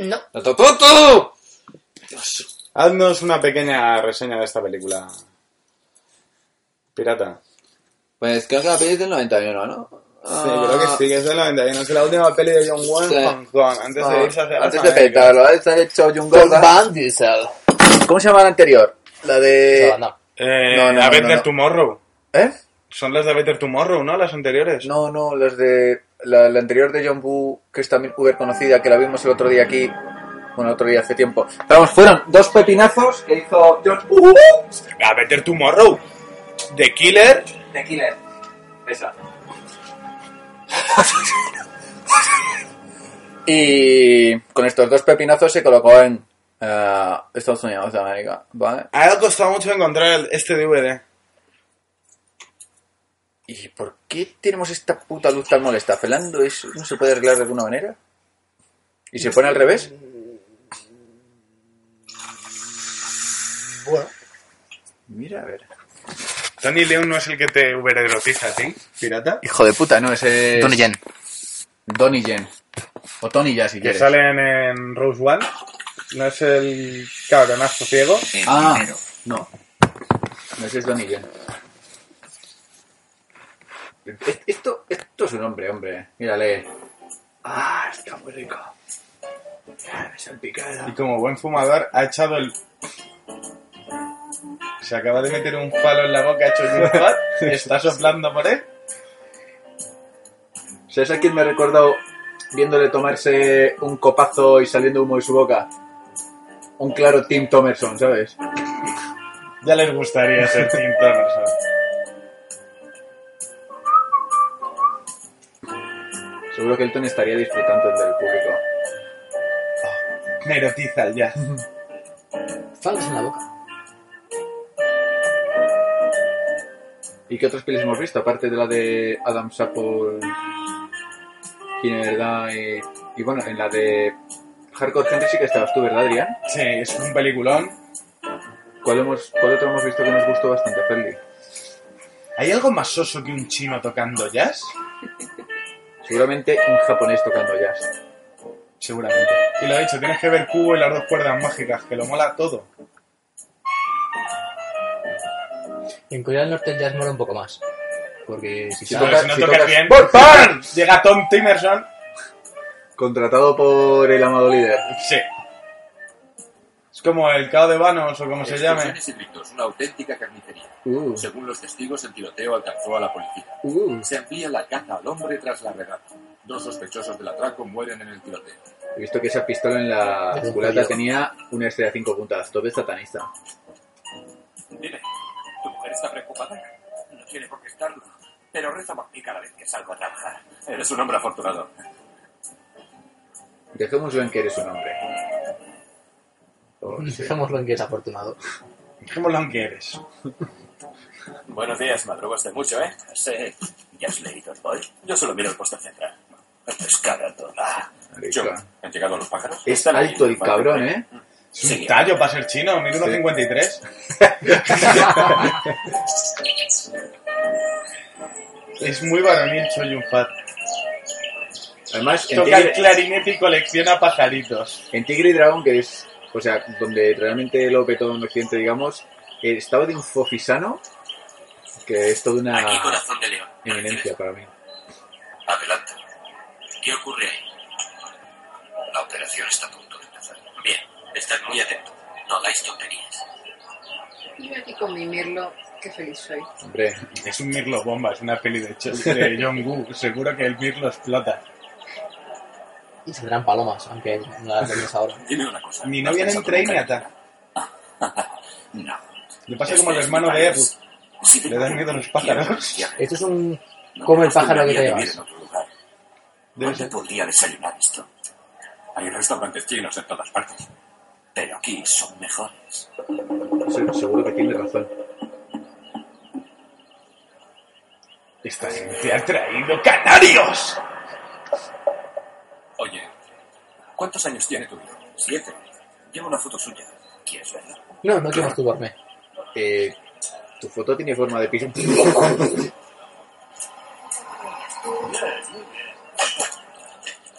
No. ¡Totototo! Haznos una pequeña reseña de esta película. Pirata. Pues creo que la peli es del 91, ¿no? Sí, creo que sí, que es del 91. Es la última peli de John Wayne Sí. Hong Kong, antes de irse hacia Antes de petarlo. Se ha hecho John. Van Diesel. ¿Cómo se llama la anterior? La de... No, no. Eh, No, no, a no, Better no. Tomorrow. ¿Eh? Son las de Better Tomorrow, ¿no? Las anteriores. No, no, las de... La, la anterior de John Woo, que es también uber conocida, que la vimos el otro día aquí. Bueno, el otro día hace tiempo. Pero vamos, fueron dos pepinazos que hizo John Woo. A Better Tomorrow. The Killer. De Killer. Esa. y con estos dos pepinazos se colocó en eh, Estados Unidos de América, ¿vale? A él ha costado mucho encontrar el- este DVD. ¿Y por qué tenemos esta puta luz tan molesta? ¿Felando eso no se puede arreglar de alguna manera? ¿Y se pone al revés? Bueno. Mira, a ver. Tony León no es el que te ubererotiza a ti, pirata. Hijo de puta, no, ese es... Donnie Yen. Donnie Yen. O Tony ya, si Que quieres. salen en Rose One. No es el cabronazo ciego. Ah, no. No, ese es Donnie Yen. Es- Esto, esto es un hombre, hombre. Mírale. Ah, está muy rico. Ah, me salpicada. Y como buen fumador ha echado el... Se acaba de meter un palo en la boca, ha hecho el está soplando por él. ¿Sabes a quién me he recordado viéndole tomarse un copazo y saliendo humo de su boca? Un claro Tim Thomerson, ¿sabes? Ya les gustaría ser Tim Thomerson. Seguro que Elton estaría disfrutando del público. Me erotiza el jazz. Faltas en la boca. ¿Y qué otras pelis hemos visto? Aparte de la de Adam Sapple, verdad y, y bueno, en la de Hardcore Henry sí que estabas tú, ¿verdad, Adrián? Sí, es un peliculón. ¿Cuál, hemos, ¿Cuál otro hemos visto que nos gustó bastante, Ferdi? ¿Hay algo más soso que un chino tocando jazz? Seguramente un japonés tocando jazz. Seguramente. Y lo he dicho, tienes que ver Cubo y las dos cuerdas mágicas, que lo mola todo. En Corea del Norte el jazz mola un poco más. Porque si Si Pero sabes... toca- si no si tocas tocas- bien, ¡Por. Llega Tom Timerson. Contratado por el amado líder. Sí. Es como el cao de vanos o como se llame. Y gritos, una auténtica carnicería. Uh, Según los testigos, el tiroteo alcanzó a la policía. uh. Se amplía la caza al hombre tras la regata. Dos sospechosos del atraco mueren en el tiroteo. He visto que esa pistola en la Es culata tenía una estrella de 5 puntas. Tope satanista. Dime, ¿tu mujer está preocupada? No tiene por qué estarlo. Pero reza por mí cada vez que salgo a trabajar. Eres un hombre afortunado. Dejémoslo en que eres un hombre. Sí. Dejémoslo en que es afortunado. Dejémoslo aunque eres. Buenos días, madrugaste mucho, ¿eh? Sí. ¿Ya has leído el boy? Yo solo miro el póster central. Descarga toda. Marica. John, ¿han llegado los pájaros? Es alto el en cabrón, ¿eh? Es un Sí. tallo para ser chino, mide 1,53. es muy varonil Choyun Fat. Además, en Toca el clarinete y colecciona pajaritos. en Tigre y Dragón, que es, o sea, donde realmente lo petó en Occidente, digamos, eh, estaba de un fofisano que es toda Aquí, una corazón de león. eminencia para mí. Adelante. ¿Qué ocurre ahí? La operación está a punto de empezar. Bien, estad muy atento. No hagáis tonterías. Yo aquí con mi mirlo, qué feliz soy. Hombre, Es un Mirlo bomba, es una peli de, de John Woo. Seguro que el Mirlo explota. Y saldrán palomas, aunque no las vemos ahora. Dime una cosa. Ni no ¿Has viene en pensado Train ni en- No. Le pasa como el es hermano de. Si Le dan miedo a los pájaros. Esto es un... no Como el pájaro que te llevas. en otro lugar. Debe ¿Dónde podría desayunar esto? Hay restaurantes chinos en todas partes. Pero aquí son mejores. se- seguro que tiene razón. Esta gente ha traído canarios. ¿Cuántos años tiene tu hijo? Siete. Lleva una foto suya. ¿Quieres verla? No, no quiero masturbarme. Eh, tu foto tiene forma de piso.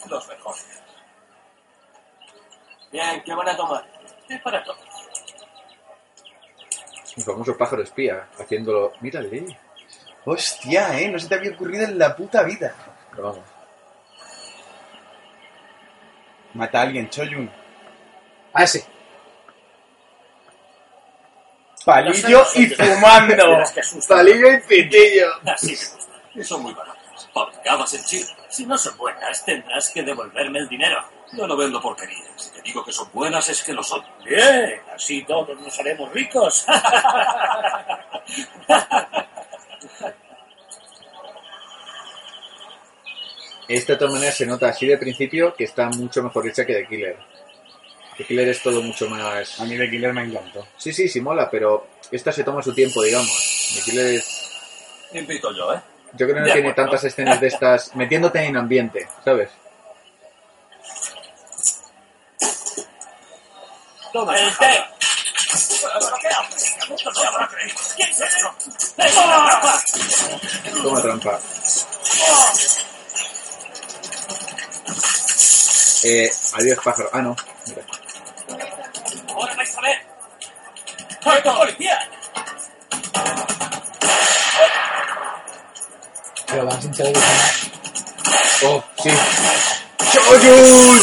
Los mejores. Bien, ¿qué van a tomar? Es para todos. El famoso pájaro espía, haciéndolo. Mírale, Hostia, eh, no se te había ocurrido en la puta vida. pero vamos. Mata a alguien, Choyun. Ah, sí. Palillo y fumando. Palillo y pitillo. Así me gusta. Y son muy baratas. Fabricadas en China. Si no son buenas, tendrás que devolverme el dinero. Yo no vendo porquerías. Si te digo que son buenas, es que lo son. Bien, así todos nos haremos ricos. Esta de todas maneras se nota así de principio que está mucho mejor hecha que The Killer. The Killer es todo mucho más. A mí de Killer me encantó. Sí, sí, sí mola, pero esta se toma su tiempo, digamos. The Killer es. Invito yo, ¿eh? Yo creo que no tiene tantas escenas de estas metiéndote en ambiente, ¿sabes? Toma el té. ¿Qué haces? No se habrá creído. ¿Quién es eso? Toma trampa. Eh, adiós pájaro. Ah, no. Mira. Ahora vais a ver. ¡Alto, policía! Pero van sin. Oh, sí. ¡Choyun!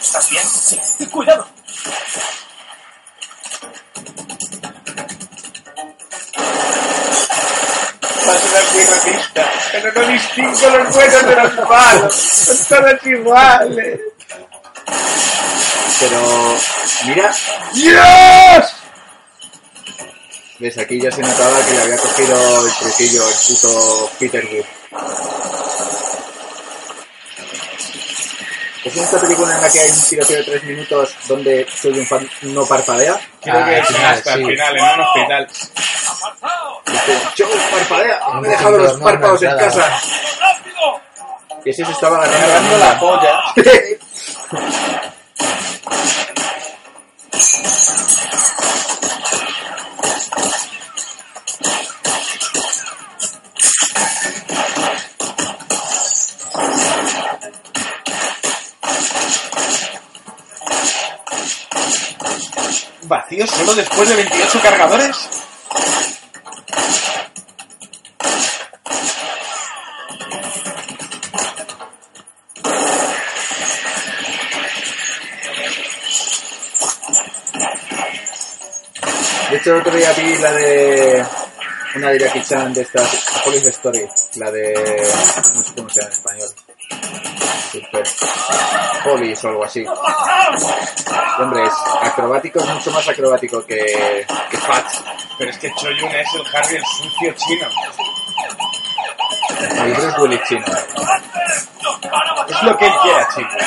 ¿Estás bien? Sí. Cuidado. Distingo los buenos de los malos. Son todos iguales. Pero. Mira. ¡Dios! ¿Ves? Aquí ya se notaba que le había cogido el truquillo el puto Peter Wood. ¿Es en esta película en la que hay un tiroteo de tres minutos donde soy un fan no parpadea? Creo Ah, que al es final, hasta el final, en un hospital. Dice, ¡Yo parpadea! ¡Me he dejado los no, no, párpados en casa! Y ese se estaba Agarrando ganando la polla. ¿Vacío solo después de 28 cargadores? De hecho, el otro día vi la de. Una de Jackie de estas. Police Story. La de. No sé cómo se en español. Super. Police o algo así. Y, hombre, es acrobático, es mucho más acrobático que. que Fat. Pero es que Choyun es el Harry el sucio chino. Que es Willy Chino. Es lo que él quiera, chicos.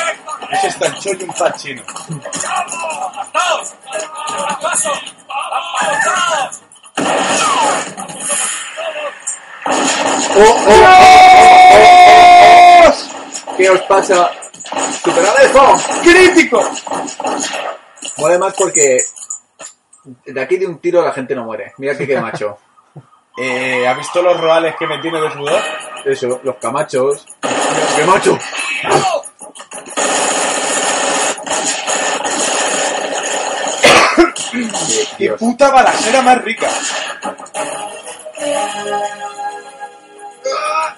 Es esto el Choyun Fat chino. ¡Apartaos! ¡Paso! ¡Apartaos! ¡Oh, oh, oh, oh, oh, oh! ¿Qué os pasa? ¡Superadejo! ¡Crítico! Mola más porque. De aquí de un tiro la gente no muere. Mira que qué macho. Eh, ¿Ha visto los roales que me tiene de sudor? Eso, los camachos. ¡Qué macho! ¡Qué puta balacera más rica!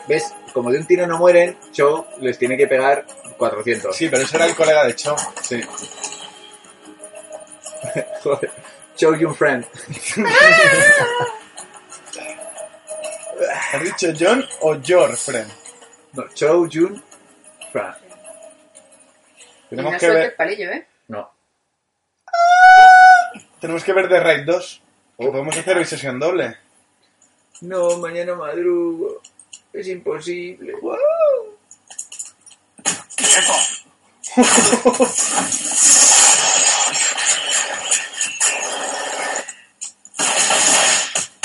¿Ves? Como de un tiro no mueren, Cho les tiene que pegar 400. Sí, pero ese era el colega de Cho. Sí. Joder. Cho y un friend. ¿Has dicho John o your friend? No, Cho, Jun, friend. Tenemos no que, ver, palillo, ¿eh? No. tenemos que ver The Raid 2. Que podemos hacer hoy sesión doble. No, mañana madrugo. Es imposible.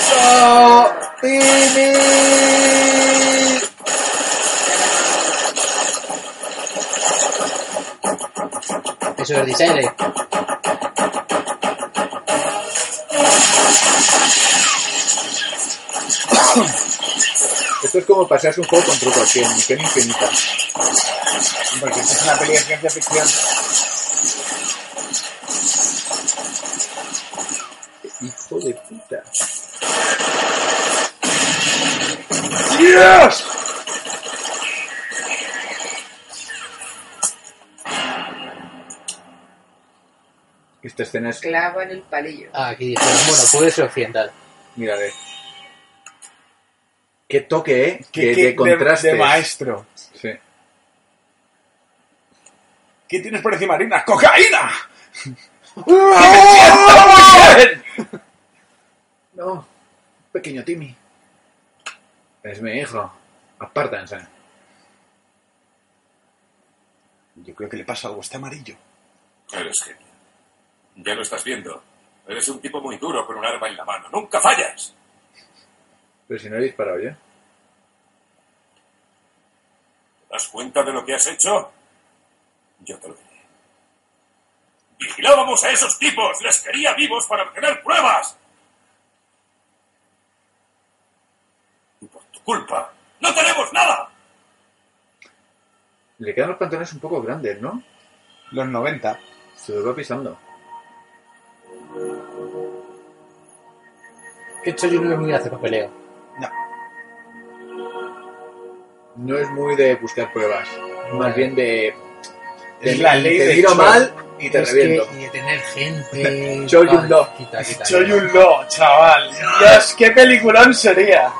¡No! ¡Pimi! Eso es design. Como pasarse un juego con trucos, que en misión infinita. Porque es una peli de ciencia ficción. Hijo de puta. ¡Dios! Esta escena es... Clava en el palillo. Ah, aquí dice, bueno, puede ser occidental. Mírale. Qué toque, ¿eh? ¿Qué, de, qué- de contraste. de maestro. Sí. ¿Qué tienes por encima, Marina? ¡Cocaína! No, pequeño Timmy. Es mi hijo. Apártense. Yo creo que le pasa algo a este amarillo. Eres genio. Ya lo estás viendo. Eres un tipo muy duro con un arma en la mano. ¡Nunca fallas! Pero si no he disparado yo. ¿Te das cuenta de lo que has hecho? Yo te lo diré. Vigilábamos a esos tipos. Les quería vivos para obtener pruebas. Y por tu culpa, no tenemos nada. Le quedan los pantalones un poco grandes, ¿no? Los 90. Se los va pisando. Que Choyu no es muy de hacer papeleo. No. No es muy de buscar pruebas. Más bien de... Es la ley te de Choi. mal y te Es reviento. que y de tener gente... Choyu tal, no. Soy un lo, chaval. Dios, qué peliculón sería.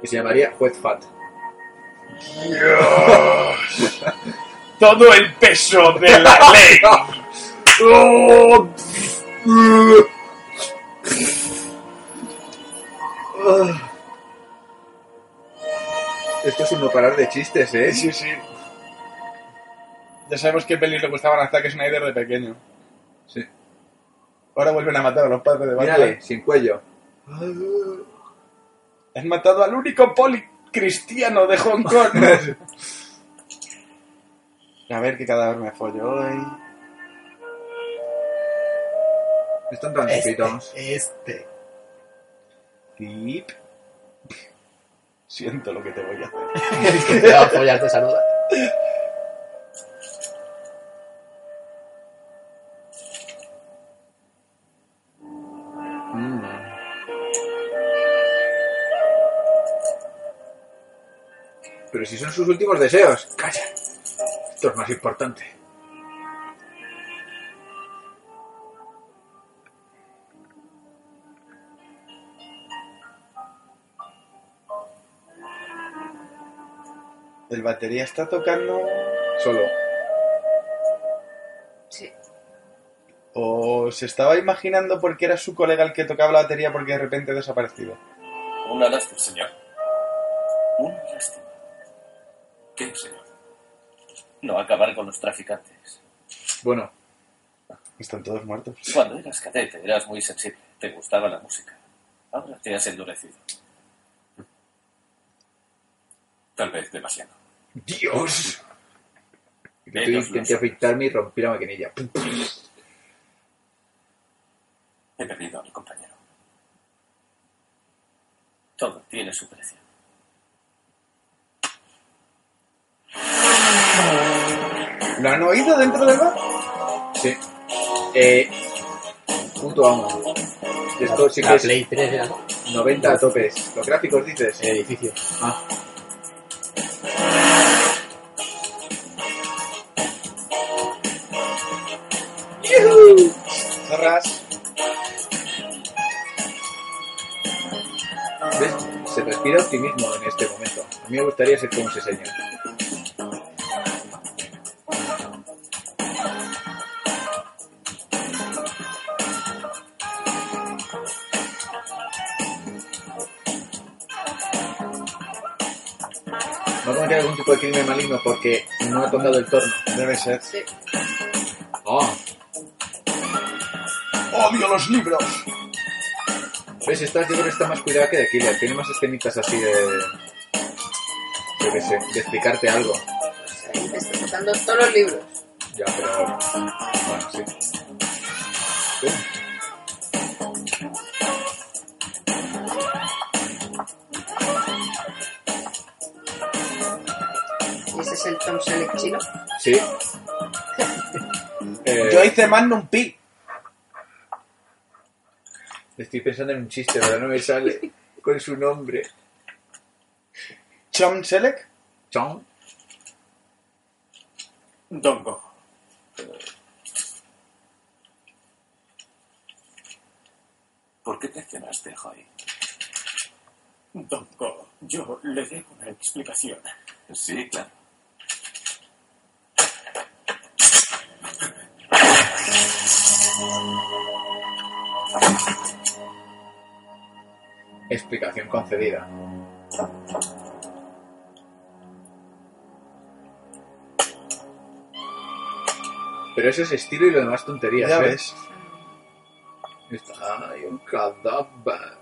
Que se llamaría Juez Fat. Dios. Todo el peso de la ley. Oh. Esto es un no parar de chistes, ¿eh? Sí, sí. Ya sabemos qué pelis le gustaban a Zack Snyder de pequeño. Sí. Ahora vuelven a matar a los padres de Batman. Mírale, sin cuello. Has matado al único poli cristiano de Hong Kong. a ver qué cadáver me follo hoy. Están tan Este, chiquitos. este. Tip. Siento lo que te voy a hacer. Que te va a apoyar te saluda. Mm. Pero si son sus últimos deseos. Calla. Esto es más importante. El batería está tocando. Solo. Sí. O se estaba imaginando porque era su colega el que tocaba la batería porque de repente ha desaparecido. Una lástima, señor. Una lástima. ¿Qué, señor? No acabar con los traficantes. Bueno, Están todos muertos. Cuando eras cadete eras muy sensible. Te gustaba la música. Ahora te has endurecido. Tal vez demasiado. ¡Dios! Yo intenté afeitarme y rompí la maquinilla. He perdido a mi compañero. Todo tiene su precio. ¿Lo han oído dentro del bar? Sí. Eh, punto amo. Esto sí que La es Play 3 era, ¿no? 90 a topes. Los gráficos dices. El edificio. Ah. Optimismo en este momento. A mí me gustaría ser como ese señor. Va a cometer algún tipo de crimen maligno porque no ha tocado el torno. Debe ser. Sí. Oh, ¡Odio los libros! ¿Ves? Esta yo creo que está más cuidada que de Killer. Tiene más escenitas así de... Yo qué sé, de explicarte algo. Ahí te está tocando todos los libros. Ya, pero... Bueno, sí. tú. ¿Y ese es el Tom Selleck chino? Sí. Eh, Yo hice Magnum Pi. Estoy pensando en un chiste, pero no me sale con su nombre. Chom Selleck. Chong. Dongo. ¿Por qué te accionaste, Joy? Dongo, yo le debo una explicación. Sí, claro. Explicación concedida. Pero eso es estilo y lo demás tonterías. Ya ¿eh? ves. Está ahí un cadáver.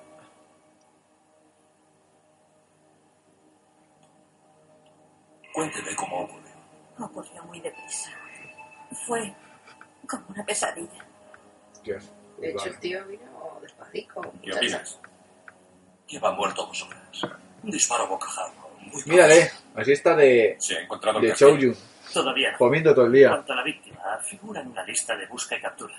Cuénteme cómo ocurrió. Ocurrió muy deprisa. Fue como una pesadilla. Dios. De hecho, el tío vino despacito. ¿Qué opinas? Lleva muerto dos horas. Un disparo bocajado. Muy Mírale, así está de, Se ha encontrado el de cartel. Choujun, Todavía no. comiendo todo el día. cuanto a la víctima, figura en una lista de busca y captura.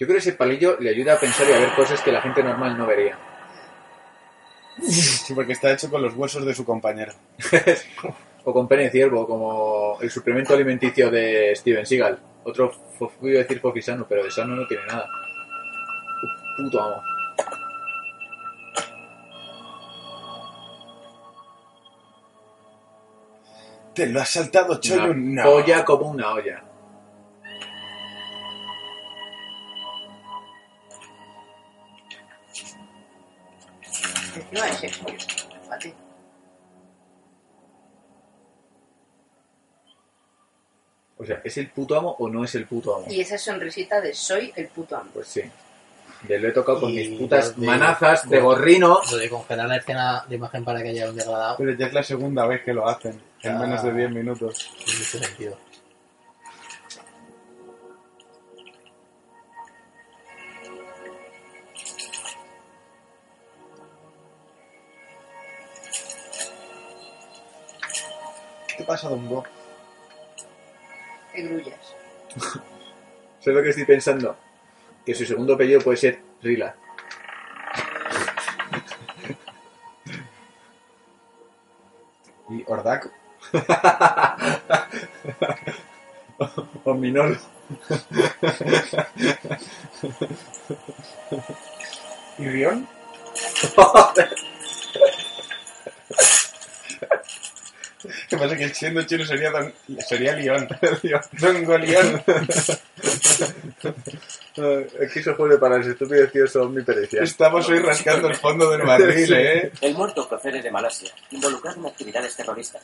Yo creo que ese palillo le ayuda a pensar y a ver cosas que la gente normal no vería. Sí, porque está hecho con los huesos de su compañero. O con pene de ciervo, como el suplemento alimenticio de Steven Seagal. Otro, iba a decir fofisano, pero de sano no tiene nada. Puto amo. ¿Te lo has saltado, Choyun? Una No. olla como una olla. No es eso. Fíjate. O sea, ¿es el puto amo o no es el puto amo? Y esa sonrisita de soy el puto amo. Pues sí. Le lo he tocado con Y mis putas lo de- manazas de gorrino. Lo de congelar la escena de imagen para que haya un degradado Pero ya es la segunda vez que lo hacen, en menos de 10 minutos. tiene mucho sentido. ¿Qué pasa, Dongo? Que grullas. ¿Sabes lo que estoy pensando? Que su segundo apellido puede ser Rila. ¿Y Ordak? O Minol. ¿Y Rion? ¿Qué pasa? Que siendo chino sería, don... sería León. Dongo León. Aquí se juega para los estúpidos tíos son mi pericia. Estamos hoy rascando el fondo del barril, ¿eh? El muerto procede de Malasia, involucrado en actividades terroristas.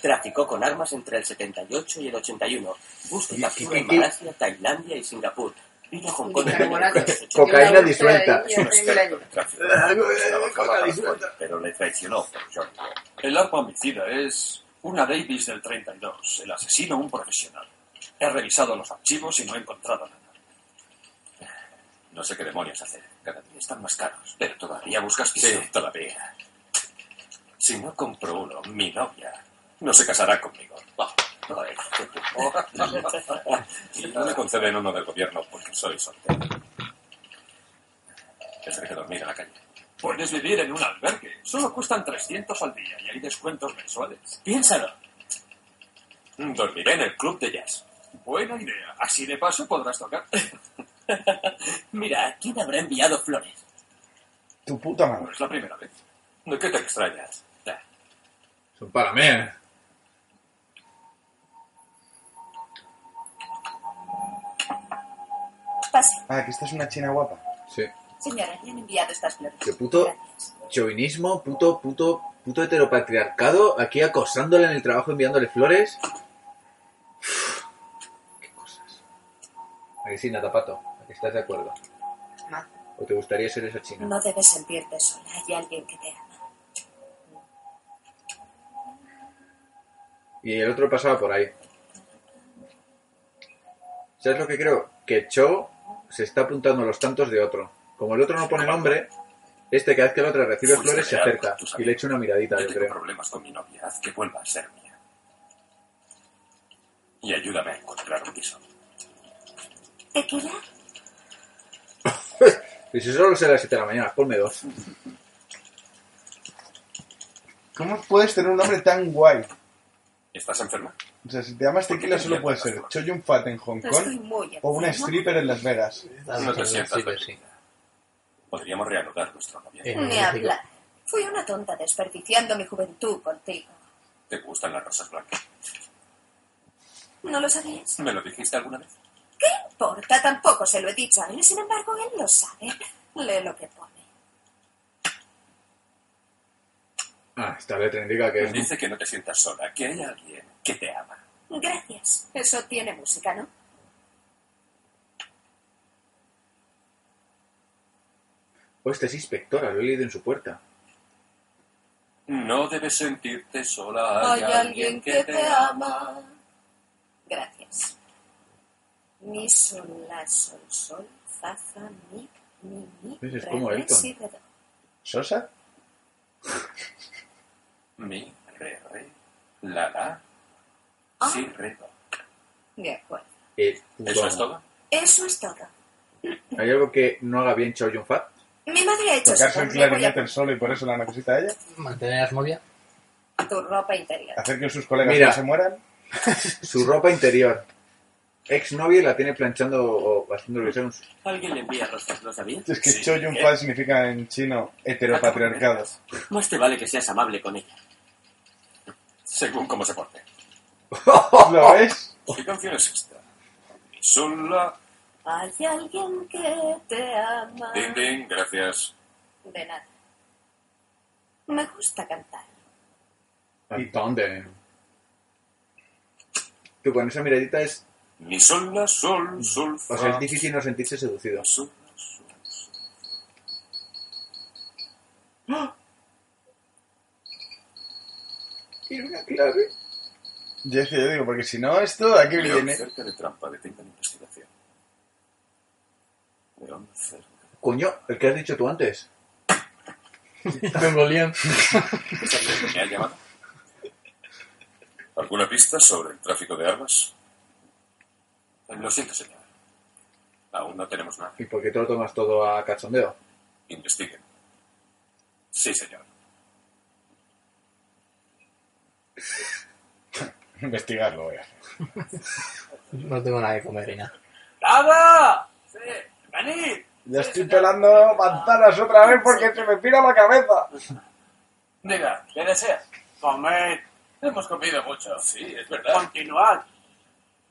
Traficó con armas entre el 78 y el 81. Busca y captura en Malasia, Tailandia y Singapur. Vino a Hong Kong en Carbonato. 1980. Cocaína disuelta. pero le traicionó por John. El arma homicida es una Davis del 32. El asesino, un profesional. He revisado los archivos y no he encontrado nada. No sé qué demonios hacer. Cada día están más caros. Pero todavía buscas piso. Sí, todavía. Si no compro uno, mi novia no se casará conmigo. Oh, tipo. y no me conceden uno del gobierno porque soy soltero. Tendré que dormir en la calle. Puedes vivir en un albergue. Solo cuestan 300 al día y hay descuentos mensuales. Piénsalo. Dormiré en el club de jazz. Buena idea. Así de paso podrás tocar. Mira, ¿quién habrá enviado flores? Tu puta No madre. es la primera vez. ¿De qué te extrañas? Son para mí. Ah, que esta es una china guapa. Sí. Señora, ya han enviado estas flores. Qué puto chauvinismo, puto, puto, puto heteropatriarcado, aquí acosándola en el trabajo enviándole flores. Qué cosas. Aquí sí, Natapato? ¿A que estás de acuerdo? No. ¿O te gustaría ser esa china? No debes sentirte sola, hay alguien que te ama. Y el otro pasaba por ahí. ¿Sabes lo que creo? Que Cho se está apuntando a los tantos de otro. Como el otro no pone nombre, este cada vez que el otro recibe Fuiste flores se acerca y le echa una miradita, Yo yo tengo creo. problemas con mi novia. Haz que vuelva a ser mía. Y ayúdame a encontrar un piso. ¿Tequila? Y si solo será a las 7 de la mañana, ponme dos. ¿Cómo puedes tener un nombre tan guay? ¿Estás enferma? O sea, si te llamas tequila solo puede ser Choyun Fat en Hong Kong o una stripper en Las Vegas. Podríamos reanudar nuestro noviazgo. Ni hablar. Fui una tonta desperdiciando mi juventud contigo. ¿Te gustan las rosas blancas? ¿No lo sabías? ¿Me lo dijiste alguna vez? ¿Qué importa? Tampoco se lo he dicho a él. Sin embargo, él lo sabe. Lee lo que pone. Ah, esta letra indica que es... Dice que no te sientas sola, que hay alguien que te ama. Gracias. Eso tiene música, ¿no? Oh, esta es inspectora, lo he leído en su puerta. No debes sentirte sola. Hay alguien que te ama. Gracias. Mi, sol, la, sol, sol, fa, fa, mi, mi, mi, Ese es re, como re, Elton. si, re, do. ¿Sosa? Mi, re, re, la, la, Ah. si, re, do. De acuerdo. Eh, ¿Eso es todo? Eso es todo. ¿Hay algo que no haga bien Chow Yun Fat? Mi madre ha hecho ¿Tocarse eso. el clarinete el solo y por eso la necesita ella? Mantener a novia. tu ropa interior. ¿Hacer que sus colegas Mira. no se mueran? Su ropa interior. Ex novia la tiene planchando o haciendo revisiones. ¿Alguien le envía rosas? ¿Lo sabías? Es que Sí, Choyun. Fat significa en chino heteropatriarcado. Más te vale que seas amable con ella. Según cómo se porte. ¿Lo ves? ¿Qué canción es esta? Mi sola. Hay alguien que te ama. Ding, ding, gracias. De nada. Me gusta cantar. ¿Y dónde? Tú con esa miradita es... Mi sol, la, sol, sol, fa. O sea, es difícil no sentirse seducido. Sol, sol. Y una clave. Yo es que yo digo, porque si no, esto, ¿a qué León viene? cerca de trampa, detengan investigación. León cerca. Coño, el que has dicho tú antes. Tengo León. ¿Es alguien que me ha llamado? ¿Alguna pista sobre el tráfico de armas? Lo siento, señor. Aún no tenemos nada. ¿Y por qué te lo tomas todo a cachondeo? Investiguen. Sí, señor. Investigarlo, voy a hacer. No tengo nada que comer ni nada. ¡Nada! Sí, venid. Ya estoy pelando manzanas otra vez porque se me pira la cabeza. Diga, ¿qué deseas? Comed. Hemos comido mucho. Sí, es verdad. Continuad.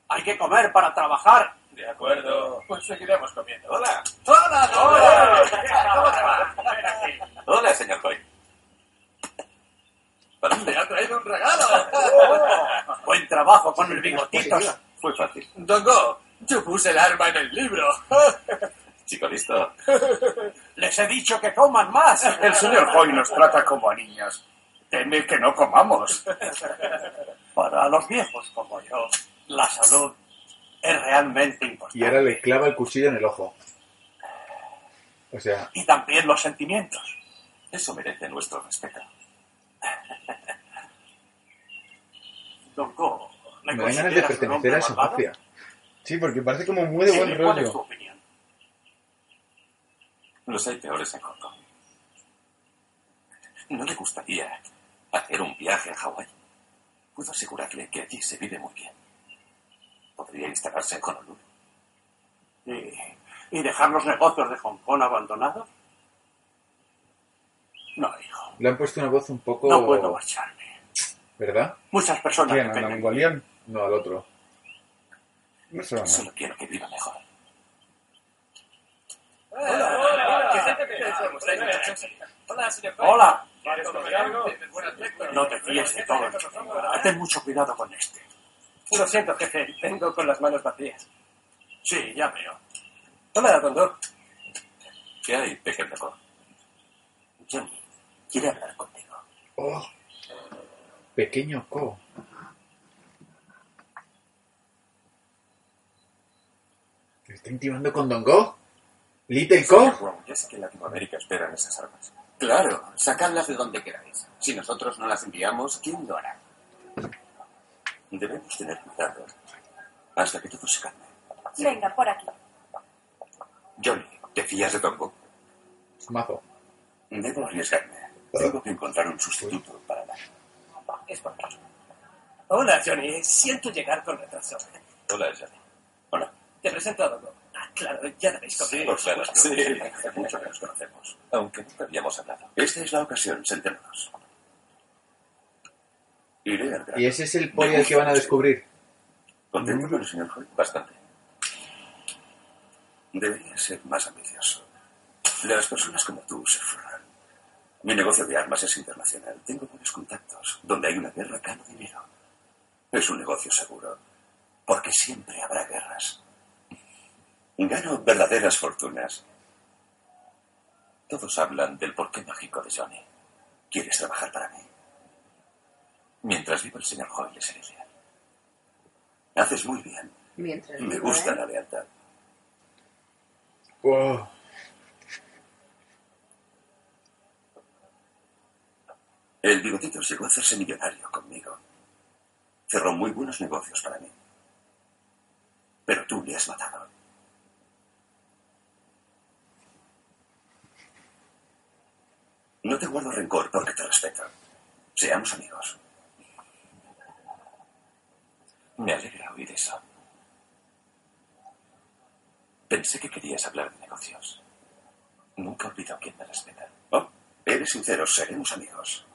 Hay que comer para trabajar. De acuerdo. Pues seguiremos comiendo. Hola. ¡Hola, Hola. ¿Cómo te va? Hola, señor Coy. Le ha traído un regalo. Buen trabajo con el bigotitos. Fue fácil. Dongo, yo puse el arma en el libro. Chico listo. Les he dicho que coman más. El señor Hoy nos trata como a niños. Teme que no comamos. Para los viejos como yo, la salud es realmente importante. Y ahora le clava el cuchillo en el ojo. O sea, Y también los sentimientos. Eso merece nuestro respeto. Dongo, me dan ganas de pertenecer a esa mafia. Sí, porque parece como muy de buen ¿Cuál es tu rollo. opinión? Los hay peores en Hong Kong. ¿No le gustaría hacer un viaje a Hawái? Puedo asegurarle que allí se vive muy bien. Podría instalarse en Honolulu. ¿Y, y dejar los negocios de Hong Kong abandonados? No, hijo. Le han puesto una voz un poco... No puedo marcharme. ¿Verdad? Muchas personas ¿Quién? dependen ¿Anda de mí. León? No, al otro. A Solo quiero que viva mejor. Hola. No te fíes de todo. Ten mucho cuidado con este. Lo siento, jefe. Vengo con las manos vacías. Sí, ya veo. Hola, don Doc. ¿Qué hay, pequeño loco? Quiere hablar contigo. Oh. Pequeño Co. ¿Te está intimando con Don Go? ¿Little Co? Ya sé que en Latinoamérica esperan esas armas. Claro, sacadlas de donde queráis. Si nosotros no las enviamos, ¿quién lo hará? Debemos tener cuidado hasta que todo se calme. Venga, por aquí. Johnny, ¿te fías de Tombo? Mazo. Debo arriesgarme. Tengo que encontrar un sustituto para la... Es por aquí. Hola, Johnny. Siento llegar con retraso. Hola, Johnny. Hola. Te presento a Dodo. Ah, claro, ya debéis conocer. Por claro, sí. Hace mucho que nos conocemos. Aunque nunca habíamos hablado. Esta es la ocasión, sentémonos. Iré al. ¿Y ese es el pollo que van a descubrir? ¿Contento con el señor Hoy? Bastante. Debería ser más ambicioso. Las personas como tú se forran. Mi negocio de armas es internacional. Tengo buenos contactos. Donde hay una guerra, gano dinero. Es un negocio seguro. Porque siempre habrá guerras. Gano verdaderas fortunas. Todos hablan del porqué mágico de Johnny. ¿Quieres trabajar para mí? Mientras viva el señor Hoy, le seré leal. Haces muy bien. Mientras Me viva, gusta ¿eh? la lealtad. Oh. El bigotito llegó a hacerse millonario conmigo. Cerró muy buenos negocios para mí. Pero tú le has matado. No te guardo rencor porque te respeto. Seamos amigos. Me alegra oír eso. Pensé que querías hablar de negocios. Nunca olvido a quien me respeta. Oh, eres sincero, seremos amigos.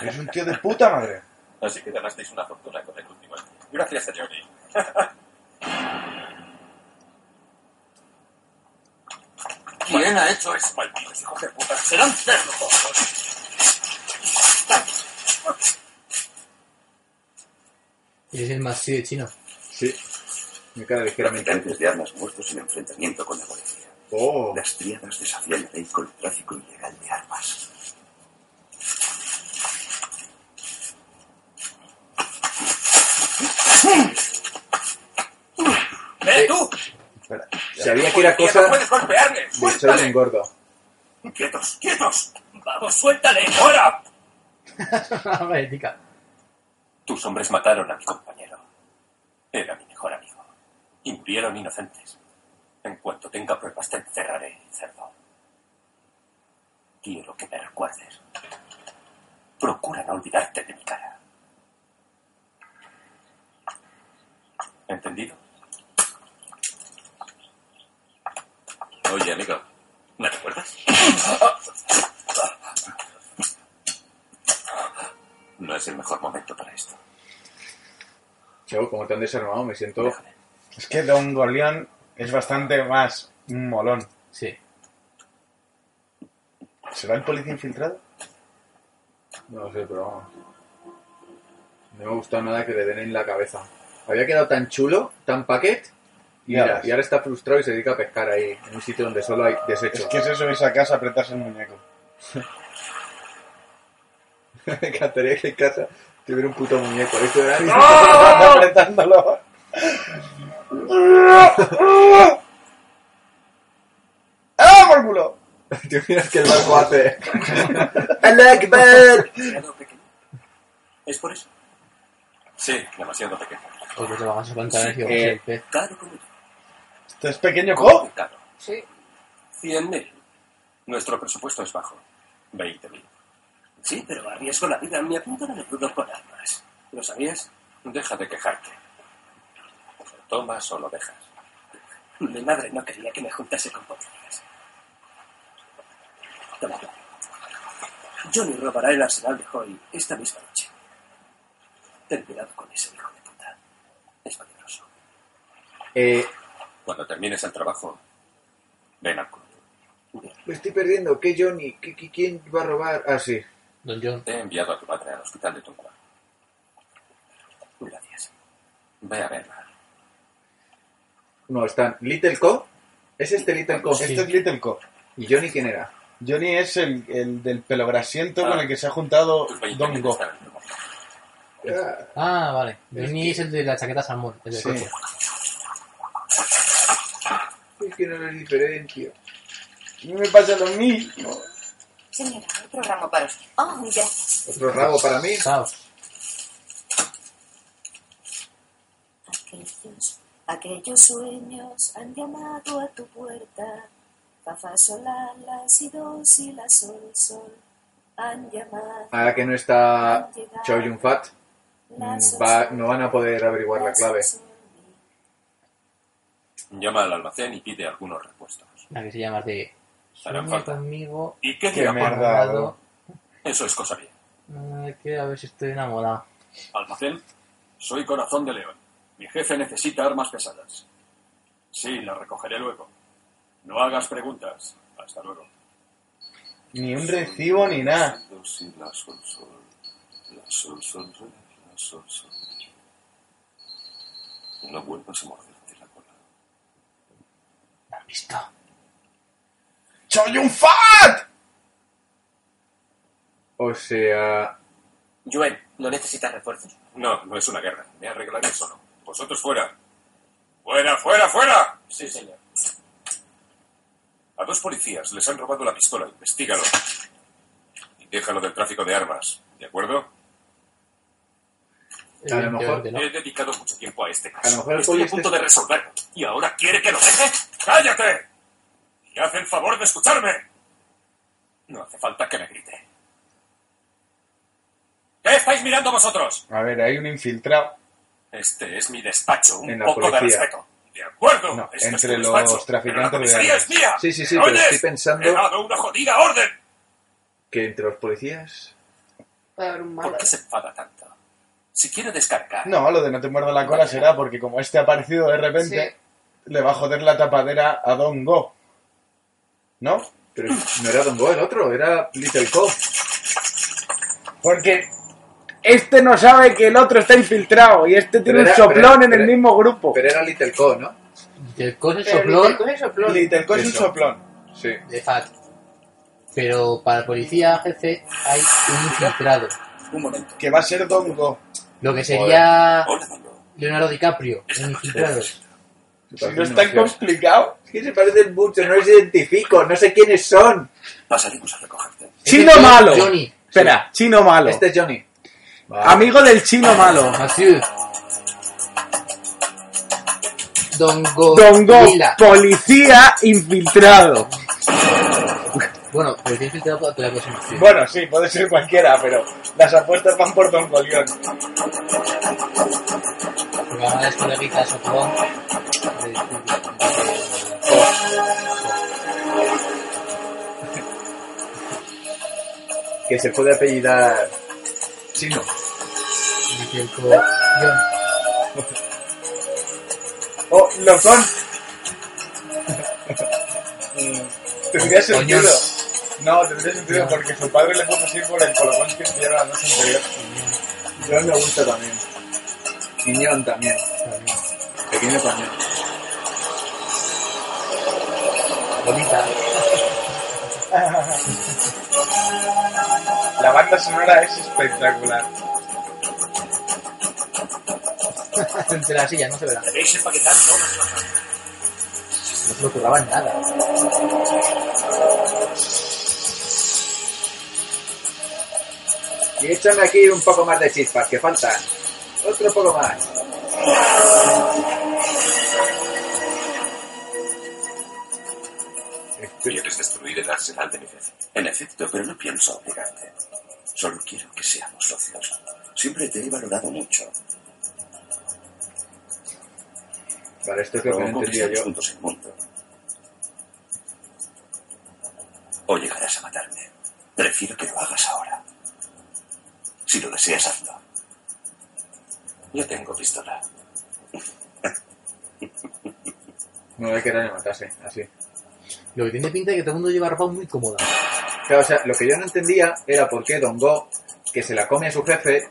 Eres un tío de puta madre. Así que ganasteis una fortuna con el último. Gracias, Johnny. ¿Quién ha hecho eso? Malditos hijos de puta. Serán cerdos. Y es el más sí de chino. Sí. Me queda ligeramente. Traficantes de armas muertos en enfrentamiento con la policía. Oh. Las tríadas desafían la ley con el tráfico ilegal de armas. ¡Eh, tú! Espera. Sabía que era Policía, cosa ¡No puedes golpearme! de ser ¡Suéltale! un gordo. ¡Quietos, quietos! ¡Vamos, suéltale! ¡Ahora! Valética. Tus hombres mataron a mi compañero. Era mi mejor amigo. Y murieron inocentes. En cuanto tenga pruebas te encerraré, cerdo. Quiero que me recuerdes. Procura no olvidarte de mi cara. ¿Entendido? Oye, amigo, ¿me recuerdas? No es el mejor momento para esto. Chavo, como te han desarmado, me siento. Déjame. Es que Don Gorleón es bastante más un molón. Sí. ¿Será el policía infiltrado? No lo sé, pero vamos. No me ha gustado nada que le den en la cabeza. Había quedado tan chulo, tan paquet. Y, ves. y ahora está frustrado y se dedica a pescar ahí, en un sitio donde solo hay desecho. Es que es eso, irse a casa, apretarse el muñeco. me encantaría que en casa tuviera un puto muñeco. Esto era apretándolo. ¡Ah, por culo! Tío, mira que el barco hace. ¡Allah Akbar! Demasiado pequeño. ¿Es por eso? Sí, demasiado pequeño. Porque te vamos a contar Sí, el eh, el pez. Caro como yo. Esto es pequeño ¿Cómo co. caro? Sí. 100.000. Nuestro presupuesto es bajo. 20.000. Sí, pero arriesgo la vida. Me apuntan a menudo con armas. ¿Lo sabías? Deja de quejarte. ¿Lo tomas o lo dejas? Mi madre no quería que me juntase con policías. Toma. Johnny robará el arsenal de Hoy esta misma noche. Ten cuidado con ese hijo de puta. Es peligroso. Eh, Cuando termines el trabajo, ven al club. me estoy perdiendo. ¿Qué Johnny? ¿Qué, qué- quién va a robar? Ah, sí. Don John. He enviado a tu madre al hospital de Tonga. Gracias. Ve a verla. No, están Little Co. ¿Es este Little Co? Este es Little Co. ¿Y Johnny quién era? Johnny es el, el del pelo grasiento Ah. con el que se ha juntado Don Go. mejor. Ah, vale. Johnny es el de la chaqueta salmón, el del Sí. coche. Es que no lo diferencio. A mí me pasa lo mismo. Señora, otro ramo para usted. Oh, gracias. Otro rabo para mí. Caos. Aquellos, aquellos sueños han llamado a tu puerta. Fa, fa, sol, la, la, si, do, si, la, sol, sol. Han llamado. Ahora que no está Choi Yun Fat, va, no van a poder averiguar la clave. Llama al almacén y pide algunos repuestos. La que se llama de... Harán Sueña falta. conmigo... ¿Y qué me ha dado. Eso es cosa mía. Que a ver si estoy enamorado. Almacén, soy Corazón de León. Mi jefe necesita armas pesadas. Sí, las recogeré luego. No hagas preguntas. Hasta luego. Ni un recibo ni nada. Do, si, la, sol, sol. La, sol, sol, re, la, sol, sol, mi. No vuelvas a morderte la cola. ¿La has visto? ¡Soy un fat! O sea, Joel, ¿no necesitas refuerzos? No, no es una guerra. Me arreglaré solo. Vosotros fuera. ¡Fuera, fuera, fuera! Sí, señor. A dos policías les han robado la pistola. Investígalo. Y déjalo del tráfico de armas. ¿De acuerdo? A lo mejor- no. He dedicado mucho tiempo a este A lo caso. mejor el Estoy a punto este- de resolverlo. ¿Y ahora quiere que lo deje? ¡Cállate! Y haz el favor de escucharme. No hace falta que me grite. ¿Qué estáis mirando vosotros? A ver, hay un infiltrado. Este es mi despacho. Un En la poco de policía. respeto. ¿De acuerdo? No, Este es entre tu los despacho, traficantes pero la de es mía. Sí, sí, sí, ¿Me pero oyes? estoy pensando- He dado una jodida orden. que entre los policías... Puede haber un malo. ¿Por qué se enfada tanto? Si quiere descargar. No, lo de no te muerdo la cola será porque como este ha aparecido de repente, le va a joder la tapadera a Don Go. ¿No? Pero no era Don Go el otro, era Little Co. Porque este no sabe que el otro está infiltrado y este tiene un soplón pero- en el mismo grupo. Pero era Little Co, ¿no? Soplón Little Co es soplón. Little Co es un soplón. Sí. de Fat. Pero para el policía jefe hay un infiltrado. Un momento. Que va a ser Don Go. Lo que sería. Leonardo DiCaprio en infiltrados. Si no es tan complicado. Es que se parecen mucho, no los identifico, no sé quiénes son. Pasaremos a recogerte. Chino Este es malo. Johnny. Espera, chino malo. Este es Johnny. Vale. Amigo del chino malo. Mathieu. Don Go. Don Go, Lila. policía infiltrado. Bueno, policía infiltrado para la próxima acción. Bueno, sí, puede ser cualquiera, pero las apuestas van por Don Golión. Las coleguitas soplón. de- de- Que se puede apellidar. John. Oh, lo son. tendría sentido. No, tendría sentido porque su padre le puso así por el colocón que hicieron la noche anterior. John me gusta también. Niñón también. Pequeño también. Bonita. La banda sonora es espectacular. Entre las sillas, no se verá. Debéis empaquetar todas No se le ocurraba nada. Y échame aquí un poco más de chispas, que faltan. Otro poco más. Quieres destruir el arsenal de mi jefe. En efecto, pero no pienso obligarte. Solo quiero que seamos socios. Siempre te he valorado mucho. Vale, esto es lo que no entendía yo. juntos el mundo. O llegarás a matarme. Prefiero que lo hagas ahora. Si lo deseas, hazlo. Yo tengo pistola. No hay que era me matase, así. Lo que tiene pinta es que todo el mundo lleva ropa muy cómoda. Claro, o sea, lo que yo no entendía era por qué Don Go, que se la come a su jefe,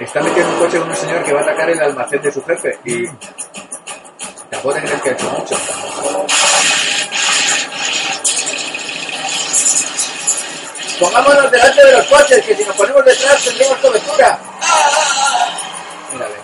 está metido en un coche con un señor que va a atacar el almacén de su jefe. Y Tampoco te crees que ha hecho mucho. Pongámonos delante de los coches, que si nos ponemos detrás tendremos cobertura. Mírale.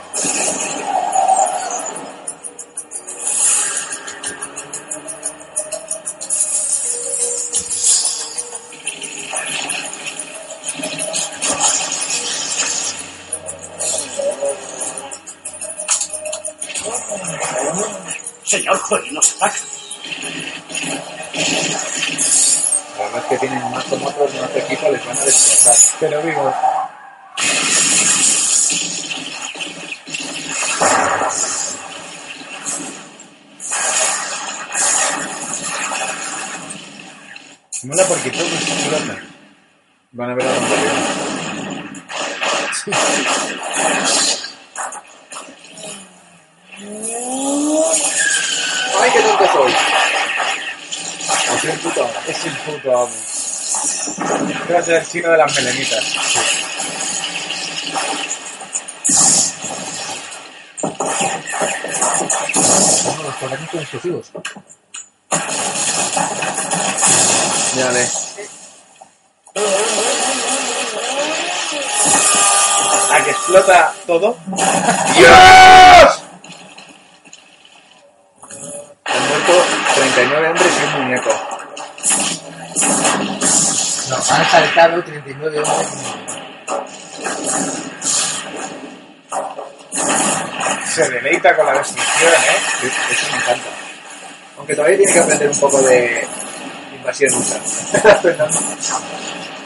Señor Joy, nos ataca. Además que tienen más como otros, más equipo, les van a destrozar. Pero digo, mola porque todo explota. Van a ver a dónde vienen. ¡Ay, qué tonto soy! Así el puto amo. Es el puto amo. Va a ser el chino de las melenitas. Como los cuadernos con explosivos. Mírale. A que explota todo. ¡Dios! Muerto 39 hombres y un muñeco. No, han saltado 39 hombres. Se deleita con la destrucción, ¿eh? Eso me encanta. Aunque todavía tiene que aprender un poco de invasión USA.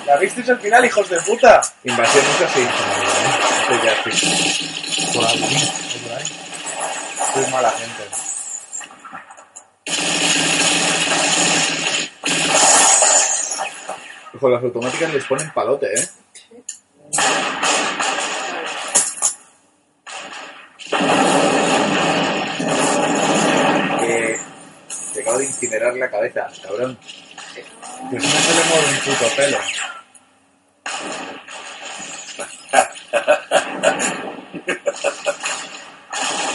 ¿La visteis al final, hijos de puta? invasión USA sí. Esto ya sí. Por mala gente. Ojo, las automáticas les ponen palote, ¿eh? Que te acabo de incinerar la cabeza, cabrón. Pues no se le mueve un puto pelo.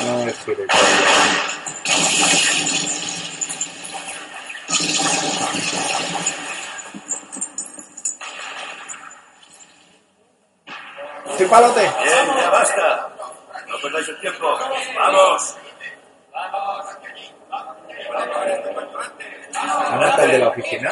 No es gilipollas. Palote! Bien, ya basta. No perdáis el tiempo. ¡Vamos! ¿Dónde está el de la oficina?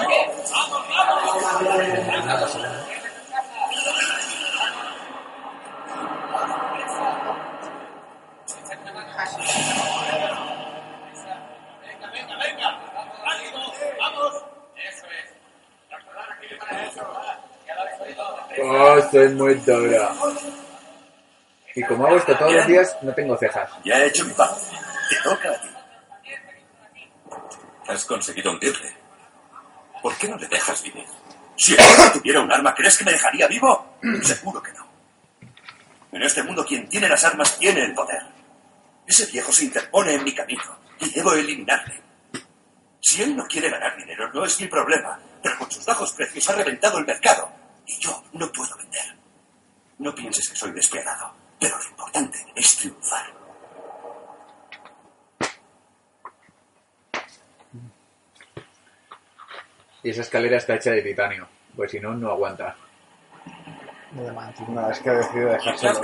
Oh, estoy muy dura. Y como hago esto todos los días, no tengo cejas. Ya he hecho mi parte. Te toca a ti. Has conseguido hundirle. ¿Por qué no le dejas vivir? Si ahora tuviera un arma, ¿crees que me dejaría vivo? Seguro que no. En este mundo, quien tiene las armas tiene el poder. Ese viejo se interpone en mi camino y debo eliminarle. Si él no quiere ganar dinero, no es mi problema. Pero con sus bajos precios ha reventado el mercado. Y yo no puedo vender. No pienses que soy despiadado. Pero lo importante es triunfar. Y esa escalera está hecha de titanio. Pues si no, no aguanta. No, es que ha decidido dejarse los,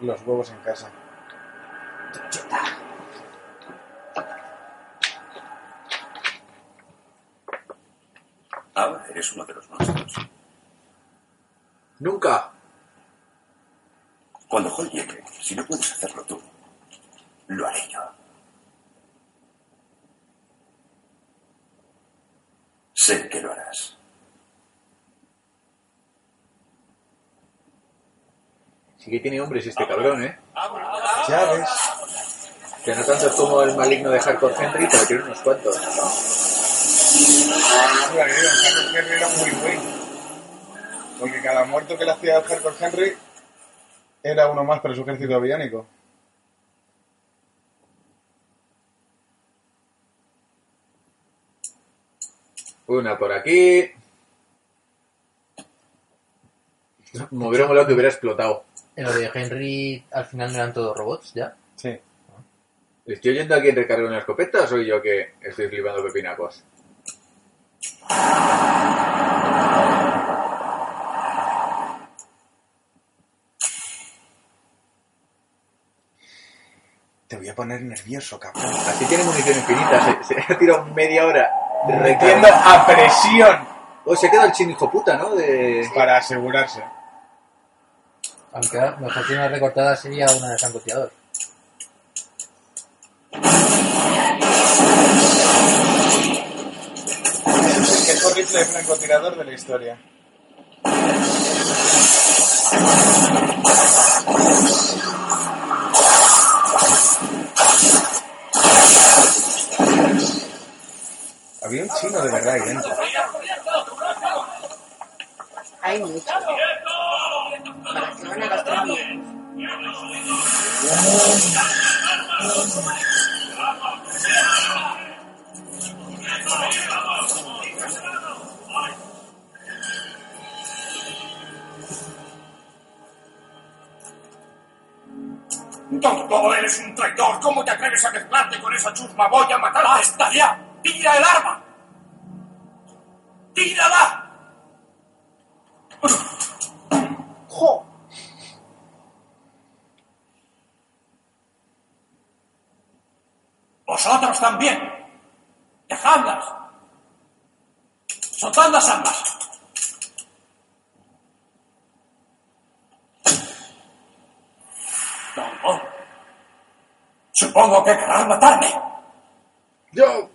los huevos en casa. Ahora eres uno de los nuestros. ¡Nunca! Cuando Hall llegue, si no puedes hacerlo tú, lo haré yo. Sé que lo harás. Sí que tiene hombres este cabrón, ¿eh? Ya ves. Que no tanto como el maligno de Hardcore Henry, pero tiene unos cuantos. Hardcore Henry era muy bueno. Porque cada muerto que le hacía el Hardcore Henry era uno más para su ejército aviónico. Una por aquí. Me hubiera molado que hubiera explotado. En lo de Henry, al final no eran todos robots, ¿ya? Sí. ¿Estoy oyendo a alguien recargar una escopeta o soy yo que estoy flipando pepinacos? Te voy a poner nervioso, cabrón. Así tiene munición infinita. Se, se ha tirado media hora Metiendo a presión Oh, se ha quedado el chino hijo puta, ¿no? De... para asegurarse. Aunque la mejor tiene recortada sería una de francotirador. Es el mejor rifle de francotirador de la historia. Chino de verdad ahí dentro. Hay mucho. ¿Para qué van a gastar bien? ¡Tonto! ¡Eres un traidor! ¿Cómo te atreves a mezclarte con esa chusma? ¡Voy a matarte! ¡Basta ya! ¡Tira el arma! ¡Tírala! ¡Jo! ¡Vosotros también! ¡Dejadlas! ¡Soltadlas ambas! No. Supongo que querrás matarme. ¡Yo!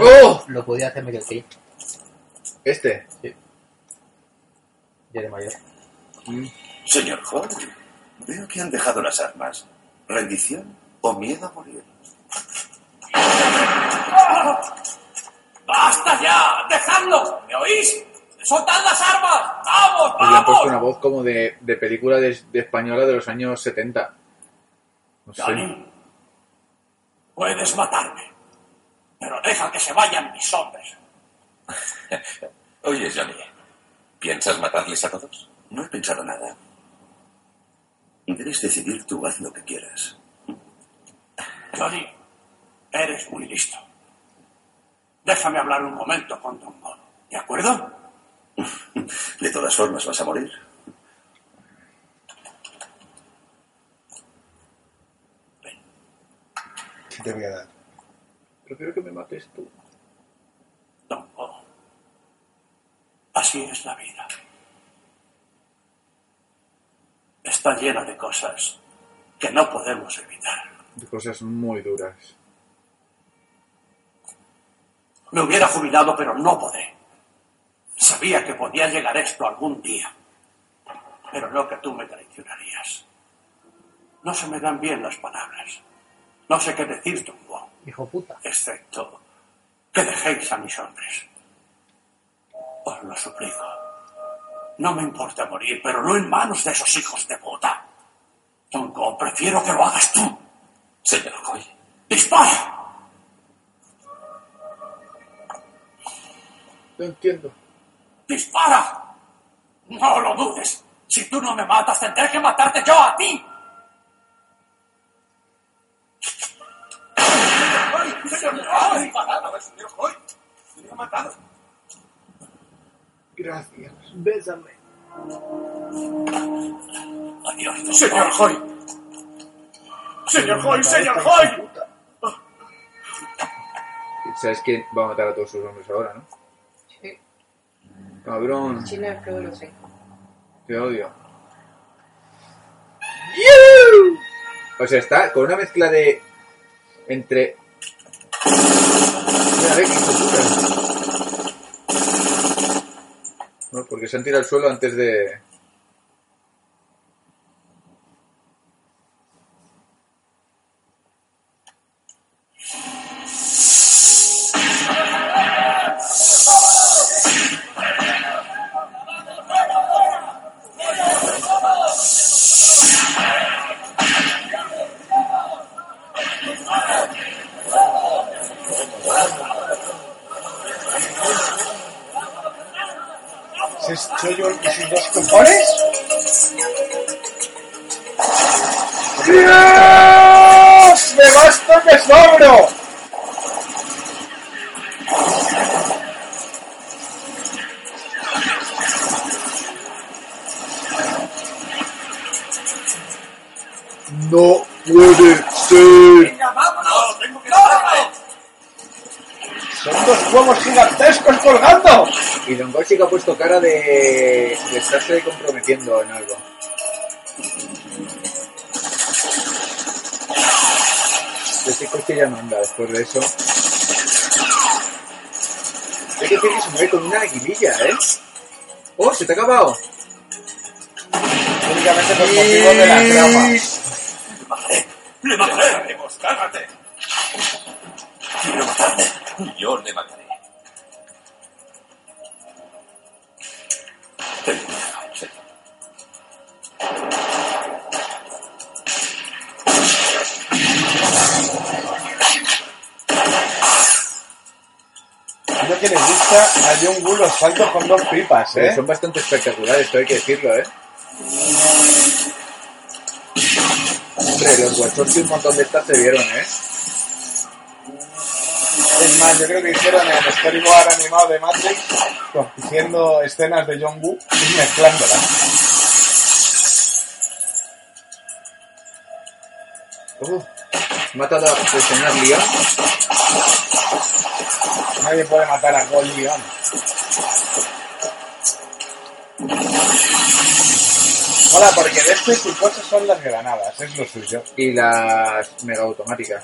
¡Oh! lo podía hacer Michael Caine. ¿Este? Ya de mayor. Señor Hall, veo que han dejado las armas. ¿Rendición o miedo a morir? ¡Basta ya! ¡Dejadlo! ¿Me oís? ¡Soltad las armas! ¡Vamos, Le han puesto vamos! una voz como de, de película de, de española de los años 70. No sé. Dani, puedes matarme, pero deja que se vayan mis hombres. Oye, Johnny, ¿piensas matarles a todos? No he pensado nada. Debes decidir tú, haz lo que quieras. Johnny, eres muy listo. Déjame hablar un momento con Don Bob, ¿de acuerdo? De todas formas, vas a morir. ¿Qué te voy a dar? Prefiero que me mates tú. Don Bob, así es la vida. Está llena de cosas que no podemos evitar. De cosas muy duras. Me hubiera jubilado, pero no podré. Sabía que podía llegar esto algún día, pero no que tú me traicionarías. No se me dan bien las palabras. No sé qué decir, Don Juan, Hijo puta. excepto que dejéis a mis hombres. Os lo suplico. No me importa morir, pero no en manos de esos hijos de puta. Tongo, prefiero que lo hagas tú. Señor Coy, ¡Dispara! No entiendo. ¡Dispara! No lo dudes. Si tú no me matas, tendré que matarte yo a ti. Gracias. Bésame. Adiós, señor Hoy. Señor Hoy, señor Hoy. ¿Sabes quién va a matar a todos sus hombres ahora, no? Sí. Cabrón, Chino es que lo sé. te odio. O sea, está con una mezcla de. entre. Mira, ve, qué porque se han tirado al suelo antes de. Estarse comprometiendo en algo. Este coche ya no anda después de eso. Hay que decir que se mueve con una aguililla, ¿eh? ¡Oh, se te ha acabado! Únicamente por motivos de la trama. ¿Eh? son bastante espectaculares, esto hay que decirlo, ¿eh? Hombre, los Wachowski un montón de estas se vieron, ¿eh? Es más, yo creo que hicieron el storyboard animado de Matrix cogiendo escenas de John Woo y mezclándolas. Uh, matado al señor Leon. Nadie puede matar a Gold Leon. Hola, porque de este su cosa son las granadas, es lo suyo. Y las mega automáticas.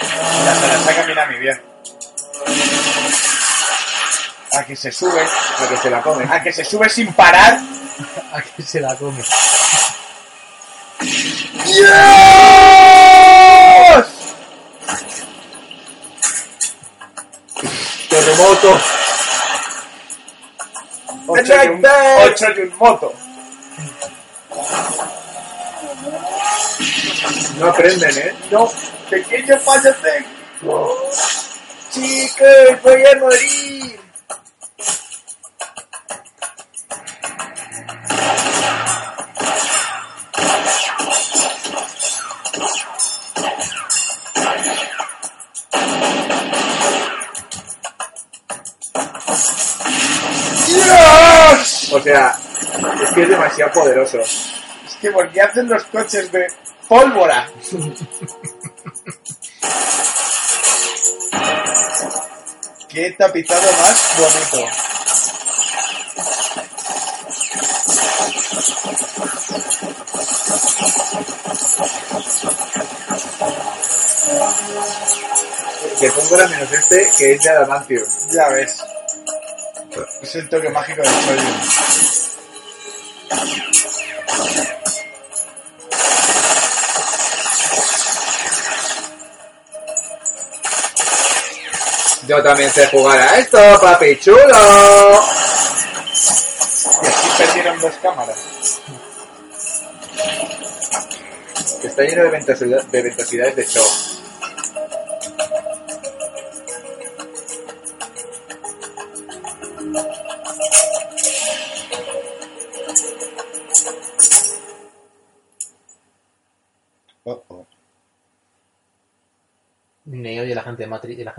Ya se las saca Minami bien. A que se sube, A que se la comen. a que se sube sin parar. A que se la come. ¡Dios! Terremoto. Ocho y un, ocho y un moto. No aprenden, ¿eh? No, pequeño tengo. Chicos, voy a morir. Que es demasiado poderoso. Es que porque hacen los coches de pólvora. Qué tapizado más bonito. Que pongo la menos este, que es de adamantium. Ya ves. Es el toque mágico del Shoryun. Yo también sé jugar a esto, papi chulo. Y así perdieron dos cámaras. Está lleno de, ventosidad- de ventosidades de show.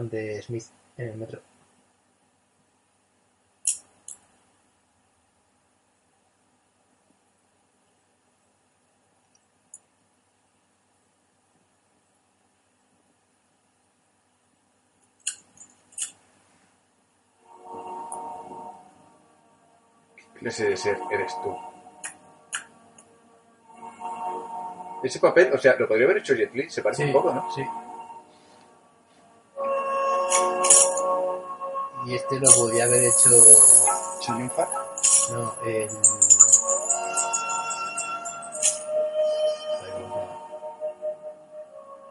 Agente Smith en el metro. ¿Qué clase de ser eres tú? Ese papel, o sea, lo podría haber hecho Jet Li, se parece un poco, ¿no? Sí. Y este lo podía haber hecho. Fat. No, el.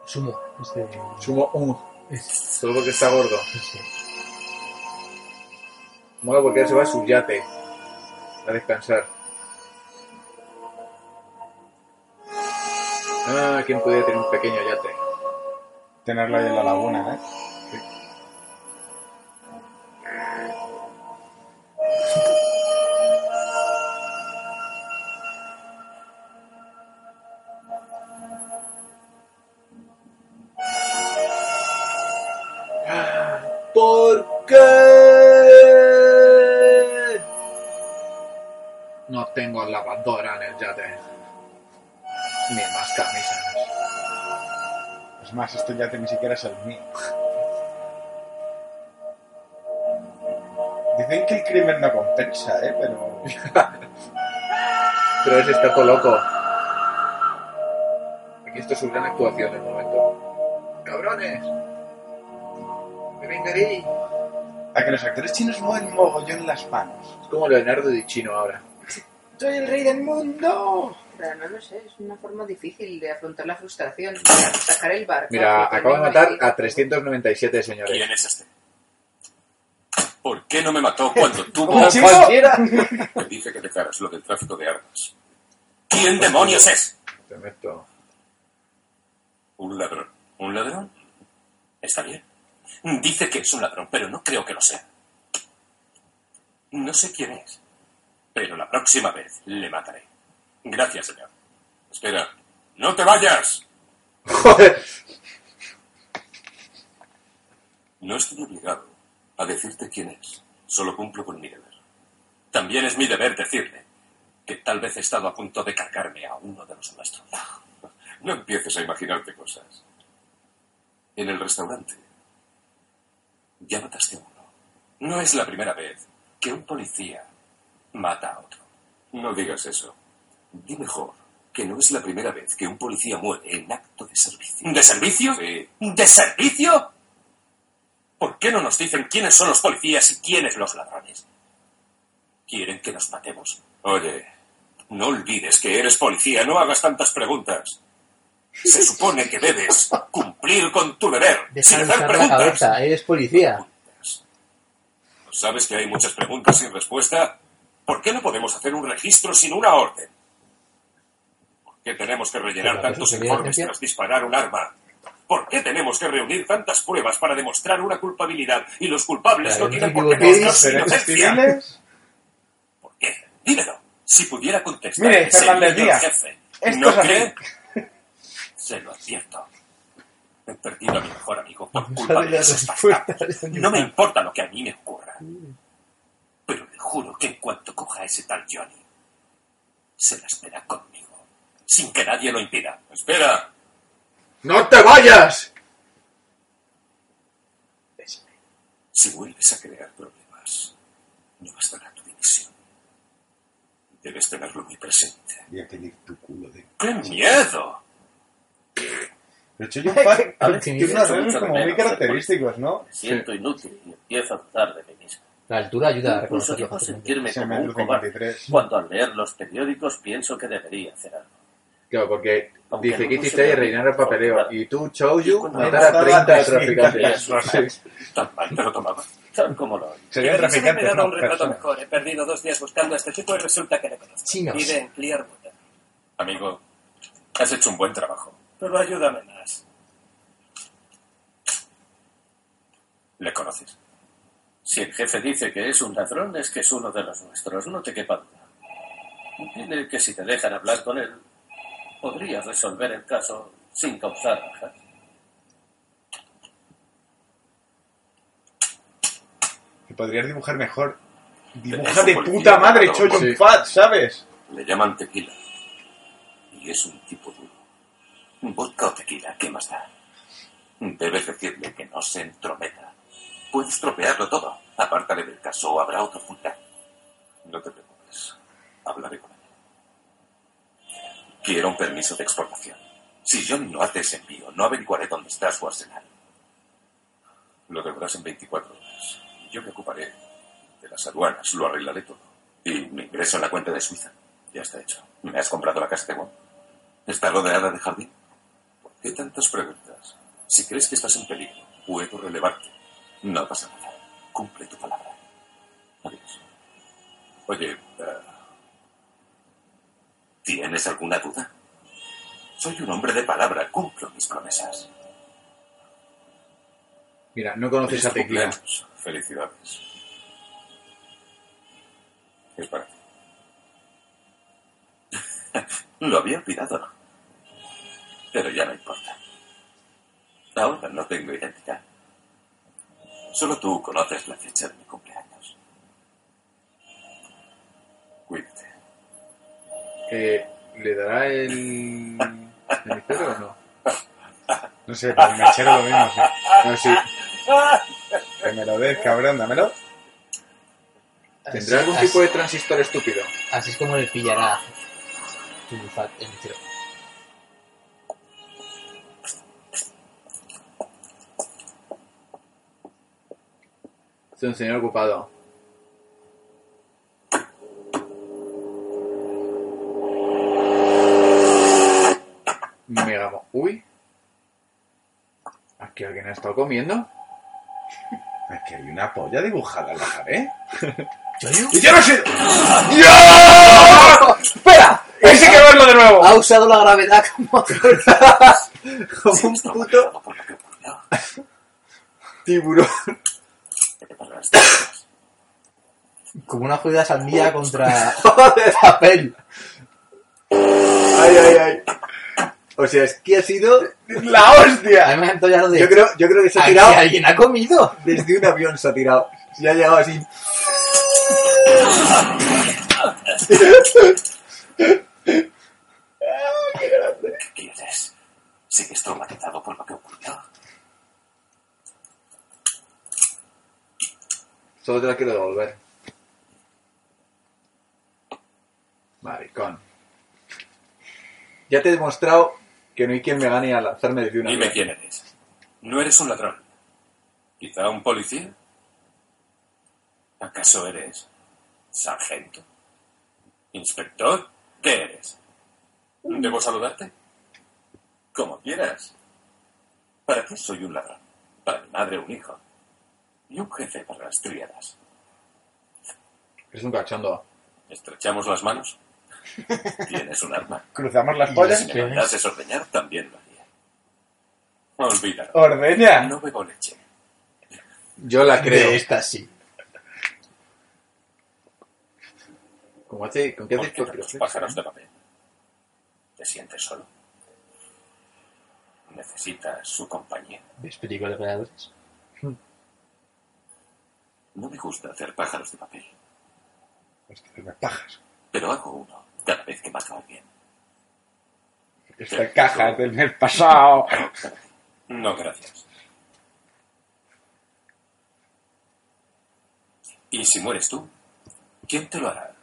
Sumo. Este. Sumo un. Es, Solo porque está gordo. sí. Mola porque ahora se va a su yate a descansar. Ah, ¿quién podría tener un pequeño yate? Tenerlo ahí en la laguna, ¿eh? Ni siquiera es el mío. Dicen que el crimen no compensa, ¿eh? Pero... Pero ese está todo loco. Aquí esto es su gran actuación del momento. ¡Cabrones! ¡Me vengaré! A que los actores chinos mueven mogollón las manos. Es como Leonardo Di Chino ahora. ¡Soy el rey del mundo! Pero no lo sé, es una forma difícil de afrontar la frustración, de sacar el barco. Mira, acabo de no matar a 397 señores. ¿Quién es este? ¿Por qué no me mató cuando tuvo... ¡Como cualquiera! Te dije que dejaras lo del tráfico de armas. ¿Quién demonios es? Te meto. Un ladrón. ¿Un ladrón? Está bien. Dice que es un ladrón, pero no creo que lo sea. No sé quién es, pero la próxima vez le mataré. Gracias, señor. Espera. ¡No te vayas! Joder. No estoy obligado a decirte quién es. Solo cumplo con mi deber. También es mi deber decirle que tal vez he estado a punto de cargarme a uno de los nuestros. No empieces a imaginarte cosas. En el restaurante ya mataste a uno. No es la primera vez que un policía mata a otro. No digas eso. Di mejor que no es la primera vez que un policía muere en acto de servicio. ¿De servicio? Sí. ¿De servicio? ¿Por qué no nos dicen quiénes son los policías y quiénes los ladrones? ¿Quieren que nos matemos? Oye, no olvides que eres policía, no hagas tantas preguntas. Se supone que debes cumplir con tu deber, Deja sin de hacer usar la preguntas. cabeza, eres policía. ¿Sabes que hay muchas preguntas sin respuesta? ¿Por qué no podemos hacer un registro sin una orden? ¿Por qué tenemos que rellenar Pero, ¿eso tantos sería informes tras disparar un arma? ¿Por qué tenemos que reunir tantas pruebas para demostrar una culpabilidad y los culpables no tienen por qué mostrar su ¿Derechos inocencia? ¿Por qué? Dímelo. Si pudiera contestar Mire, Fernández Díaz, jefe, esto ¿no es cree? Se lo advierto. He perdido a mi mejor amigo por culpa de las esos bastardos. No me importa lo que a mí me ocurra. Pero le juro que en cuanto coja a ese tal Johnny, se la espera conmigo, sin que nadie lo impida. ¡Espera! ¡No te vayas! Si vuelves a crear problemas, no bastará tu dimisión. Debes tenerlo muy presente. Voy a pedir tu culo de... ¡Qué miedo! De hecho, Alex, tiene unos rasgos como muy menos, característicos, ¿no? Me siento inútil y empiezo a dudar de mí mismo. La altura ayuda a Incluso reconocerlo llego a fácilmente. sentirme Se como un cobarde 53. cuando al leer los periódicos pienso que debería hacer algo. Claro, porque Aunque dice no que hiciste rellenar el papeleo y tú, Chouyu, matar a mataba 30 a traficantes. 300. Sí. Tan mal te lo tomaba. Tal como lo. Sería traficante, haber dado no, un retrato mejor. He perdido dos días buscando a este tipo y resulta que le conozco. Chinos. Vive en Clearwater. Amigo, has hecho un buen trabajo. Pero ayúdame más. ¿Le conoces? Si el jefe dice que es un ladrón, es que es uno de los nuestros, no te quepa duda. Dile que si te dejan hablar con él, podrías resolver el caso sin causar bajas. Que podrías dibujar mejor. Dibuja de puta madre, Choyon sí. Fat, ¿sabes? Le llaman tequila. Y es un tipo duro. Vodka o tequila, ¿qué más da? Debes decirle que no se entrometa. Puedes tropearlo todo. Apártale del caso o habrá otro fulgaz. No te preocupes. Hablaré con él. Quiero un permiso de exportación. Si John no hace ese envío, no averiguaré dónde está su arsenal. Lo deberás en 24 horas. Yo me ocuparé de las aduanas, lo arreglaré todo. Y me ingreso en la cuenta de Suiza. Ya está hecho. ¿Me has comprado la casa de Wong? ¿Está rodeada de jardín? ¿Por qué tantas preguntas? Si crees que estás en peligro, puedo relevarte. No pasa nada. Cumple tu palabra. Adiós. Oye, eh, ¿tienes alguna duda? Soy un hombre de palabra, cumplo mis promesas. Mira, no conoces Feliz a cumpleaños. Felicidades. Es para ti. Lo había olvidado. Pero ya no importa. Ahora no tengo identidad. Solo tú conoces la fecha de mi cumpleaños. Cuídate. Eh, ¿Le dará el cenicero o no? No sé, para el mechero lo mismo, sí. No, sí. Que me lo des, cabrón, dámelo. ¿Tendrá algún Así- tipo de transistor estúpido? Así es como le pillará tu el mechero. Es un señor ocupado. Uy. ¿Aquí alguien ha estado comiendo? Aquí hay una polla dibujada en la pared. ¡Y yo no sé! ¡Espera! ¡Hay que verlo de nuevo! Ha usado la gravedad como Como un puto tiburón. como una jodida sandía contra Joder. papel. Ay, ay, ay. O sea, es que ha sido ¡La hostia! A mí me ha entollado de. Yo creo, yo creo que se ha ¿Aquí tirado alguien ha comido? desde un avión se ha tirado. Se ha llegado así. ¿Qué quieres? ¿Sigues traumatizado por lo que ocurrió? Solo te la quiero devolver. Maricón. Ya te he demostrado que no hay quien me gane a lanzarme desde una Dime quién eres. No eres un ladrón. ¿Quizá un policía? ¿Acaso eres sargento? ¿Inspector? ¿Qué eres? ¿Debo saludarte? Como quieras. ¿Para qué soy un ladrón? Para mi madre un hijo. Y un jefe para las tríadas. Es un cachondo. ¿Estrechamos las manos? ¿Tienes un arma? Cruzamos las Y pollas. si me mandases ordeñar, también lo haría. Olvídalo. Ordeña. No bebo leche. Yo la creo. De esta sí. ¿Cómo hace, ¿Con qué ¿Por haces qué tu tantos pájaros de papel? ¿Te sientes solo? ¿Necesitas su compañía? ¿Ves películas de peleadores? No me gusta hacer pájaros de papel, Hostia, me pajas. pero hago uno cada vez que mato a alguien. Esta caja es del mes pasado. No, gracias. ¿Y si mueres tú? ¿Quién te lo hará?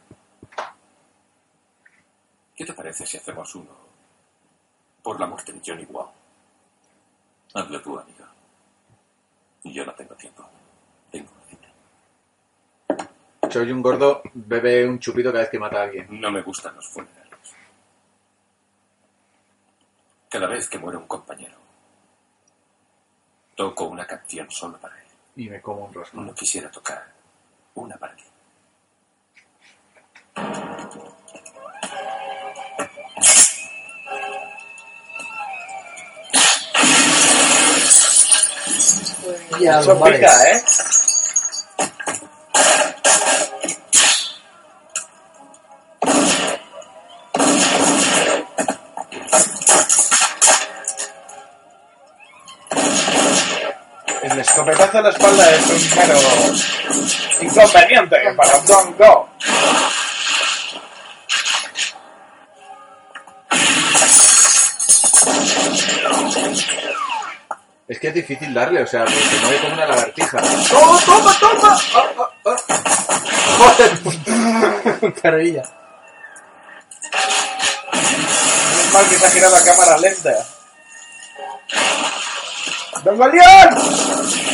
¿Qué te parece si hacemos uno por la muerte de Johnny Wow? Hazlo tú, amigo. Yo no tengo tiempo. Soy un gordo, bebe un chupito cada vez que mata a alguien. No me gustan los funerales. Cada vez que muere un compañero, toco una canción solo para él. Y me como un rosco. No quisiera tocar una para ti. Ya, Eso vale. pica, ¿eh? La espalda es un mero inconveniente para Don't Go. Es que es difícil darle, o sea, porque se mueve como una lagartija. ¡Toma, toma, toma! Ah, ah, ah. ¡Joder! Es mal que se ha girado la cámara lenta. ¡Don Galeón!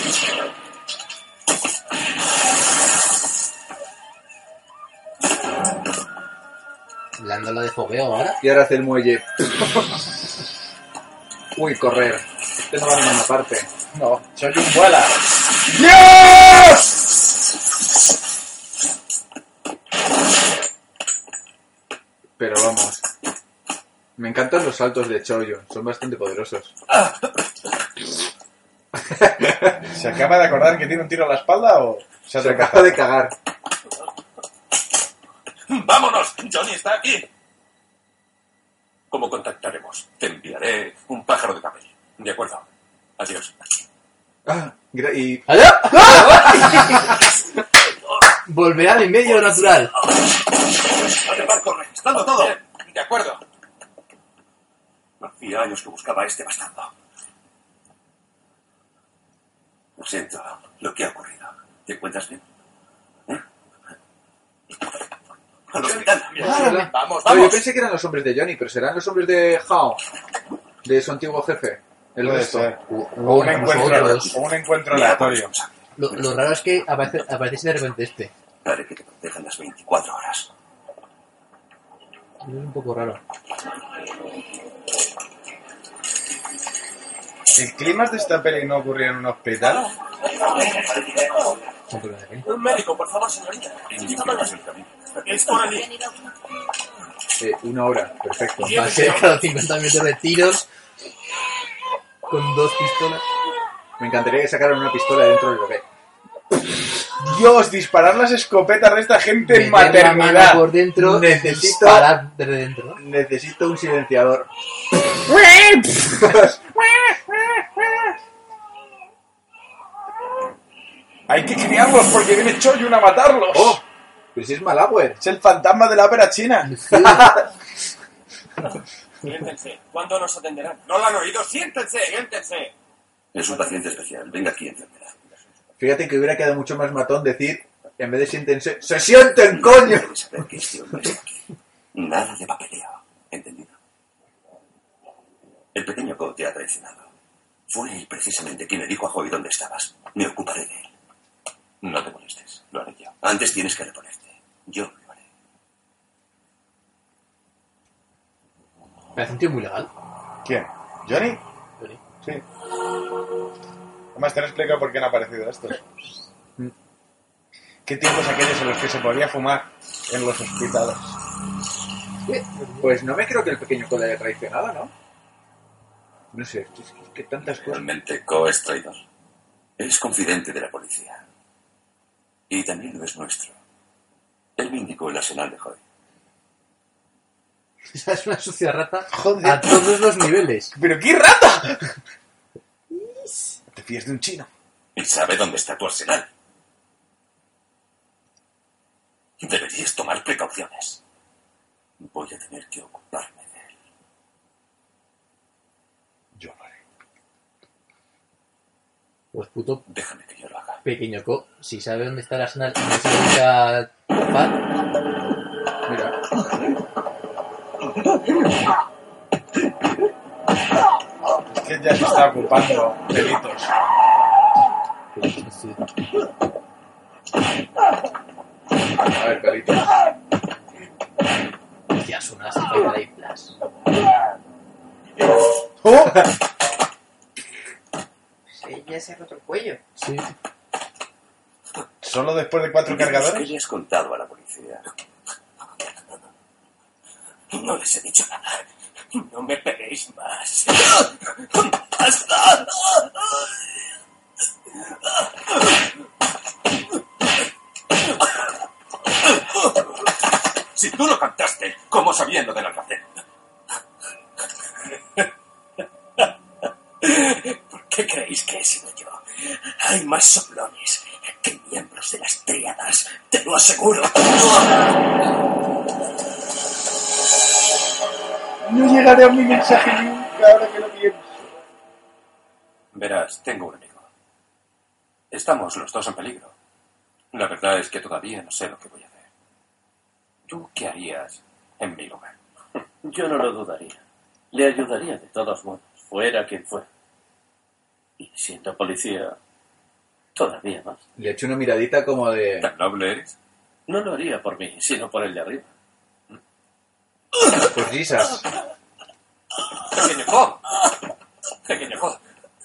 Dándolo de fogueo ahora. Y ahora hace el muelle. Uy, correr. Este no va a ninguna parte. No, soy un vuela. Pero vamos. Me encantan los saltos de Choyo. Son bastante poderosos. ¿Se acaba de acordar que tiene un tiro a la espalda o se acaba de cagar. ¡Vámonos! ¡Johnny está aquí! ¿Cómo contactaremos? Te enviaré un pájaro de papel. De acuerdo. Adiós. Ah, y ¡Allá! Volverá de medio natural. corre, estando todo. De acuerdo. Hacía años que buscaba a este bastardo. Lo siento, lo que ha ocurrido. ¿Te encuentras bien? ¿Eh? Al hospital. Vamos, No, yo vamos. pensé que eran los hombres de Johnny, pero serán los hombres de Hao, de su antiguo jefe. El Puede resto. ser. O, O un, encuentro, o un encuentro Mira, aleatorio. Lo, lo raro es que aparece, aparece de repente este. Haré que te protejan las 24 horas. Es un poco raro. ¿El clima de esta peli no ocurría en un hospital? Un médico, por favor, señorita. Es por allí. Eh, una hora, perfecto. Va a ser cada 50 metros de tiros con dos pistolas. Me encantaría que sacaran una pistola dentro del bebé. Dios, disparar las escopetas de esta gente en Meter la mano maternidad. por dentro, Necesito- disparar desde dentro. Necesito un silenciador. Hay que criarlos porque viene Choyun a matarlos. ¡Oh! Pero si es Malagüer. Es el fantasma de la ópera china. Siéntense. ¿Cuándo nos atenderán? ¿No lo han oído? Siéntense, siéntense. Es un paciente especial. Venga aquí, enfermera. Fíjate que hubiera quedado mucho más matón decir, en vez de siéntense, ¡se sienten, coño! Debes saber que este hombre está aquí. Nada de papeleo. ¿Entendido? El pequeño Co te ha traicionado. Fue él precisamente quien le dijo a Joy dónde estabas. Me ocuparé de él. No te molestes. Lo haré yo. Antes tienes que reponerte. Yo lo haré. Parece un tío muy legal. ¿Quién? ¿Johnny? Johnny. Sí. Además, te han explicado por qué han aparecido estos. ¿Qué tiempos aquellos en los que se podía fumar en los hospitales? Pues no me creo que el pequeño Co le haya traicionado, ¿no? No sé, es que tantas cosas. Realmente Co es traidor. Es confidente de la policía. Y también lo es nuestro. Él me indicó el arsenal de Joy. Esa es una sucia rata Joder. a todos los niveles. ¡Pero qué rata! Te fías de un chino. Y sabe dónde está tu arsenal. Deberías tomar precauciones. Voy a tener que ocuparme de él. Yo lo haré. Pues puto Déjame que yo lo haga. Pequeño co, si sabe dónde está el arsenal y no se lo busca Fat, Mira, Es que ya se está ocupando delitos. sí. a ver, Carlitos. Hostia, suena así para ahí, plas. ¡Oh! Sí, ya se ha roto el cuello. Sí. Solo después de cuatro Dinos, ¿Qué cargadores. le has contado a la policía? No les he dicho nada. No me peguéis más. ¡Basta! Si tú lo cantaste, ¿cómo sabiendo del almacén? ¿Por qué creéis que he sido yo? Hay más soplones que miembros de las tríadas, te lo aseguro. No llegaré a mi mensaje nunca ahora que lo pienso. Verás, tengo un amigo. Estamos los dos en peligro. La verdad es que todavía no sé lo que voy a hacer. ¿Tú qué harías en mi lugar? Yo no lo dudaría. Le ayudaría de todos modos, fuera quien fuera. Y siendo policía, todavía más. Le echo una miradita como de... ¿Tan noble eres? No lo haría por mí, sino por el de arriba. Pues risas. Pequeño Co. Pequeño Co.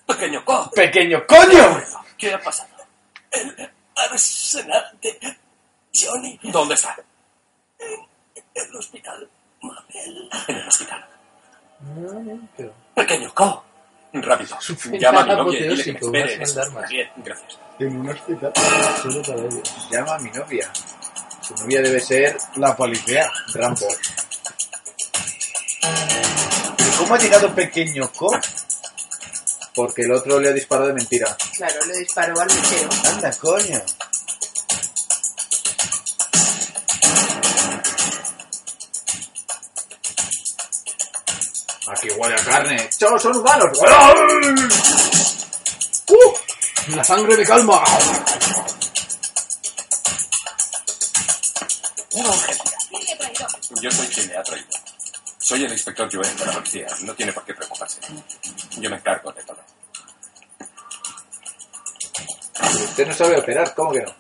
Pequeño Co. ¡Pequeño coño! ¿Qué ha pasado? El arsenal de Johnny. ¿Dónde está? En el hospital. Mabel. En el hospital. No. Pequeño Co. Rápido. Suena Llama a mi novia y dile que me espere. Bien, gracias. Un hospital. Solo para ellos. Llama a mi novia. Su novia debe ser La policía. Rambo. ¿Pero cómo ha llegado pequeño co? Porque el otro le ha disparado de mentira. Claro, le disparó al mechero. Anda, coño. Aquí huele a carne. ¡Chavos, son humanos! ¡Uh! La sangre me calma. Una urgencia. Yo soy quien le ha traído. Soy el inspector Joel de la policía. No tiene por qué preocuparse. Yo me encargo de todo. Usted no sabe operar, ¿cómo que no?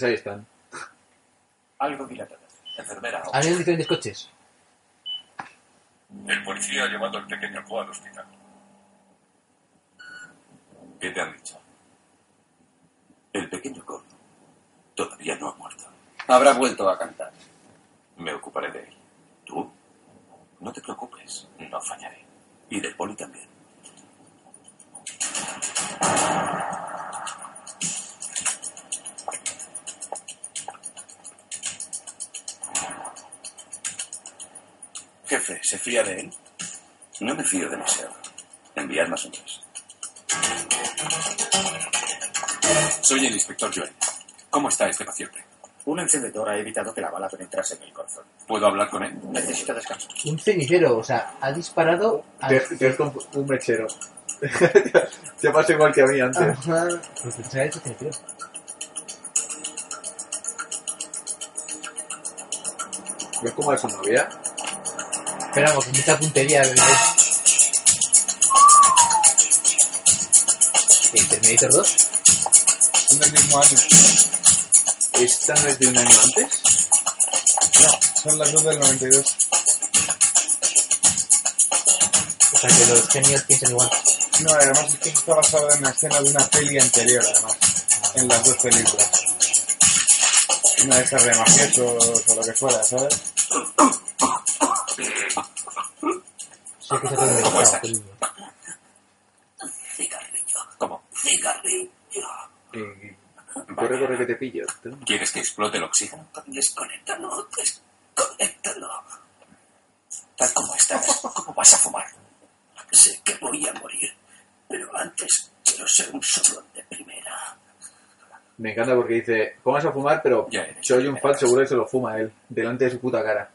Pues ahí están. Algo dilatada. Enfermera. Habían diferentes coches. El policía ha llevado al pequeño Joe al hospital. ¿Qué te han dicho? El pequeño Cole todavía no ha muerto. Habrá vuelto a cantar. Encendedor ha evitado que la bala penetrase en el corazón. ¿Puedo hablar con él? Necesita descanso. Un cenicero, o sea, ha disparado al... Te, te un mechero. Te pasa igual que a mí antes. Ajá. Pues pensaba hecho cenicero. ¿Ves cómo es su novia? Espera, con mucha puntería. ¿verdad? ¿Y Terminator 2? Son del mismo año. ¿Esta no es de un año antes? No, son las dos del 92. O sea, que los genios piensan igual. No, además es que está basado en la escena de una peli anterior, además. En las dos películas. Una de esas de mafiosos o lo que fuera, ¿sabes? Sé que se puede ver. ¿Cómo estás? Cigarrillo. ¿Cómo? Cigarrillo. Eh, corre, corre que te pillo. ¿Quieres que explote el oxígeno? Desconéctalo, desconéctalo. Tal como estás, ¿cómo vas a fumar? Sé que voy a morir, pero antes quiero ser un sobrón de primera. Me encanta porque dice, ¿cómo vas a fumar? Pero soy un fan, seguro que se lo fuma él, delante de su puta cara.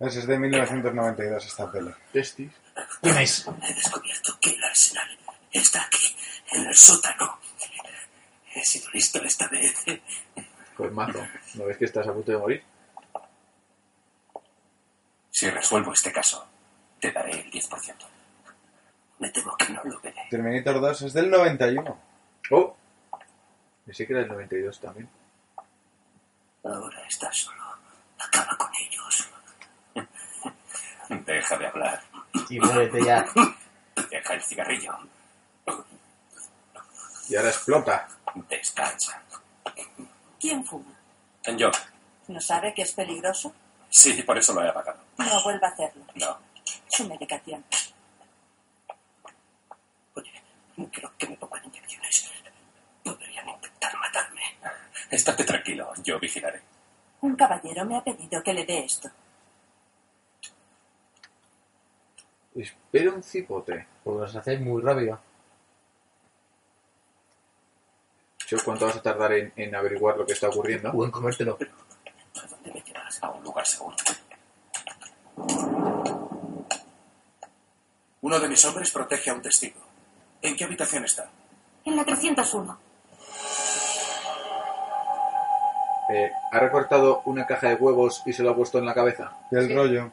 Ese es de 1992 esta peli. Testis. ¿Quién es? He descubierto que el arsenal está aquí, en el sótano. He sido listo esta vez. Pues mazo, ¿no ves que estás a punto de morir? Si resuelvo este caso, te daré el 10%. Me temo que no lo veré. Terminator 2 es del 91. Oh, pensé que era el 92 también. Ahora está solo. Acaba con ellos. Deja de hablar. Y muérete ya. Deja el cigarrillo. Y ahora explota. Descansa. ¿Quién fuma? Yo. ¿No sabe que es peligroso? Sí, por eso lo he apagado. No vuelva a hacerlo. No. Su medicación. Creo que me pongan inyecciones. Podrían intentar matarme. Estate tranquilo, yo vigilaré. Un caballero me ha pedido que le dé esto. Espera un cipote. Pues a hacer muy rápido. Yo, ¿Cuánto vas a tardar en, en averiguar lo que está ocurriendo? O en comértelo. ¿Dónde me llevas? A un lugar seguro. Uno de mis hombres protege a un testigo. ¿En qué habitación está? En la 301. Eh, ¿Ha recortado una caja de huevos y se lo ha puesto en la cabeza? Del rollo.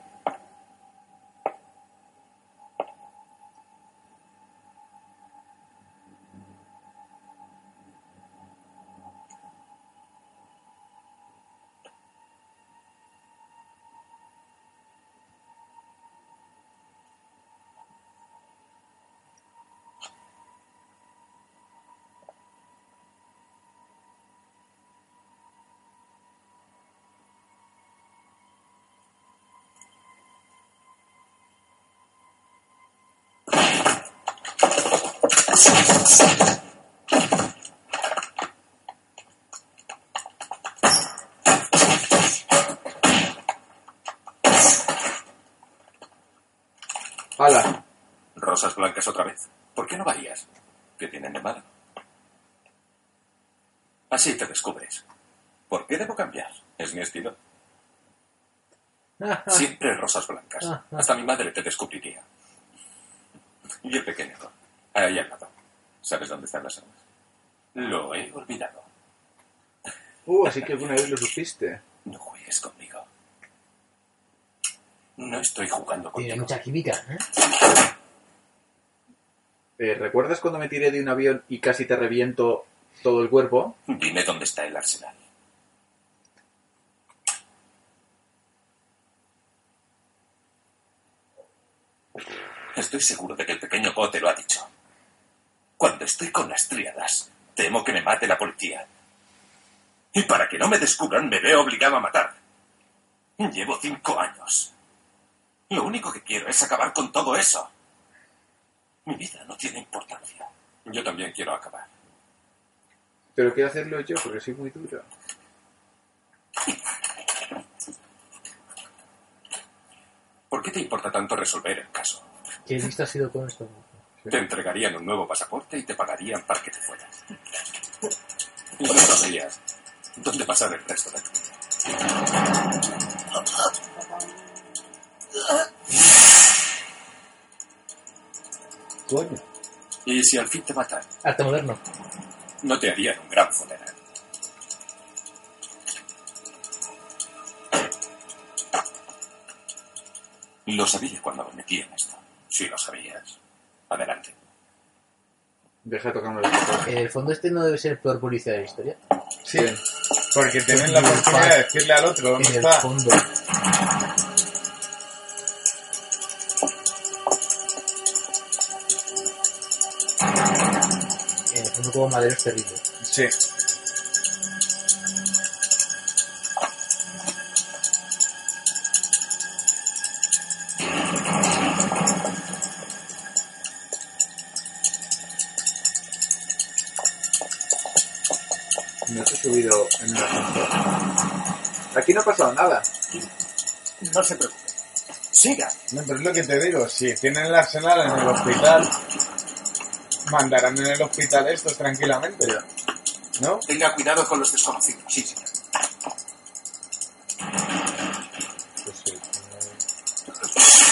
¡Hala! Rosas blancas otra vez. ¿Por qué no varías? ¿Qué tienen de malo? Así te descubres. ¿Por qué debo cambiar? Es mi estilo. Siempre rosas blancas. Hasta mi madre te descubriría. Y el pequeño. Ahí al lado. ¿Sabes dónde están las armas? Lo he olvidado. Uh, así que alguna vez lo supiste. No juegues conmigo. No estoy jugando Tiene contigo. mucha química, ¿eh? Eh, ¿Recuerdas cuando me tiré de un avión y casi te reviento todo el cuerpo? Dime dónde está el arsenal. Estoy seguro de que el pequeño Co te lo ha dicho. Cuando estoy con las tríadas, temo que me mate la policía. Y para que no me descubran, me veo obligado a matar. Llevo cinco años. Lo único que quiero es acabar con todo eso. Mi vida no tiene importancia. Yo también quiero acabar. Pero quiero hacerlo yo porque soy muy duro. ¿Por qué te importa tanto resolver el caso? ¿Qué listo has sido con esto? Te entregarían un nuevo pasaporte y te pagarían para que te fueras. Y no sabrías dónde pasar el resto de tu vida. Coño. Y si al fin te matan, Arte moderno. no te harían un gran funeral. Lo sabía cuando me metí en esto. Si lo sabías, adelante. Deja de tocarme los ojos. En el fondo este no debe ser el peor policía de la historia. Sí. Porque tienen la oportunidad de decirle al otro dónde En el está. fondo. En el fondo como madero es terrible. Sí. No se preocupe. Siga. No, pero es lo que te digo, si tienen el arsenal en el hospital, mandarán en el hospital estos tranquilamente. ¿No? Tenga cuidado con los desconocidos. Sí, señor. Pues sí.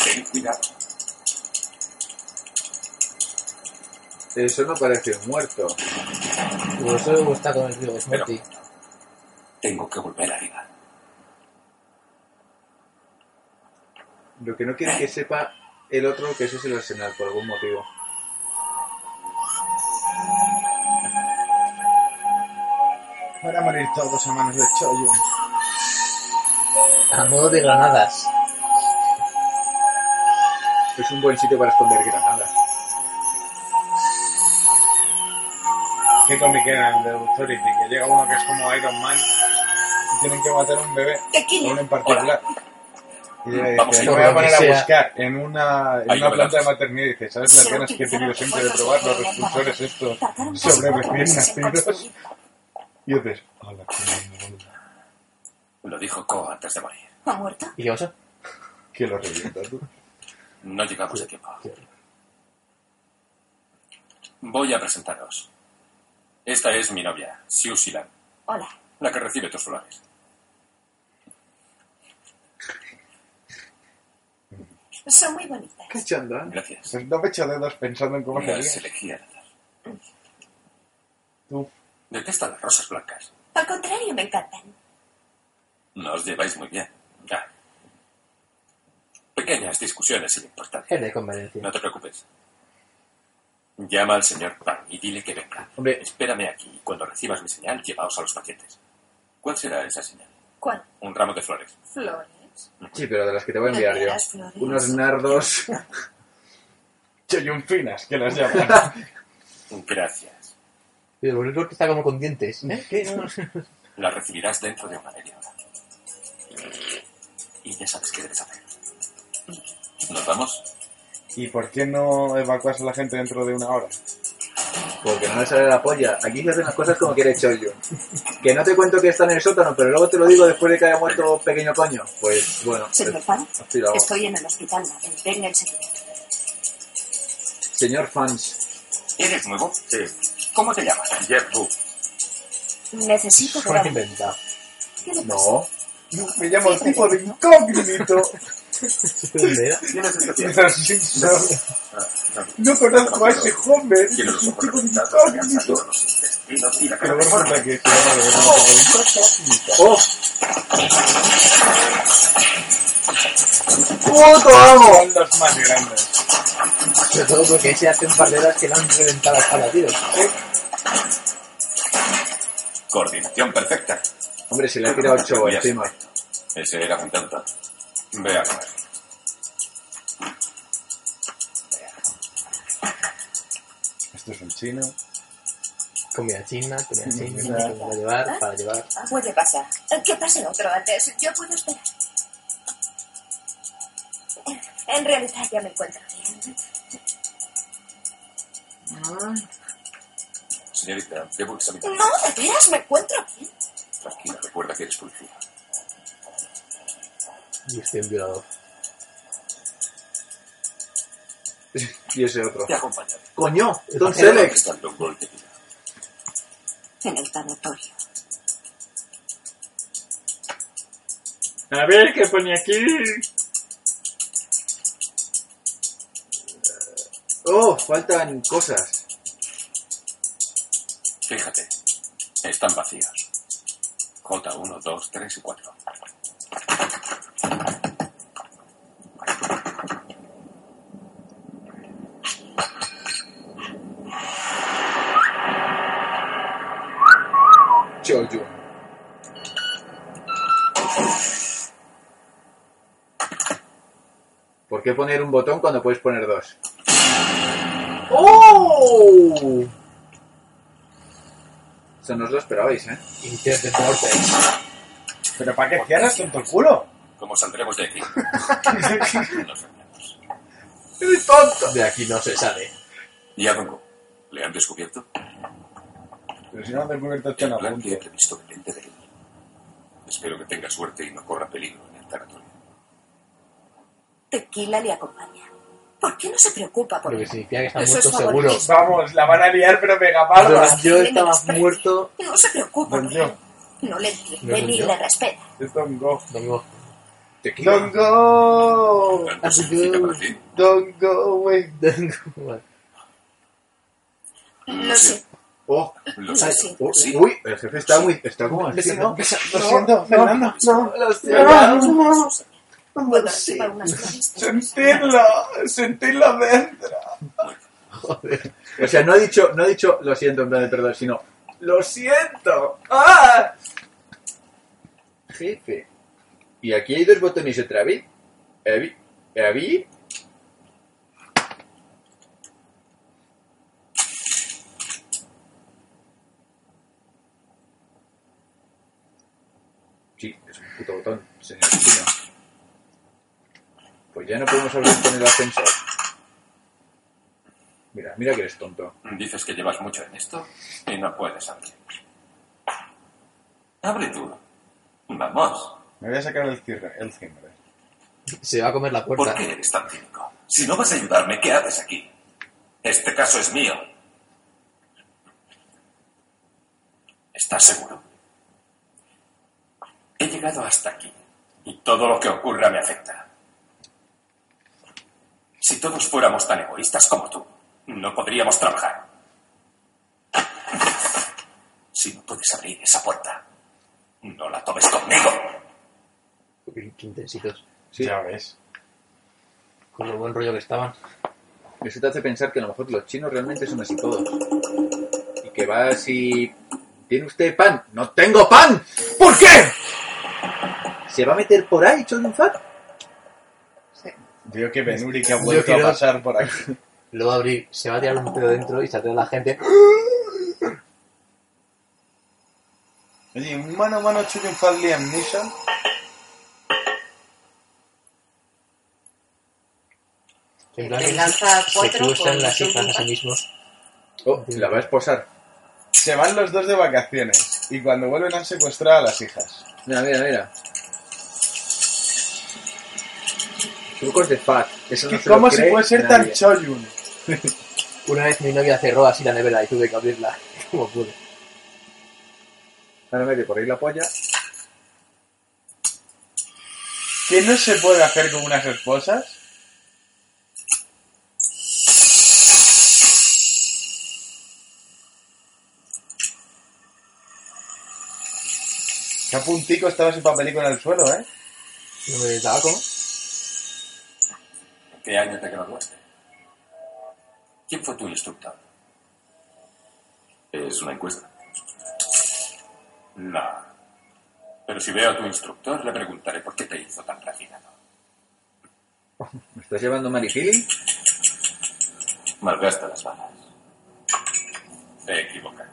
Ten cuidado. Eso no parece un muerto. Por eso está con el río de Smerty. Tengo que volver arriba. Lo que no quiere que sepa el otro que ese es el arsenal por algún motivo. Van a morir todos a manos de Choyun. A modo de granadas. Es un buen sitio para esconder granadas. ¿Qué cómic era el de Authority? Que llega uno que es como Iron Man y tienen que matar a un bebé, a uno en particular. Vamos a ir voy a poner lo a sea. buscar en una, en Ahí una lo planta de verás. maternidad y dice, ¿sabes las ganas que he tenido siempre de probar los expulsores estos sobre recién nacidos? Y dices, hola, qué mono, Lo dijo Ko antes de morir. ¿Ha muerto? ¿Y qué pasa? que lo revienta tú. No llegamos a tiempo. Voy a presentaros. Esta es mi novia, Siu Silan, Hola. la que recibe tus flores. Son muy bonitas. ¿Qué chandán? Gracias. Pues no me echo dedos pensando en cómo Las sería. elegí al azar. Tú. Detesta las rosas blancas. Al contrario, me encantan. No os lleváis muy bien. Ya. Pequeñas discusiones sin importancia. Es de conveniencia. No te preocupes. Llama al señor Pan y dile que venga. Hombre. Espérame aquí y cuando recibas mi señal, llevaos a los pacientes. ¿Cuál será esa señal? ¿Cuál? Un ramo de flores. Flores. Sí, pero de las que te voy a enviar yo. Unos nardos. Choyun finas, que las llaman. Gracias. Pero por eso que está como con dientes. ¿Eh? ¿Qué? La recibirás dentro de una media hora. Y ya sabes qué debes hacer. ¿Nos vamos? ¿Y por qué no evacuas a la gente dentro de una hora? Porque no me sale la polla. Aquí se hacen las cosas como quiere Choyo. Que no te cuento que está en el sótano, pero luego te lo digo después de que haya muerto pequeño coño. Pues bueno. Señor pues, estoy en el hospital. Venga enseguida. Señor Fans. ¿Eres nuevo? Sí. ¿Cómo te llamas? Jeff Boo. Necesito ver. ¿Qué le pasa? No. Me llamo el tipo de incógnito. ¿Dónde era? ¿Quién es este tío? Simpsons. Ah, no. No conozco a ese Homer. Tiene Es un tipo de incógnito. la Pero que se. ¡Oh! ¡Puto amo! Son los más grandes. Sobre todo porque ese hace un par de horas que le han reventado la espalda a tiros. Coordinación perfecta. Hombre, se le ha tirado ocho Muy encima. astuto. Ese era un tonto. Ve a comer. Esto es un chino. Comida china, comida china, para llevar, para llevar. Puede pasar. Que pase otro antes. Yo puedo esperar. En realidad ya me encuentro bien. Señorita, debo examinar. No, de veras me encuentro bien. Tranquila, recuerda que eres policía. Y estoy en violador. Y ese otro. Te acompañaré. ¡Coño! Don ¿Dónde Select. está el Don Gold de vida? En el tanatorio. A ver, ¿qué pone aquí? ¡Oh! Faltan cosas. Fíjate, están vacíos. J1, 2, 3 y 4. Choyo. ¿Por qué poner un botón cuando puedes poner dos? ¡Oh! Eso no os lo esperabais, ¿eh? Interdeportes. ¿Pero para qué cierras tonto el culo? ¿Cómo saldremos de aquí? Nos vemos. ¡Eres tonto! De aquí no se sale. ¿Y a Dongo? ¿Le han descubierto? Pero si no han descubierto esto El no plan que he previsto depende de él. Espero que tenga suerte y no corra peligro en el tanatorio. Tequila le acompaña. ¿Por qué no se preocupa por que él? significa que está Eso muerto es seguro. Vamos, la van a liar pero mega parda. Yo estaba muerto. No se preocupa Don por yo. él. No le No entiende ni yo. le respeta. Es Don Go. Domingo. Tequila. Don Go. ¿Tanto significa para ti? Don't go away. Vale. Lo sé. ¡Oh! Lo sé. oh, Sí. Uy, el jefe está muy... Está como así, ¿no? Lo siento, Fernando. No, lo No, recibar unas flores. Sentirlo, sentirlo dentro. Joder. O sea, no ha dicho, no ha dicho lo siento en plan de perdón, sino lo siento. ¡Ah! Jefe. Y aquí hay dos botones otra vez. Evi. Evi. Sí, es un puto botón, señor. Pues ya no podemos hablar con el ascensor. Mira, mira que eres tonto. Dices que llevas mucho en esto y no puedes abrir. Abre tú. Vamos. Me voy a sacar el cierre, el cimbre. Se va a comer la ¿Por puerta. qué eres tan cínico? Si no vas a ayudarme, ¿qué haces aquí? Este caso es mío. ¿Estás seguro? He llegado hasta aquí y todo lo que ocurra me afecta. Si todos fuéramos tan egoístas como tú, no podríamos trabajar. Si no puedes abrir esa puerta, no la tomes conmigo. Qué, intensitos. Sí. Ya ves. Con lo buen rollo que estaban. Eso te hace pensar que a lo mejor los chinos realmente son así todos. Y que va así... ¿Tiene usted pan? ¡No tengo pan! ¿Por qué? ¿Se va a meter por ahí, Choyunfat? Digo que Benuri que ha vuelto quiero- a pasar por aquí. Lo va a abrir, se va a tirar un pedo dentro y saldrá la gente. Oye, un mano a mano Fall Liam Neeson. En plan, lanza se cuatro con las hijas a sí mismos. Oh, la va a esposar. Se van los dos de vacaciones y cuando vuelven han secuestrado a las hijas. Mira, mira, mira. Trucos de Fat. Eso no ¿Y se lo ¿Cómo se puede ser tan choyun? Una vez mi novia cerró así la nevera y tuve que abrirla como pude. Ahora mete por ahí la polla. ¿Qué no se puede hacer con unas esposas? Qué puntico estaba ese papelico en el suelo, ¿eh? No me tabaco. ¿Qué año te graduaste? ¿Quién fue tu instructor? Es una encuesta. No. Pero si veo a tu instructor, le preguntaré por qué te hizo tan refinado. ¿Me estás llevando Marigili? Malgasta las balas. Te equivocas.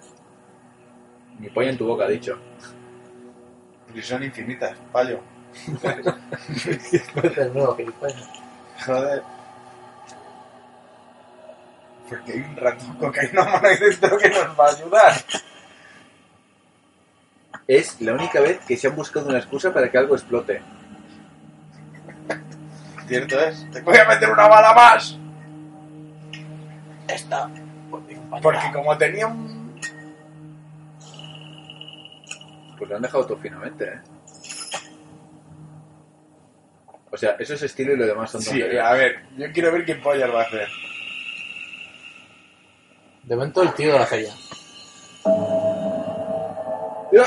Ni polla en tu boca, ha dicho. Y son infinitas, fallo. no, gilipollas. Joder. Porque hay un ratón cocainómano ahí dentro que nos va a ayudar. Es la única vez que se han buscado una excusa para que algo explote. Cierto es. Te voy a meter una bala más. Esta. Porque como tenía un... Pues lo han dejado todo finamente, ¿eh? O sea, eso es estilo y lo demás son Sí, tonterías. a ver, yo quiero ver qué pollas va a hacer. De momento el tío de la feria. ¡Mira!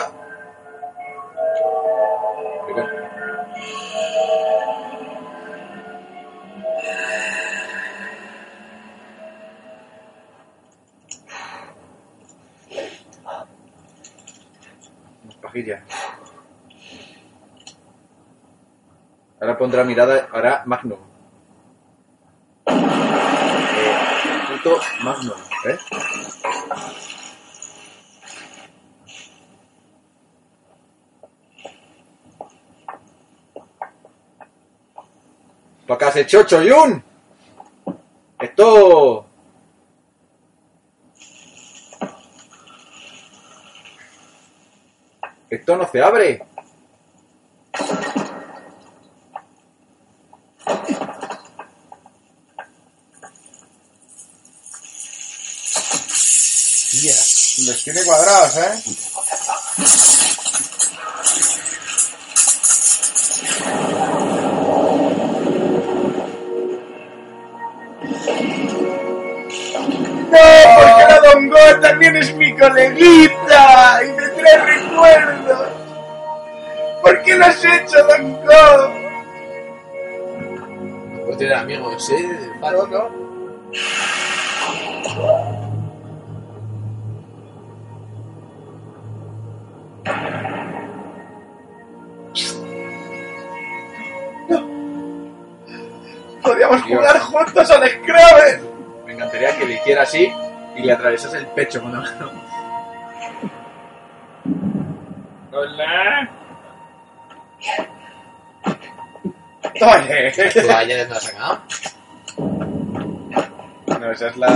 Pajilla. Ahora pondrá mirada, hará Magnum. Eh, puto Magnum, ¿eh? ¡Para se chocho, Yun! Esto... Esto no se abre. Los tiene cuadrados, ¿eh? ¡No! Porque la Don Go también es mi coleguita y me trae recuerdos. ¿Por qué lo has hecho, Don Go? Puede tener amigos, ¿eh? No. Podríamos Dios. jugar juntos al Scrabble. Me encantaría que le hiciera así y le atravesas el pecho con la mano. Hola. Oye. Vaya, ¿de dónde la has sacado? No, esa es la...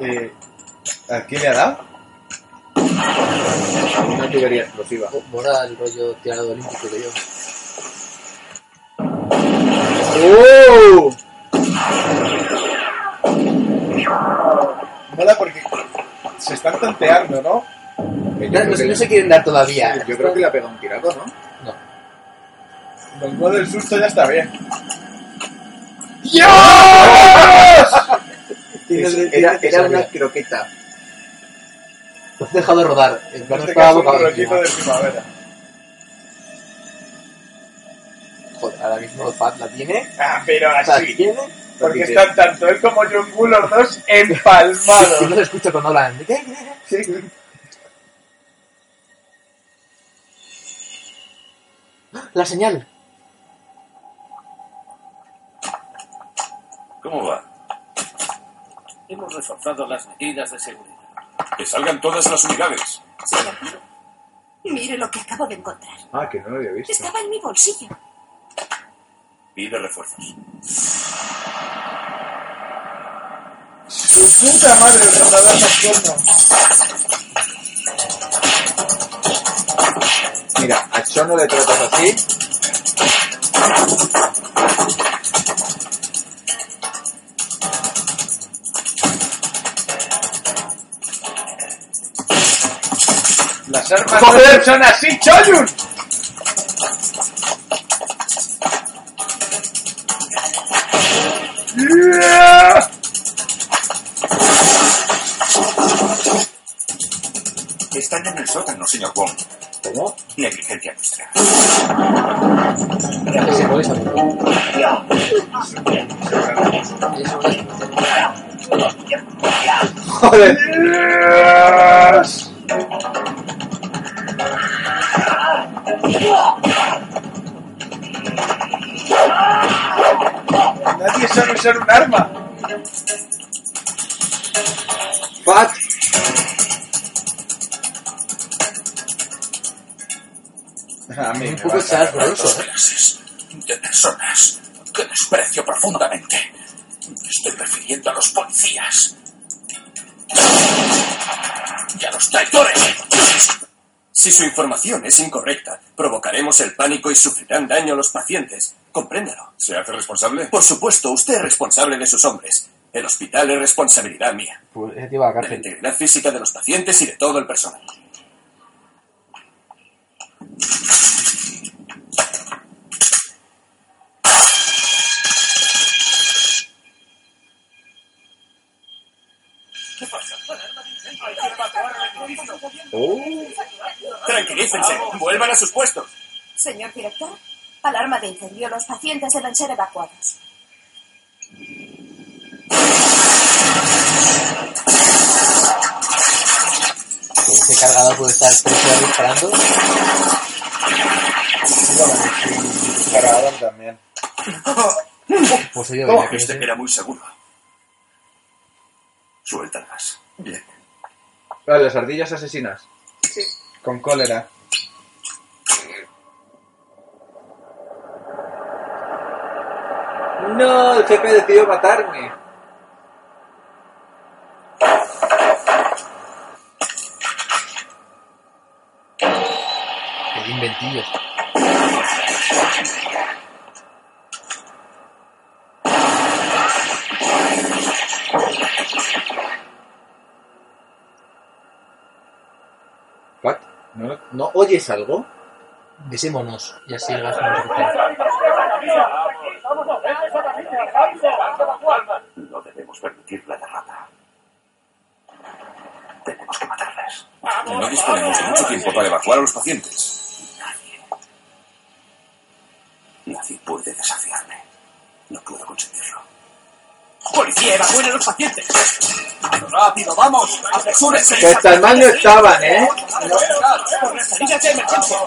Eh, ¿A quién le ha dado? Una tubería explosiva. Mola el rollo tirado olímpico que yo. ¡Oh! Mola porque se están tonteando, ¿no? Yo No, creo no, que no se quieren dar todavía. Yo creo que le ha pegado un tiraco, ¿no? No. Don Go del susto ya está bien. Es- Era, era una croqueta. Lo has dejado rodar. En este estaba boca de primavera. Joder, ahora mismo Fat la tiene. Ah, pero La así. tiene. Porque están tanto él como John Bull los dos Si empalmados. no se escucha cuando hablan. Sí. La señal. ¿Cómo va? Hemos reforzado las medidas de seguridad. Que salgan todas las unidades. Señor, mire lo que acabo de encontrar. Ah, que no lo había visto. Estaba en mi bolsillo. Pide refuerzos. Tu puta madre, el rondador nocturno. Mira, a Chono le tratas así. Las armas ¡Joder! no son así, Choyun. Yeah. Están en el sótano, señor Wong. ¿Cómo? Negligencia nuestra. Joder. Nadie sabe usar un arma. Fat. A mí Un me poco a- sabroso, Dos clases de personas que desprecio profundamente. Estoy refiriendo a los policías. Y a los traidores. Si su información es incorrecta, provocaremos el pánico y sufrirán daño los pacientes. Compréndalo. ¿Se hace responsable? Por supuesto, usted es responsable de sus hombres. El hospital es responsabilidad mía. Pues ese tío va a la De la cárcel. integridad física de los pacientes y de todo el personal. Tranquilícense, vuelvan a sus puestos. Señor director, alarma de incendio. Los pacientes deben ser evacuados. Ese cargador puede estar tres horas disparando. Cargador también. Pues oye, ¿Cómo? venga, que Este era muy seguro. Gas. Bien. Vale, las ardillas asesinas. Con cólera. No, el jefe decidió matarme. que inventillos. What? ¿No, ¿No oyes algo? Besémonos y así el gas no debemos permitir la derrota. Tenemos que matarles. No disponemos de mucho tiempo para evacuar a los pacientes. ¡Policía, evacúen a los pacientes! ¡Rápido, vamos! ¡Apresúrense! Que el mal no estaban, ¿eh? ¡Por las salidas de emergencia!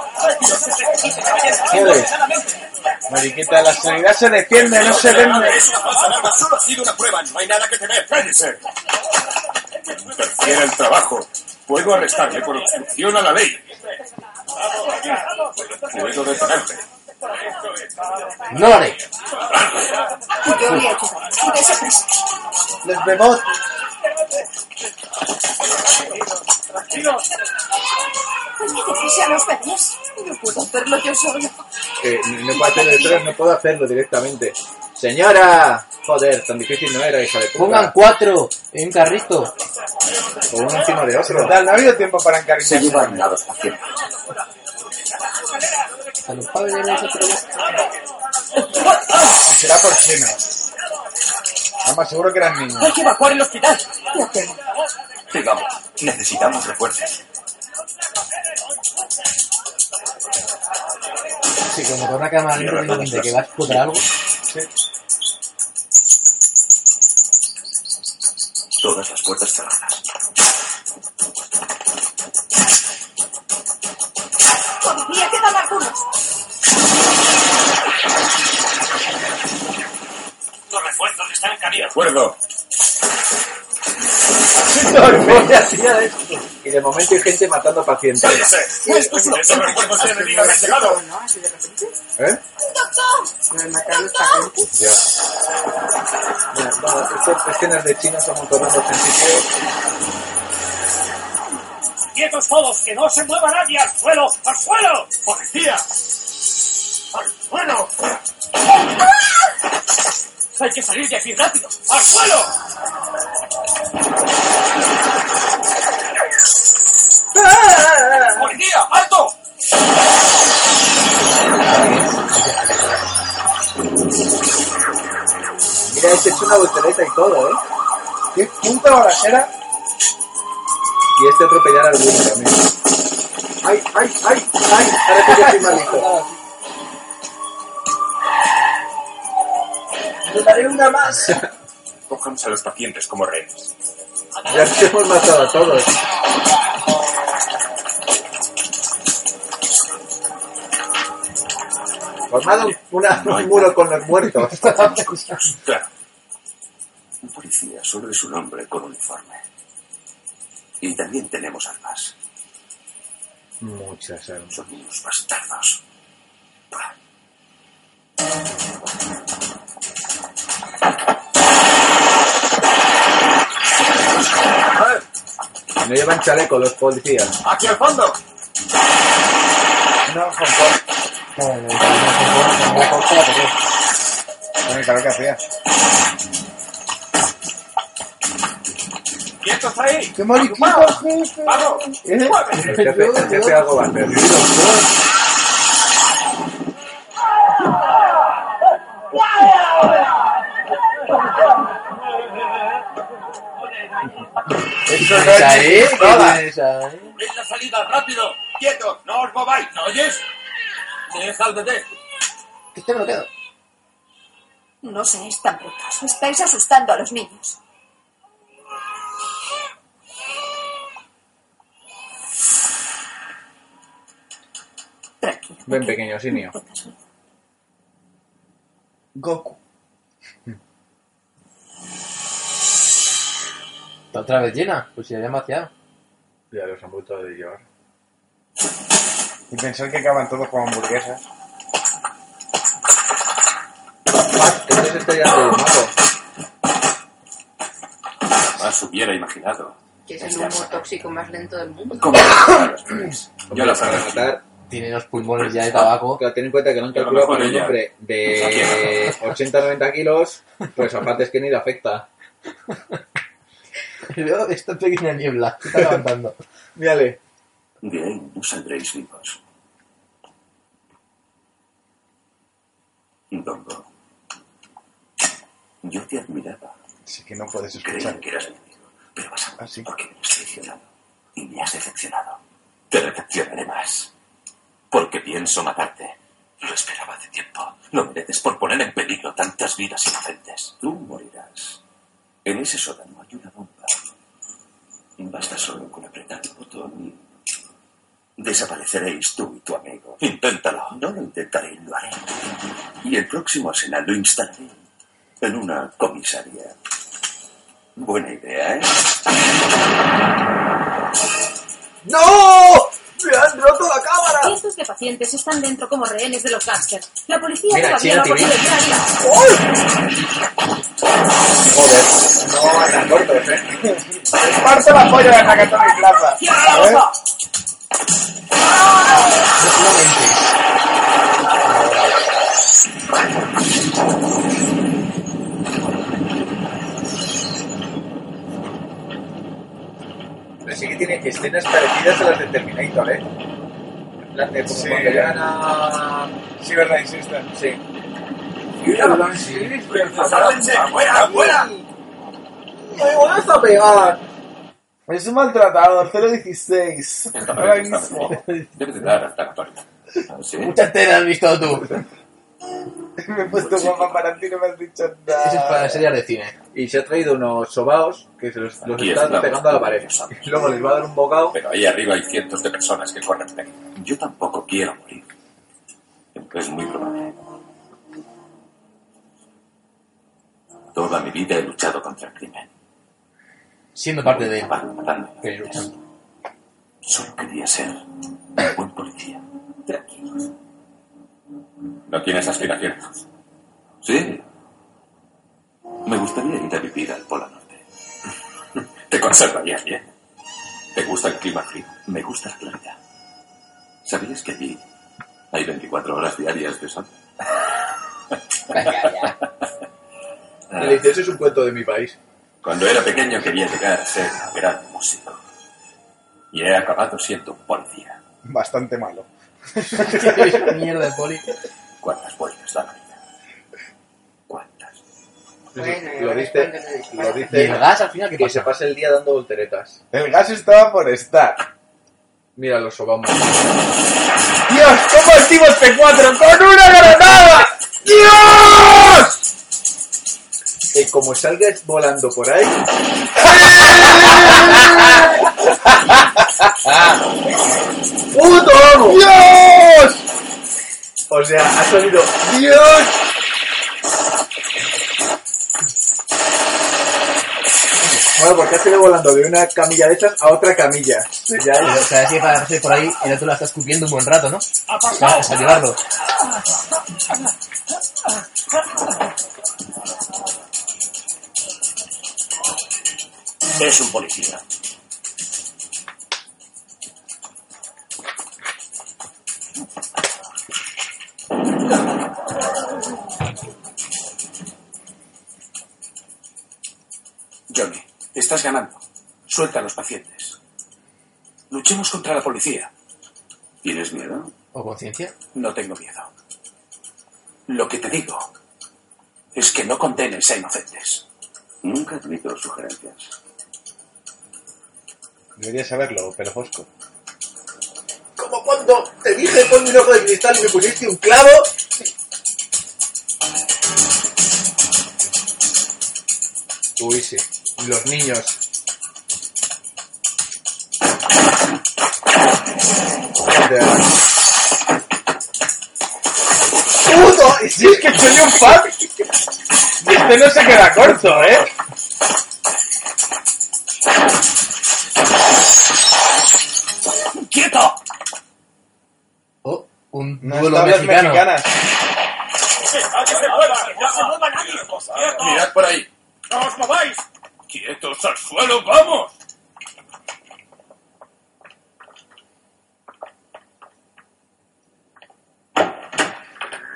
Joder. Mariquita, la sanidad se defiende, no se vende. Solo ha sido una prueba, no hay nada que temer. ¡Cállense! Interfiere el trabajo. Puedo arrestarle por obstrucción a la ley. Puedo detenerle. No lo prisa. Les vemos. A los bebés. No puedo hacerlo yo solo. Que no puedo hacerlo detrás, no puedo hacerlo directamente. Señora, joder, tan difícil no era, hija de puta. Pongan cuatro en un carrito. O uno encima de otro. Total, no ha habido tiempo para Se encariñarse. llevan a los pacientes. A los padres de nosotros. Será por chinos. Vamos, seguro que eran niños. ¡Hay que evacuar el hospital! La pena. Sigamos. Necesitamos refuerzos. Sí, como con una cámara teniendo en cuenta que va a explotar algo. Todas las puertas cerradas. Todavía quedan algunos. Los refuerzos están en camino. De acuerdo. Y de momento hay gente matando pacientes. Esos recuerdos deben ir haber llegado. ¿No? Así de repente. ¿Eh? Matar. Ya. Mira, vamos, estas escenas de chinos son un torrendo sencillo. ¡Quietos todos! ¡Que no se mueva nadie! ¡Al suelo! ¡Al suelo! ¡Policía! ¡Al suelo! ¡Hay que salir de aquí rápido! ¡Al suelo! ¡Policía! ¡Alto! Mira, este es una voltereta y todo, ¿eh? ¿Qué puta balacera? Y este atropellar al alguno también. ¡Ay, ay, ay! ¡Ay! Ahora que yo estoy malito. Le daré una más. Cojamos a los pacientes como rehenes. Ya te hemos matado a todos. Formado un, una- un muro con los muertos. Claro. Un policía solo es un hombre con uniforme. Y también tenemos armas. Muchas armas. Son unos bastardos. No llevan chaleco los policías. ¡Aquí al fondo! No, Hong Kong. No, no, no, no, no, hacía. ¡Quietos ahí! ¡Qué mariquita. ¡Vamos! ¿Eh? ¡Muévete! Se hace, algo hacer. Eso no ¿Tienes es ahí? ni ¿Qué nada. tienes ahí? ¡Ven la salida, rápido! ¡Quietos! ¡No os mováis! ¿Me oyes? Deja al bebé. Que te bloqueo. No seáis tan brutos. Estáis asustando a los niños. Ven, pequeño simio. Goku. ¿Está otra vez llena? Pues ya demasiado. Ya los han vuelto a llevar. Y pensar que acaban todos como hamburguesas. Es ya del mago. Más hubiera imaginado. Que es el humo tóxico más lento del mundo. ¿Cómo? Yo la para verdad matar. Tiene los pulmones ya de tabaco. Claro, ten en cuenta que lo han calculado para un hombre de 80-90 kilos, pues aparte es que ni le afecta. Veo esta pequeña niebla que está levantando. Mírale. Ahí no saldréis vivos. Dongo. Yo te admiraba. Sí que no puedes Creía escuchar. que eras mi amigo. Pero vas a Ah, sí. porque me has traicionado. Y me has decepcionado. Te decepcionaré más. Porque pienso matarte. Lo esperaba hace tiempo. No mereces por poner en peligro tantas vidas inocentes. Tú morirás. En ese sótano hay una bomba. Basta solo con apretar el botón y... Desapareceréis tú y tu amigo. Inténtalo. No lo intentaré, lo haré. Y el próximo arsenal lo instalaré en una comisaría. Buena idea, ¿eh? ¡No! ¡Me han roto la cámara! Cientos de pacientes están dentro como rehenes de los gángsters. La policía Mira, todavía no ha podido TV. llegar ahí. Joder, no van tan cortos, ¿eh? Les parto la polla de Nakatomi Plaza. ¡Cierra la boca! Pero sí que tiene escenas parecidas a las de Terminator, ¿eh? Plan de como Sí. cuando llegan a... Sí, verdad, insista. Sí. ¡Fuera, fuera! ¡Me vas a pegar! Es un maltratador, 016. Esta Ahora está mismo. muy- Debe de dar hasta la ¿Sí? Muchas telas has visto tú. Me he puesto guapa para ti, no me has dicho nada. Eso es para series de cine. Y se ha traído unos sobaos que se los, están estamos. pegando a la pared. Y luego les va a dar un bocado. Pero ahí arriba hay cientos de personas que corren peligro. Yo tampoco quiero morir. Es muy probable. Toda mi vida he luchado contra el crimen. Siendo parte de... Pero luchando. Solo quería ser un buen policía. Tranquilo. ¿No tienes aspiraciones? Sí. Me gustaría ir a vivir al Polo Norte. Te conservarías bien. ¿Te gusta el clima frío? Me gusta la claridad. ¿Sabías que allí hay 24 horas diarias de sol? Le dice, ese es un cuento de mi país. Cuando era pequeño quería llegar a ser un gran músico. Y he acabado siendo un policía. Bastante malo. Mierda de poli. ¿Cuántas vueltas da la vida? ¿Cuántas? Bueno, y lo dice, lo ¿Y dice el gas al final que se pasa? el día dando volteretas. El gas estaba por estar. Mira los Obama. ¡Dios! ¿Cómo activo este 4 con una granada? ¡Dios! Eh, como salgas volando por ahí, ¡puto amo! ¡Dios! O sea, ha salido ¡Dios! Bueno, porque has ido volando de una camilla de estas a otra camilla. Ya O es- sea, si para pasar por ahí, el otro la está escupiendo un buen rato, ¿no? ¡Ha Para salvarlo. Es un policía. Estás ganando. Suelta a los pacientes. Luchemos contra la policía. ¿Tienes miedo? ¿O conciencia? No tengo miedo. Lo que te digo es que no condenes a inocentes. Nunca admito sugerencias. Deberías saberlo, pero Fosco. Como cuando te dije ponme un ojo de cristal y me pusiste un clavo. Uy, sí. Los niños. ¡Puto! Y si es que soy un fan. Y este no se queda corto, ¿eh? ¡Quieto! Oh, un duelo tablas mexicano. mexicanas. ¡No se mueva! ¡No se mueva nadie! ¡Quieto! Mirad por ahí. ¡No os mováis! ¡Quietos al suelo, vamos!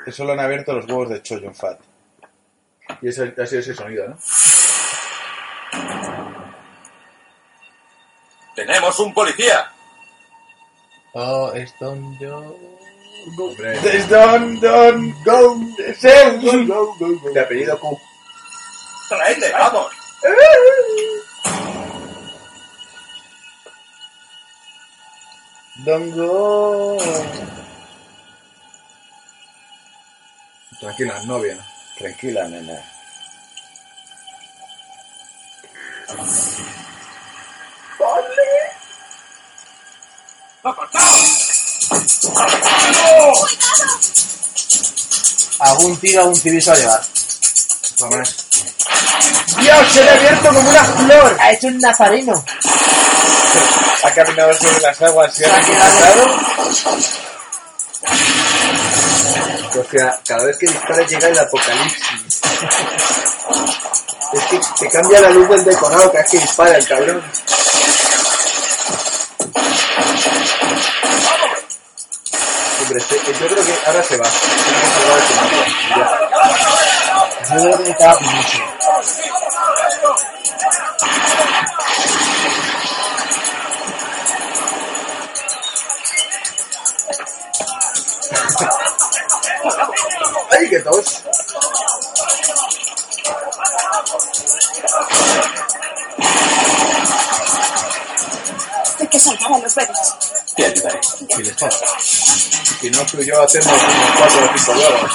Que solo han abierto los huevos de Choyon Fat. Y ese ha sido ese sonido, ¿no? ¡Tenemos un policía! Oh, Stone Joe. Hombre. Des don, don, go, Zeus. De apellido Q. ¡Traedle, vamos! Don go. Tranquila, novia. Tranquila, nena. ¡Ha cortado! Algún tiro, algún tiro se va a llevar. Jamás. ¡Dios! Se le ha abierto como una flor. Ha hecho un nazareno. Ha caminado sobre las aguas y ha resucitado. O sea, cada vez que dispara llega el apocalipsis. Es que te cambia la luz del decorado cada vez que dispara el cabrón. Hombre, este- yo creo que ahora se va. Tiene que Ya. Yo creo que necesitaba mucho. ¡Ay, qué tos! Hay que salvar a los bebés. Te ayudaré. Si les pasa. Tú y yo hacemos unos 4 o 5 duelos.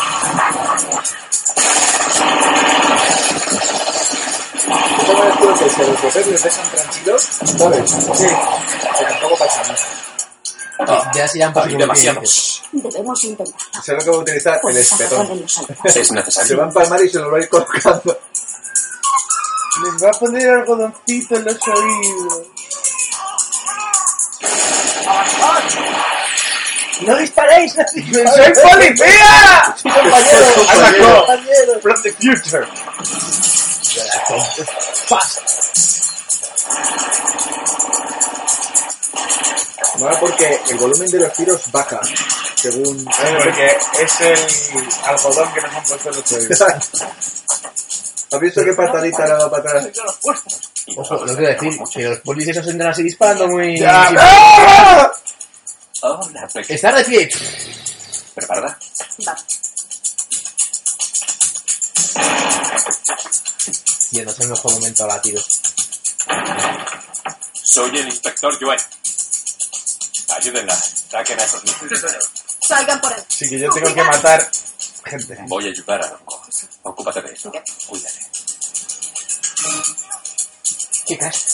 ¿Tú cómo tú que si a los les dejan tranquilos? ¿Sabes? Sí. Que tampoco pasa nada. Ya se llaman Hay demasiado. Debemos intentarlo. ¿Sabes lo que voy a utilizar? El espetón. al Es Se necesario. va a empalmar y se los va a ir colocando. Les va a poner algodoncito en los oídos. ¡No disparéis! ¡No disparéis! ¡Soy policía! ¡Sí, compañero! Compañero! From the future. Mola porque el volumen de los tiros baja según. Porque es el algodón que nos han puesto los oídos. ¿Has visto qué patadita le ha dado para atrás? Ojo, lo quiero decir, que los policías os entran así disparando muy... Sí. Estar de pie. ¿Preparada? Va. Y no es el mejor momento a latido. Soy el inspector Joel. Ayúdenla. Saquen a esos niños. Salgan por ahí. Así que yo tengo que matar gente. Voy a ayudar a Longo. Ocúpate de eso. Cuídate. ¿Qué cas?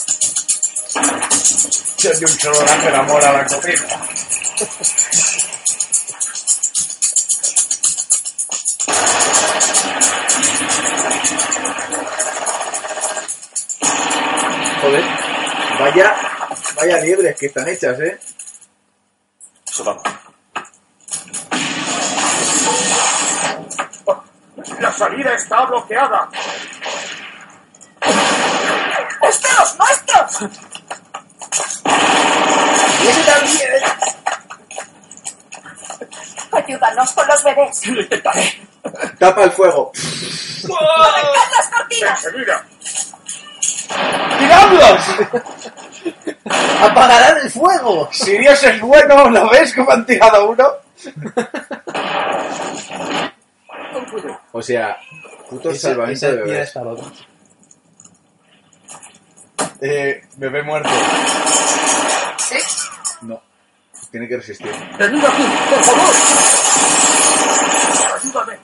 Yo de un hace el amor a la comida. Joder. Vaya, vaya liebres que están hechas, ¿eh? La salida está bloqueada. ¡Es de los nuestros! ¡Y ese también! Ayúdanos con los bebés. Lo intentaré. Tapa el fuego. ¡Conectad las cortinas! Enseguida. ¡Tiradlos! ¡Apagarán el fuego! Si Dios es bueno, ¿lo ves cómo han tirado uno? O sea, puto Esa, salvamento esa de tía bebés. está loca. Eh, bebé muerto. ¿Sí? No. Tiene que resistir. Venid aquí, por favor. Ayúdame.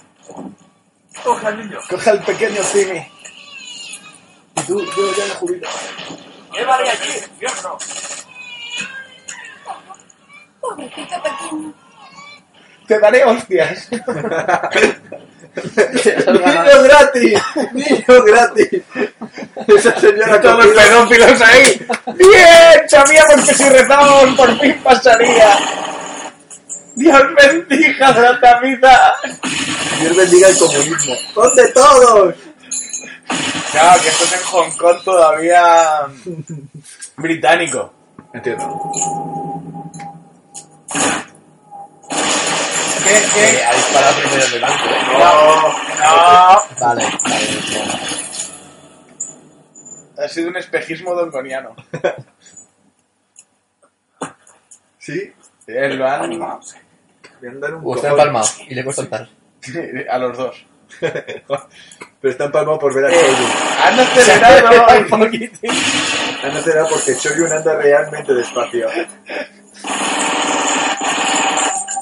Coge al niño. Coge al pequeño Timmy. Y tú, yo ya me jubilo. Llévale allí, infierno. Pobrecito pequeño. Te daré hostias. ¡Niño gratis! ¡Niño gratis! Esa señora Todos los pedófilos ahí. ¡Bien! Sabíamos que si rezábamos por fin pasaría. Dios bendiga la tapiza. Dios bendiga el comunismo. ¡Ponte todos! Claro, que esto es en Hong Kong todavía británico. Entiendo. ¿Qué? Eh, ¿Qué? ha disparado primero el banco, ¿eh? No, no. Vale, vale. Ha sido un espejismo dongoniano. ¿Sí? Eh, Lo han Voy a andar un O está empalmado y le cuesta saltar. a los dos. Pero está empalmado por ver a Eh, Choyun. Han acelerado Un poquitín. Han acelerado porque Choyun anda realmente despacio.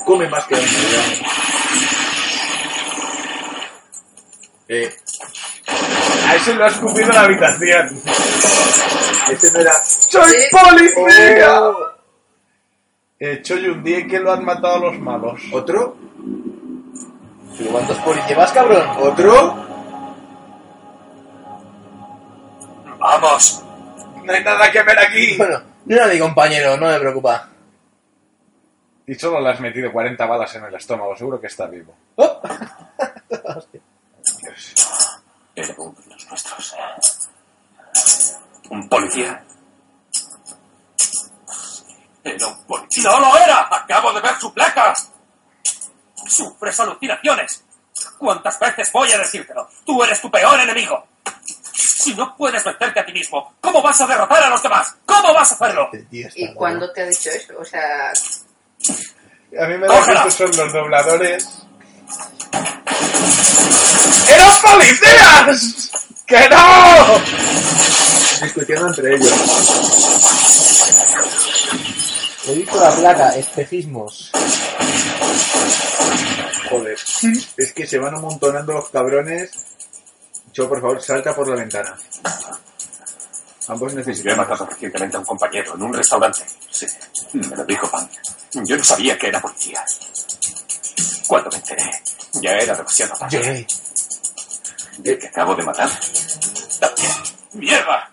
Come más que digamos. Eh, A ese lo ha escupido en la habitación. ese no era... ¡Soy Sí. policía! Oh. Eh, Choyun, di que lo han matado los malos. ¿Otro? ¿Pero cuántos polis llevas, cabrón? ¿Otro? ¡Vamos! No hay nada que ver aquí. Bueno, yo era mi compañero, no me preocupa. Y solo le has metido 40 balas en el estómago, seguro que está vivo. Oh. Uno de los nuestros. ¿Un policía? Era un policía. ¡No lo era! ¡Acabo de ver su placa! ¡Sufres alucinaciones! ¿Cuántas veces voy a decírtelo? ¡Tú eres tu peor enemigo! Si no puedes vencerte a ti mismo, ¿cómo vas a derrotar a los demás? ¿Cómo vas a hacerlo? ¿Y cuándo te ha dicho eso? O sea, A mí me da que estos son los dobladores. ¡Eran policías! ¡Que no! Discutiendo entre ellos. He visto la placa, espejismos. Joder. Es que se van amontonando los cabrones. Cho, por favor, salta por la ventana. Ambos Yo he necesitan. matado recientemente a un compañero en un restaurante. Sí, me lo dijo Pan. Yo no sabía que era policía. Cuando me enteré, ya era demasiado tarde. Lloré. ¿El que acabo de matar? También. ¡Mierda!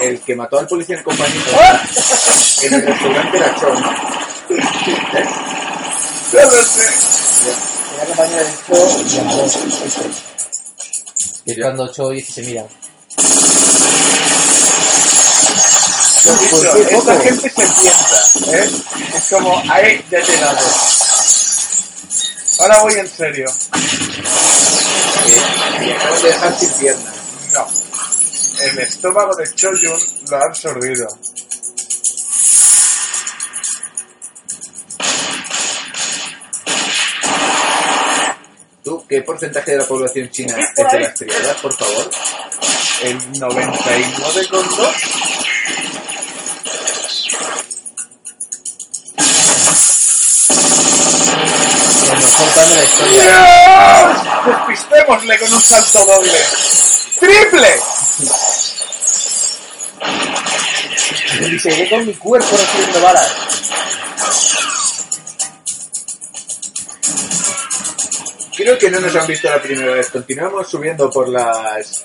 El que mató al policía en compañía ¡Ah! en el restaurante era Chon. Era compañero Cho y es cuando Cho y se miran. Lo dicho, Pues esta poco. gente se piensa, ¿eh? Es como, ahí, ya te. Ahora voy en serio. Y de dejar sin piernas. No. El estómago de Choyun lo ha absorbido. ¿Tú qué porcentaje de la población china es de las triadas, por favor? El 99,2. El mejor plan de la historia. ¡Dios! Despistémosle con un salto doble. ¡Triple! Y seguiré con mi cuerpo recibiendo balas. Creo que no nos han visto la primera vez. Continuamos subiendo por las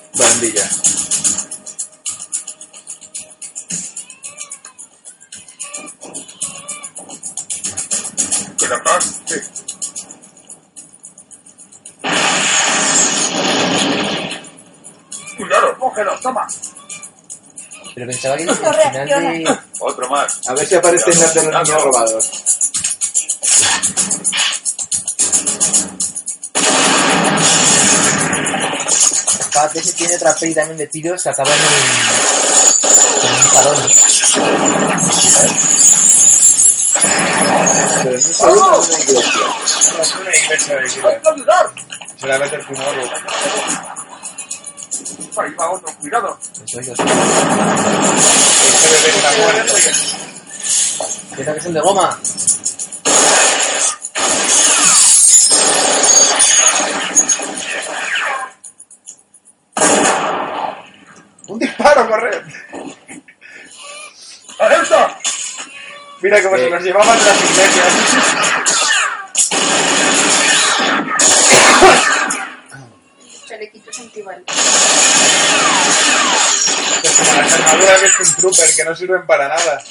toma. Pero pensaba que al final de... Otro más. A ver si aparecen las de los niños robados. Cada vez se tiene otra peli también de tiros que acaban en, en un salón. Pero solo en una iglesia. No es una iglesia de killer. Se la mete el Tomorrow. Ahí va otro, cuidado. Eso yo Este bebé está muerto. Piensa que son de goma. ¡Un disparo, corred! ¡Alerta! Mira cómo se Sí. nos llevaban de las iglesias. Chalequitos antibalas. Es como las armaduras de este Trooper que no sirven para nada.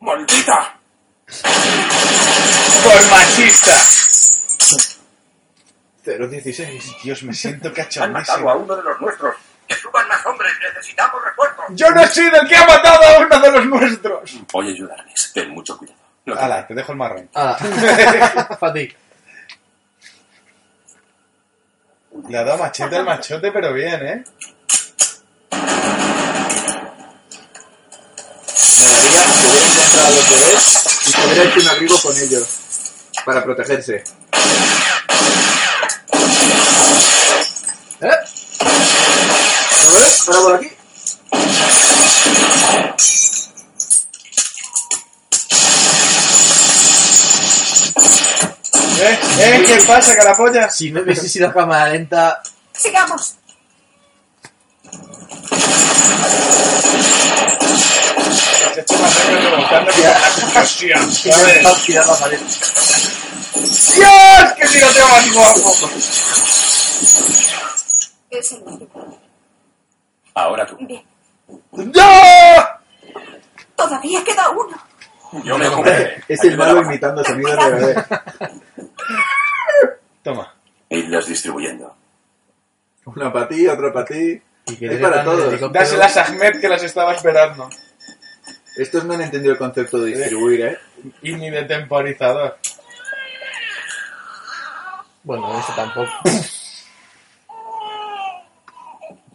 ¡Maldita! ¡Por machista! 016. Dios, me siento Han matado a uno de los nuestros. ¡Que suban más hombres! ¡Necesitamos refuerzos! ¡Yo no he sido el que ha matado a uno de los nuestros! Voy a ayudarles. Ten mucho cuidado. Lo que- Hala, te dejo el marrón. Ah, para ti. Le ha dado machete al machote, pero bien, ¿eh? Molaría que hubiera encontrado a los bebés y hubiera hecho un abrigo con ellos. Para protegerse. ¿Eh? Ahora por aquí. ¿Eh? ¿Eh? ¿Qué pasa, carapolla? Si no hubiese sido cámara lenta, ¡Sigamos! Se ha hecho más que la no ¿sabes? a. ¡Dios! ¡Qué tiroteo más guapo! El. Ahora tú. Bien. ¡Ya! Todavía queda uno. Yo me ocuparé. Es el malo imitando sonidos de bebé. Toma. Irlas distribuyendo. Una para ti, otra para ti. Y que Es para todos. Dáselas a Ahmed que las estaba esperando. Estos no han entendido el concepto de distribuir, ¿eh? Y ni de temporizador. Bueno, eso tampoco.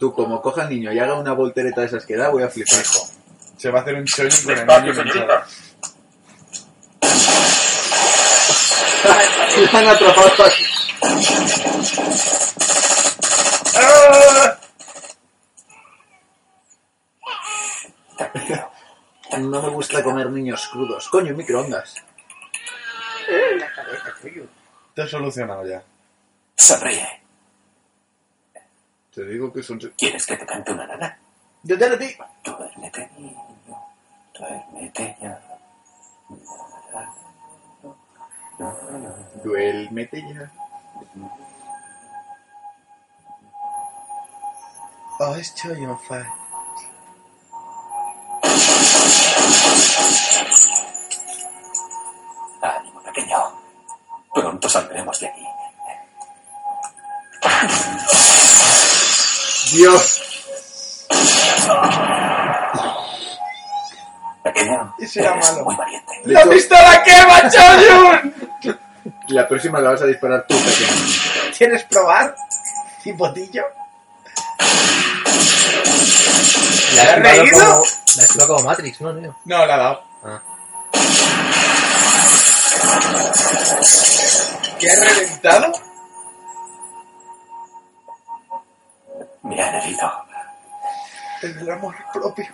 Tú, como coja al niño y haga una voltereta de esas que da, voy a flipar. Se va a hacer un chollo con el niño señorita. Se han atrapado aquí. ¡Ah! No me gusta comer niños crudos. Coño, microondas. La cabeza. Te he solucionado ya. Sonríe. Te digo que son... ¿Quieres que te cante una nana? Yo te lo digo. Duérmete, niño. Duérmete ya. Duérmete ya. Oh, estoy on fire. Ánimo, pequeño. Pronto saldremos de aquí. Dios. Pequeño, Ese era malo. muy valiente. ¡La pistola quema, Choyun! la próxima la vas a disparar tú, pequeño. ¿Quieres probar? ¿Cipotillo? La ¿Te has reído? como, la has como Matrix, ¿no, tío? No, la ha dado. Ah. ¿Qué has reventado? Me han herido. El del amor propio.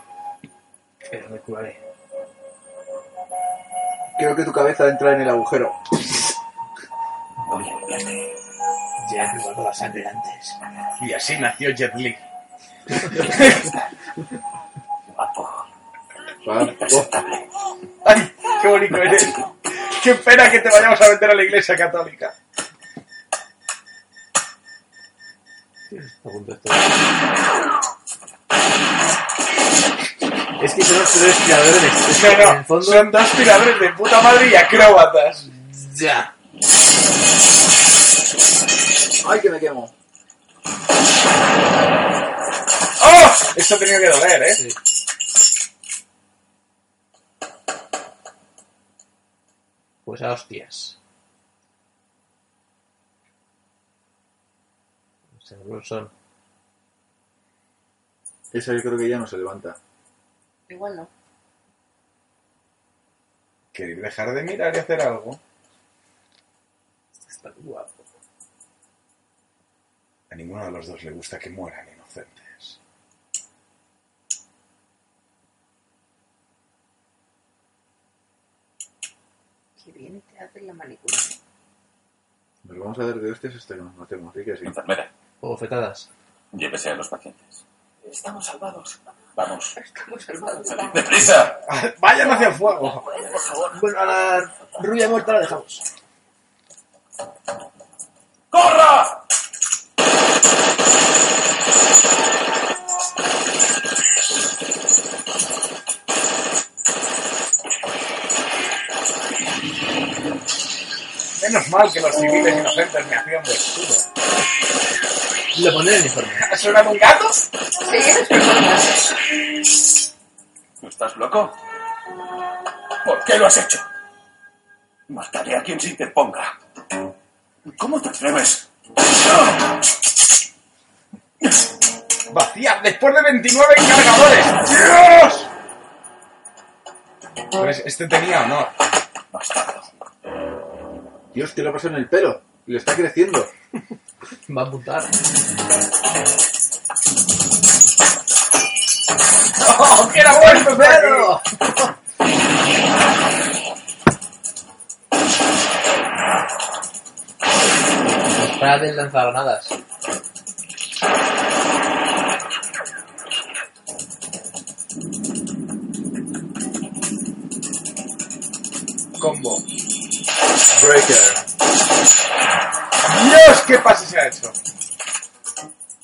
Pero me curaré. Creo que tu cabeza entra en el agujero. Voy a limpiarte. Ya he probado la sangre antes. Y así nació Jet Li. Guapo. Impresentable. ¡Ay, qué bonito eres! ¡Qué pena que te vayamos a meter a la iglesia católica! Es que son los tres tiradores de En el fondo. son dos tiradores de puta madre y acróbatas. Ya. ¡Ay, que me quemo! ¡Oh! Esto ha tenido que doler, ¿eh? Sí. Pues a hostias. Seguro son. Esa yo creo que ya no se levanta. Igual no. ¿Queréis dejar de mirar y hacer algo? Está guapo. A ninguno de los dos le gusta que mueran inocentes. Qué bien te hace la manicura. Nos vamos a dar de hostias hasta que nos matemos. ¿sí que sí? Enfermera, O fetadas. llévese a los pacientes. Estamos salvados. Vamos. Estamos salvados. ¡Deprisa! Ah, ¡Vayan hacia el fuego! Por favor. Bueno, a la rubia muerta la dejamos. ¡Corra! Menos mal que los civiles inocentes me hacían de escudo. Le pondré el uniforme. ¿Ha sonado un gato? Sí. ¿No estás loco? ¿Por qué lo has hecho? Mataré a quien se interponga. ¿Cómo te atreves? ¡Vacía! ¡Después de 29 cargadores! ¡Dios! Pues este tenía honor. Bastardo. Dios, ¿qué le pasa en el pelo? Le está creciendo. Va a apuntar. ¡Oh, que era bueno, Pedro! Para de lanzar granadas. Combo. Breaker. ¡Dios, qué pase se ha hecho!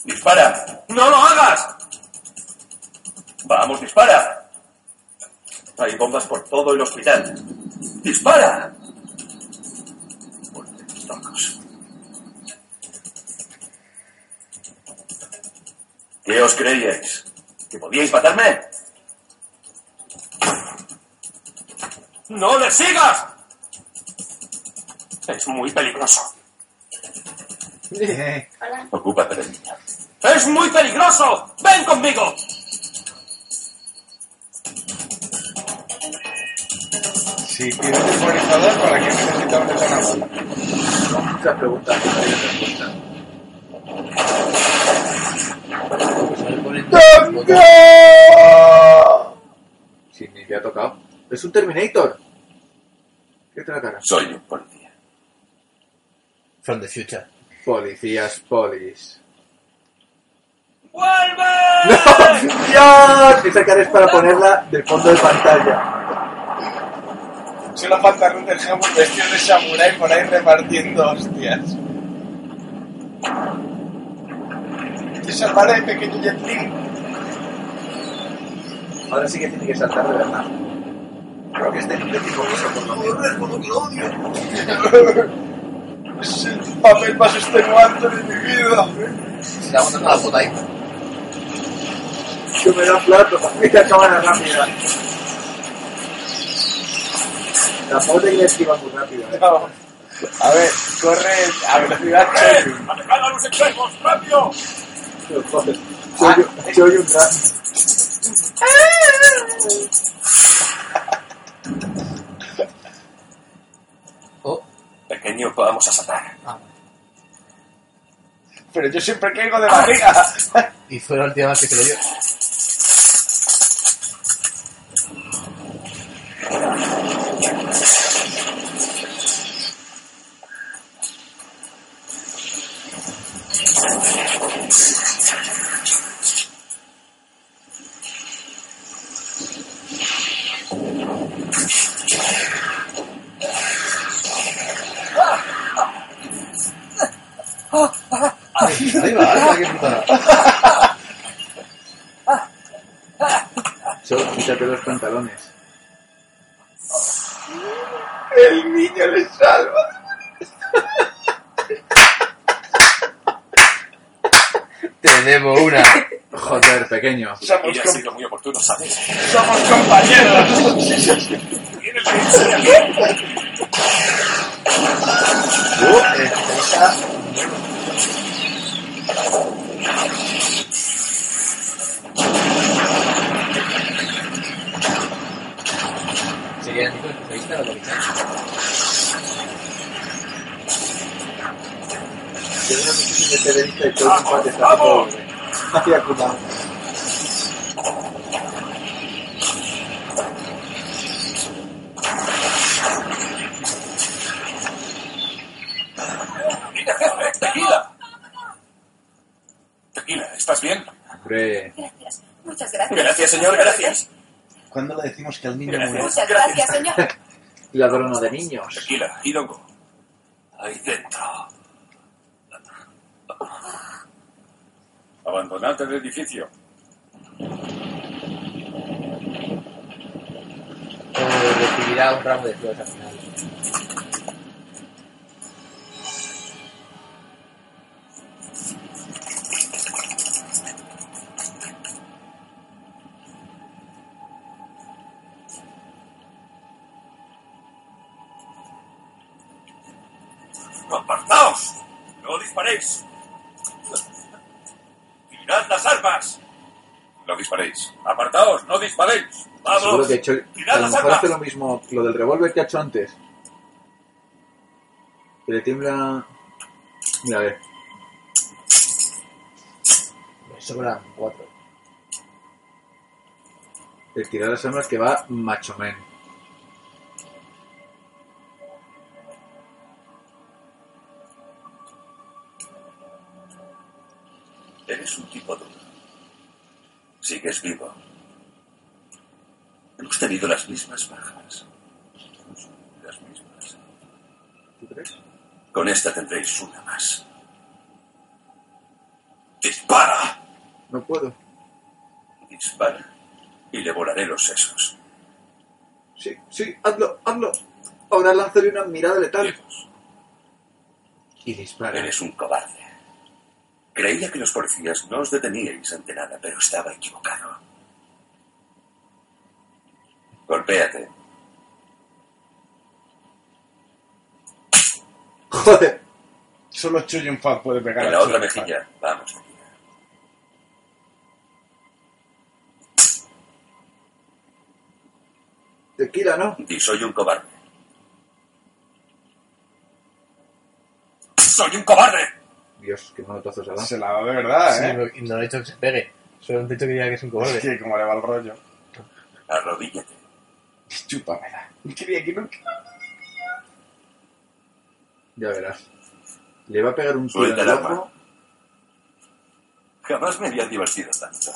¡Dispara! ¡No lo hagas! ¡Vamos, dispara! Hay bombas por todo el hospital. ¡Dispara! Locos. ¿Qué os creíais? ¿Que podíais matarme? ¡No le sigas! Es muy peligroso. Eh, Ocúpate de mí. ¡Es muy peligroso! ¡Ven conmigo! Si tienes temporizador, ¿para qué necesita un detonador? Muchas preguntas. no hay respuesta. Sí, ni te ha tocado. Es un Terminator. ¿Qué cara? Soy un policía. From the future. Policías, polis. ¡Vuelve! ¡Dios! Esa cara es para ponerla de fondo de pantalla. Solo falta Ruther Hauer vestido de samurai por ahí repartiendo hostias. Te salvaré, pequeño Jetling. Ahora sí que tiene que saltar de verdad. Creo que este tipo piso por lo menos. Como que odio. Es el papel más extenuante de mi vida. Se está botando la puta ahí. Que me da plato, mira cámara rápida. Tampoco te quieres esquivar muy rápido. ¿eh? No. A ver, corre a velocidad. ¡Atacad a los enfermos! ¡Rápido! Joder, soy, soy un Pequeño, vamos a saltar. Pero yo siempre caigo de barriga. y fue la última vez que te lo dio. Ahí va, ahí va, qué putada. Solo quítate los pantalones. El niño le salva. Tenemos una. Joder, pequeño. Somos, Y ha sido muy oportuno, ¿sabes? somos compañeros. Tienes que irse de aquí. Uh, eh, esta- Sería el tipo especialista de lo que Yo creo que sí que te dedica y todo el combate está tipo hacia Kuma. ¿Estás bien? Hombre, Gracias. Muchas gracias. Gracias, señor, gracias. ¿Cuándo le decimos que al niño Gracias. muere? Muchas gracias, señor. ladrona de niños. Tequila, Hirongo. Ahí dentro. Abandonad el edificio. O recibirá un ramo de flores al final. Que ha hecho, a lo mejor hace lo mismo, lo del revólver que ha hecho antes. Que le tiembla... Mira, a ver. Me sobran cuatro. El tirar las armas que va macho men. Eres un tipo duro. Sigues vivo. Hemos tenido las mismas bajas. Las mismas. ¿Tú crees? Con esta tendréis una más. ¡Dispara! No puedo. Dispara. Y le volaré los sesos. Sí, sí, hazlo, hazlo. Ahora lanzaré una mirada letal. Y dispara. Eres un cobarde. Creía que los policías no os deteníais ante nada, pero estaba equivocado. Golpéate. Joder. Solo Choyun Fan puede pegar En a la otra mejilla. Vamos, tequila. ¿no? Di, soy un cobarde. ¡Soy un cobarde! Dios, qué monotazo se da. Se la da de verdad, Sí, ¿eh? no- y no he dicho que se pegue. Solo he dicho que diga que es un cobarde. que como le va el rollo. Arrodíllate. Chúpamela. Quería que no... Ya verás. Le va a pegar un el arma. ojo. Jamás me había divertido tanto.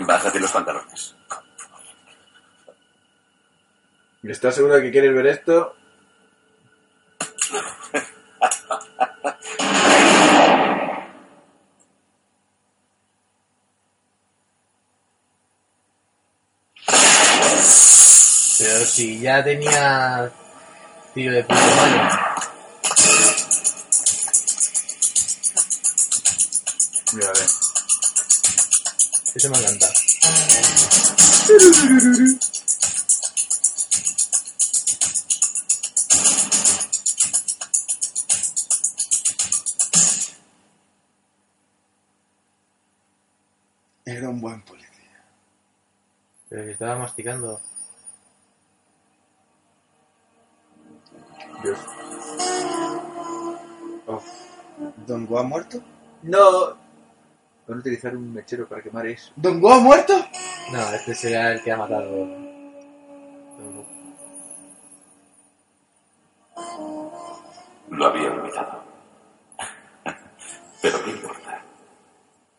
Bájate los pantalones. ¿Estás seguro de que quieres ver esto? Pero si ya tenía tiro de puta madre. Mira, a ver. Eso me encanta. Era un buen policía. Pero que estaba masticando. Oh. ¿Don Go ha muerto? No. Van a utilizar un mechero para quemar eso. ¿Don Go ha muerto? No, este será el que ha matado. Lo había olvidado. Pero qué importa.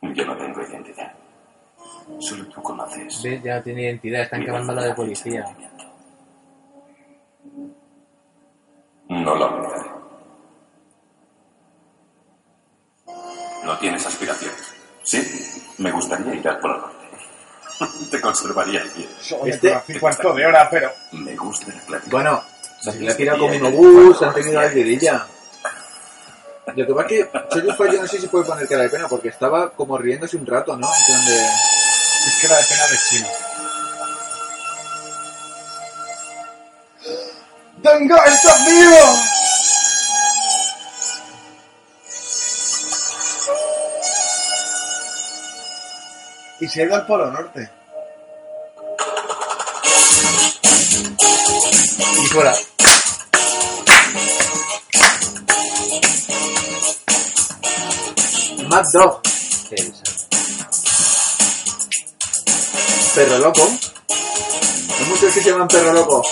Yo no tengo identidad. Solo tú conoces. ¿Ves? Ya no tiene identidad, están quemando la de policía. No lo olvidaré. No tienes aspiraciones. Sí, me gustaría ir al Polo Norte. Te conservaría el pie. Este... Hace cuarto de hora, pero... Me gusta la claridad. Bueno, si la tirado con minibús, han tenido la vidilla. Lo que pasa es que Fire yo no sé si puede poner cara de pena, porque estaba como riéndose un rato, ¿no? En plan de... Es que era de pena de chino. ¡Don Go, estás vivo! Y se ha ido al Polo Norte. Y fuera. Mad Dog. Perro loco. Hay muchos que se llaman perro loco.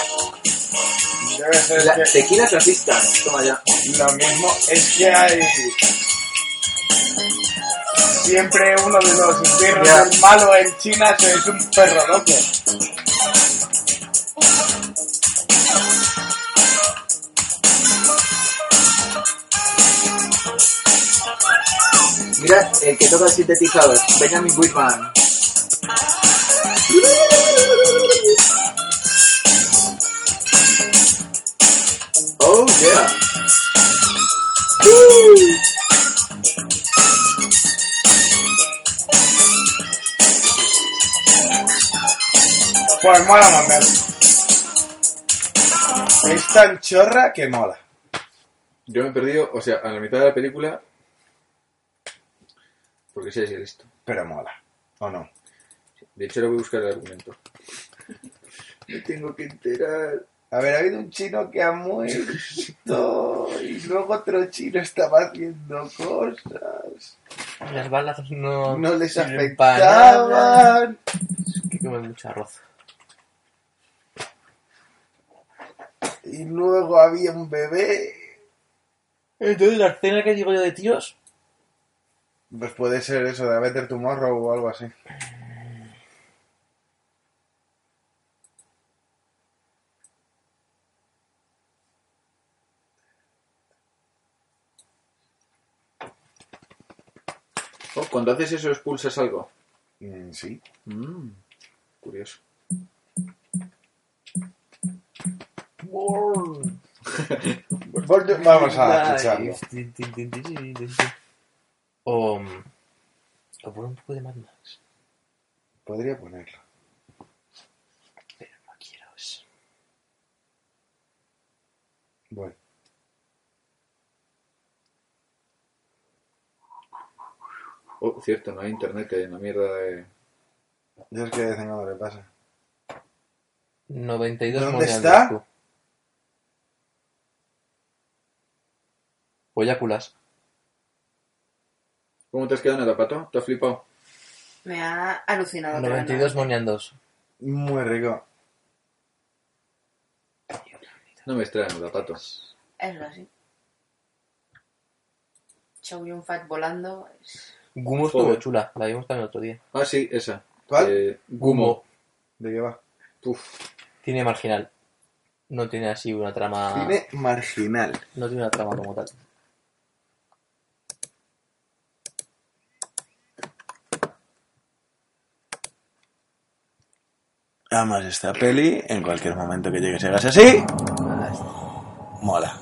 Debe ser La, que tequilas racistas. Toma ya. lo mismo es que hay... Siempre uno de los perros del malo en China es un perro loco. Mira el que toca el sintetizador. Benjamin Whitman. Yeah. Pues mola mandar. Es tan chorra que mola. Yo me he perdido, o sea, a la mitad de la película. Porque sé si listo. Pero mola. ¿O no? De hecho, ahora voy a buscar el argumento. Me tengo que enterar. A ver, ha habido un chino que ha muerto y luego otro chino estaba haciendo cosas. Las balas no, No les afectaban. Es que comen mucho arroz. Y luego había un bebé. Entonces, la escena que digo yo de tíos. Pues puede ser eso, de Better Tomorrow o algo así. Cuando haces eso, expulsas algo. Mm, sí. Mm, curioso. Vamos a escucharlo. O. O por un poco de Mad Max. Podría ponerlo. Pero no quiero eso. Bueno. Oh, cierto, no hay internet en la mierda de. Ya es que de vez en cuando le pasa. 92 ¿Dónde monedas está? de. ¿Cómo te has quedado en el zapato? ¿Te has flipado? Me ha alucinado. pero 92 no. moneandos. Muy rico. No me extraen los zapatos. Es así. Chow Yun Fat volando. es- Gumo estuvo chula, la vimos también el otro día. Ah, sí, esa. ¿Cuál? Eh, Gumo. ¿De qué va? Tiene marginal. No tiene así una trama. Tiene marginal. No tiene una trama como tal. Amas esta peli en cualquier momento que llegues y hagas así. Ah, Mola.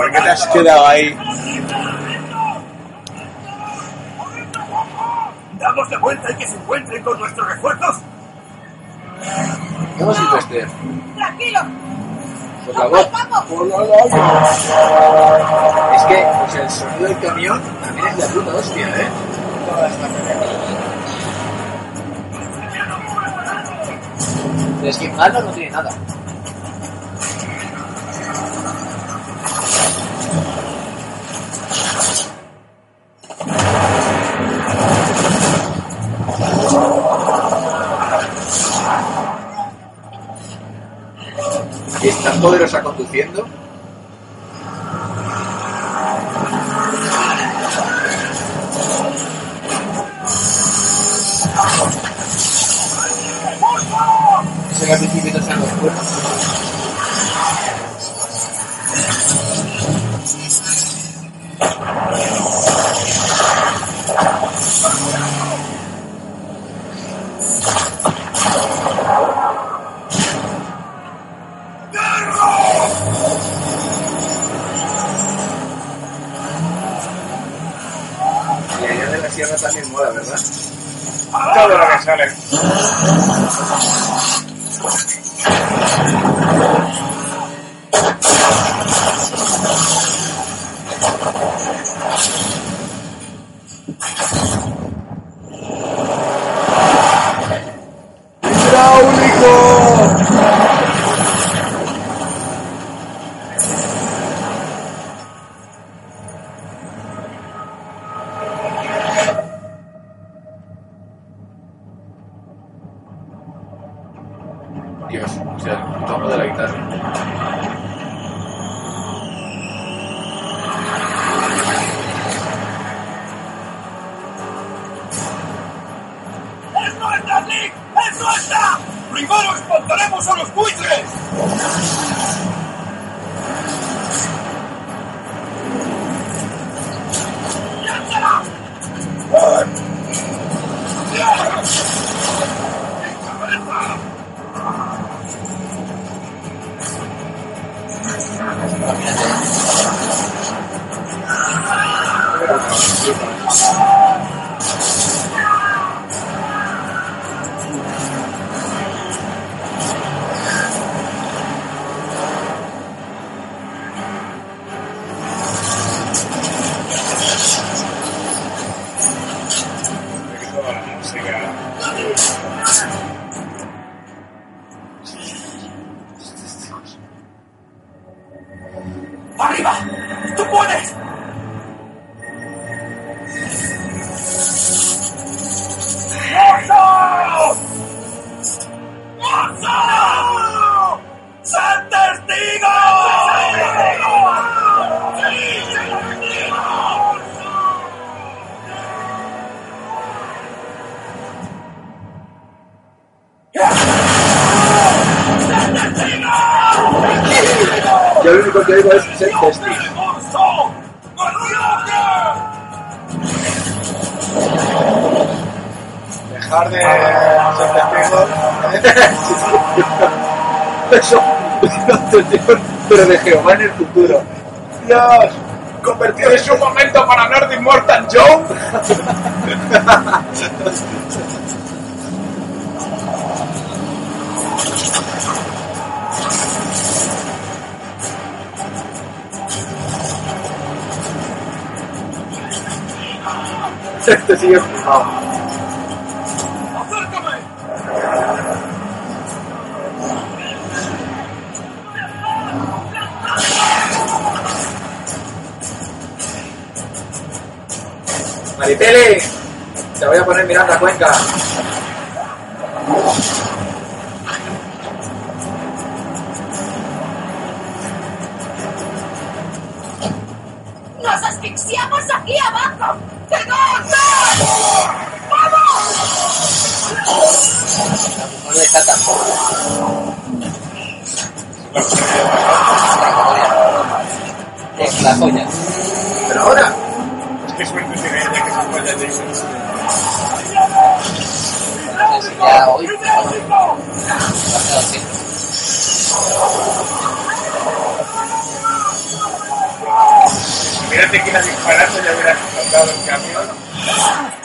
¿Por qué te has quedado ahí? Damos la vuelta y que se encuentren con nuestros refuerzos. ¿Cómo se este? Tranquilo. Por la voz. Es que pues, el sonido del camión también es la puta hostia, ¿eh? Es que malo no tiene nada. poderosa conduciendo. esta tampoco. Es la joya. Pero ahora. Qué suerte tiene ella que son joyas de ya hoy. Imagínate que la disparate ya hubiera explotado el camión.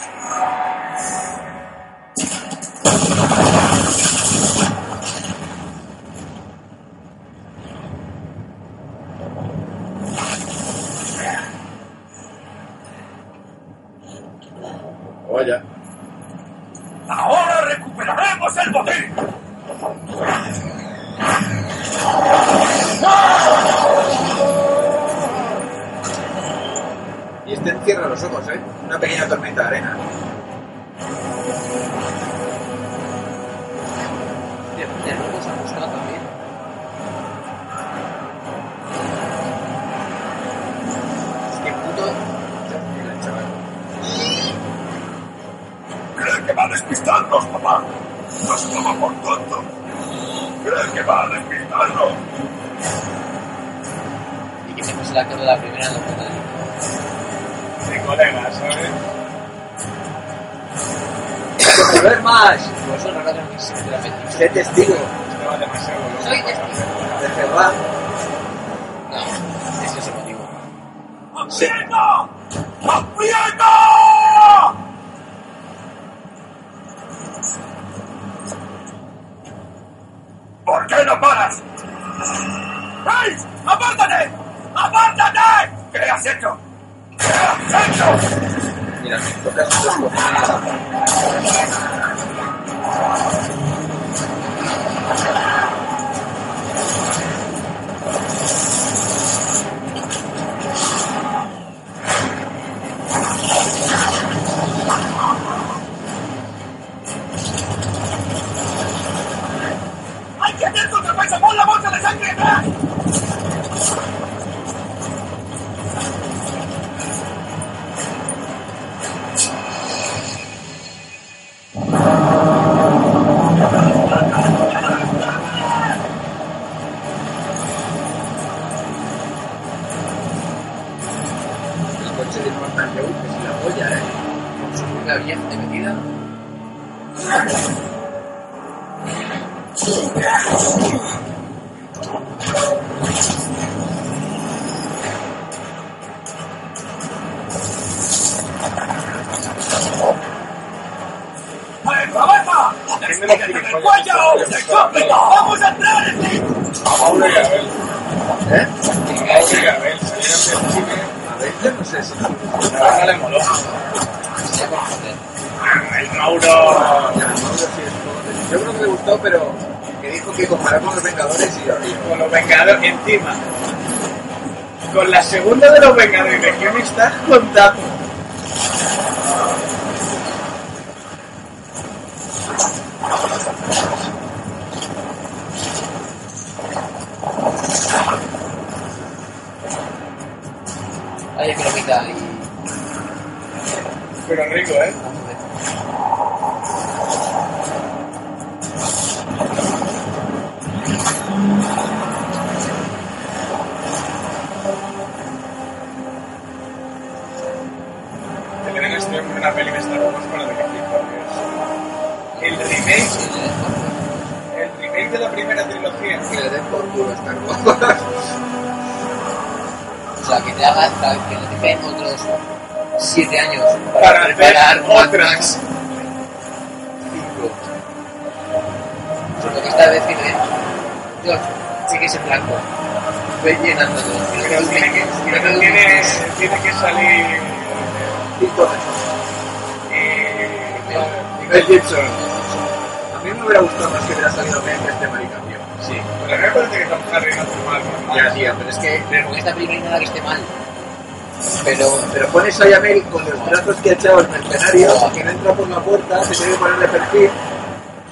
soy Amel con los brazos que ha echado el mercenario, que no entra por la puerta, se tiene que poner de perfil.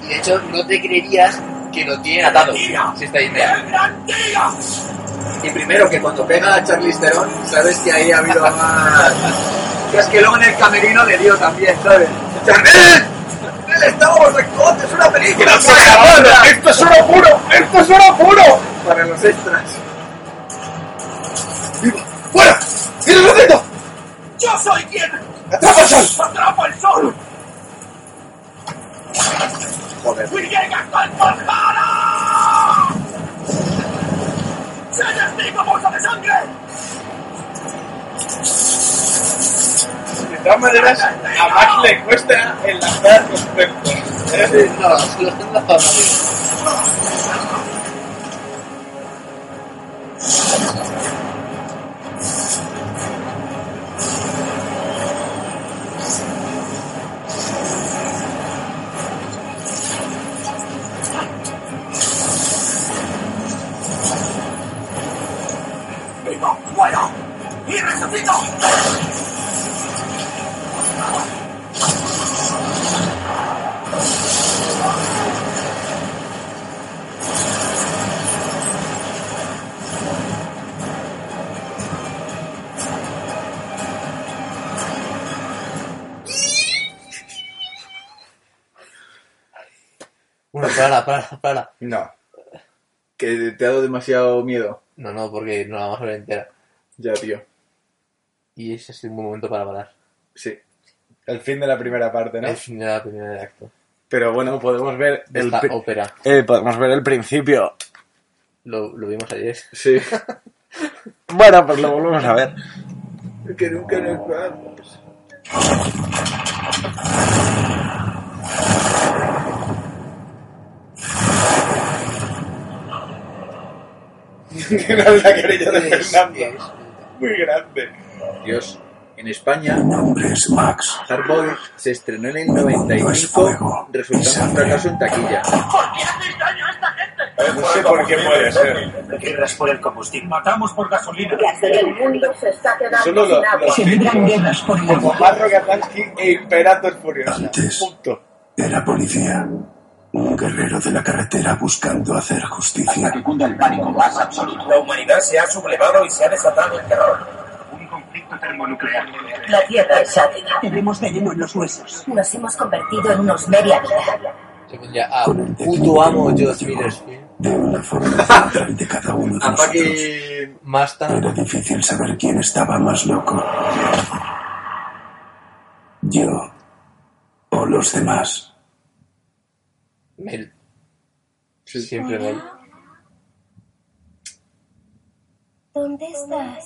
Y de hecho, no te creerías que lo tiene atado. Si está ahí Y primero, que cuando pega a Charlize Theron, sabes que ahí ha habido más. que es que luego en el camerino le dio también, ¿sabes? ¡Charlize! estamos es una película. ¡Esto es oro puro! ¡Esto es oro puro! Para los extras. ¡Fuera! ¡Tira los dedos! ¡Yo soy quien! ¡Atrapa el sol! ¡Atrapa el sol! Joder. ¡Y llega hasta el Valhalla! ¡Se destino bolsa de sangre! De todas maneras, a Max le cuesta enlazar conceptos. ¿eh? No, se lo están muero! ¡Y resucito! Bueno, para, para, para. No. Que te ha dado demasiado miedo. No, no, porque no la vamos a ver entera. Ya, tío. Y ese es un buen momento para parar. Sí. El fin de la primera parte, ¿no? El fin de la primera del acto. Pero bueno, podemos ver el, esta ópera. eh, podemos ver el principio. Lo, lo vimos ayer. Sí. Bueno, pues lo volvemos a ver. que nunca nos vamos. Era la querella de Fernando. Muy grande. Dios. En España, Mi nombre es Max. Hardboy se estrenó en el 95, resultando un fracaso en taquilla. No sé por qué puede ser. Guerras por el combustible. Matamos por gasolina. El mundo se está quedando Solo los como Marro Katansky e Imperator Furiosa. Antes Punto. era policía. Un guerrero de la carretera buscando hacer justicia. cunda el pánico más absoluto. La humanidad se ha sublevado y se ha desatado el terror. Un conflicto termonuclear. La tierra es árida. Tenemos veneno en los huesos. Nos hemos convertido en unos media vida. Se pondría a puto amo George Millersfield. De una forma central de cada uno de nosotros. Apaki Masta. Era difícil saber quién estaba más loco. Yo o los demás. Mel. Siempre Mel. ¿Dónde estás?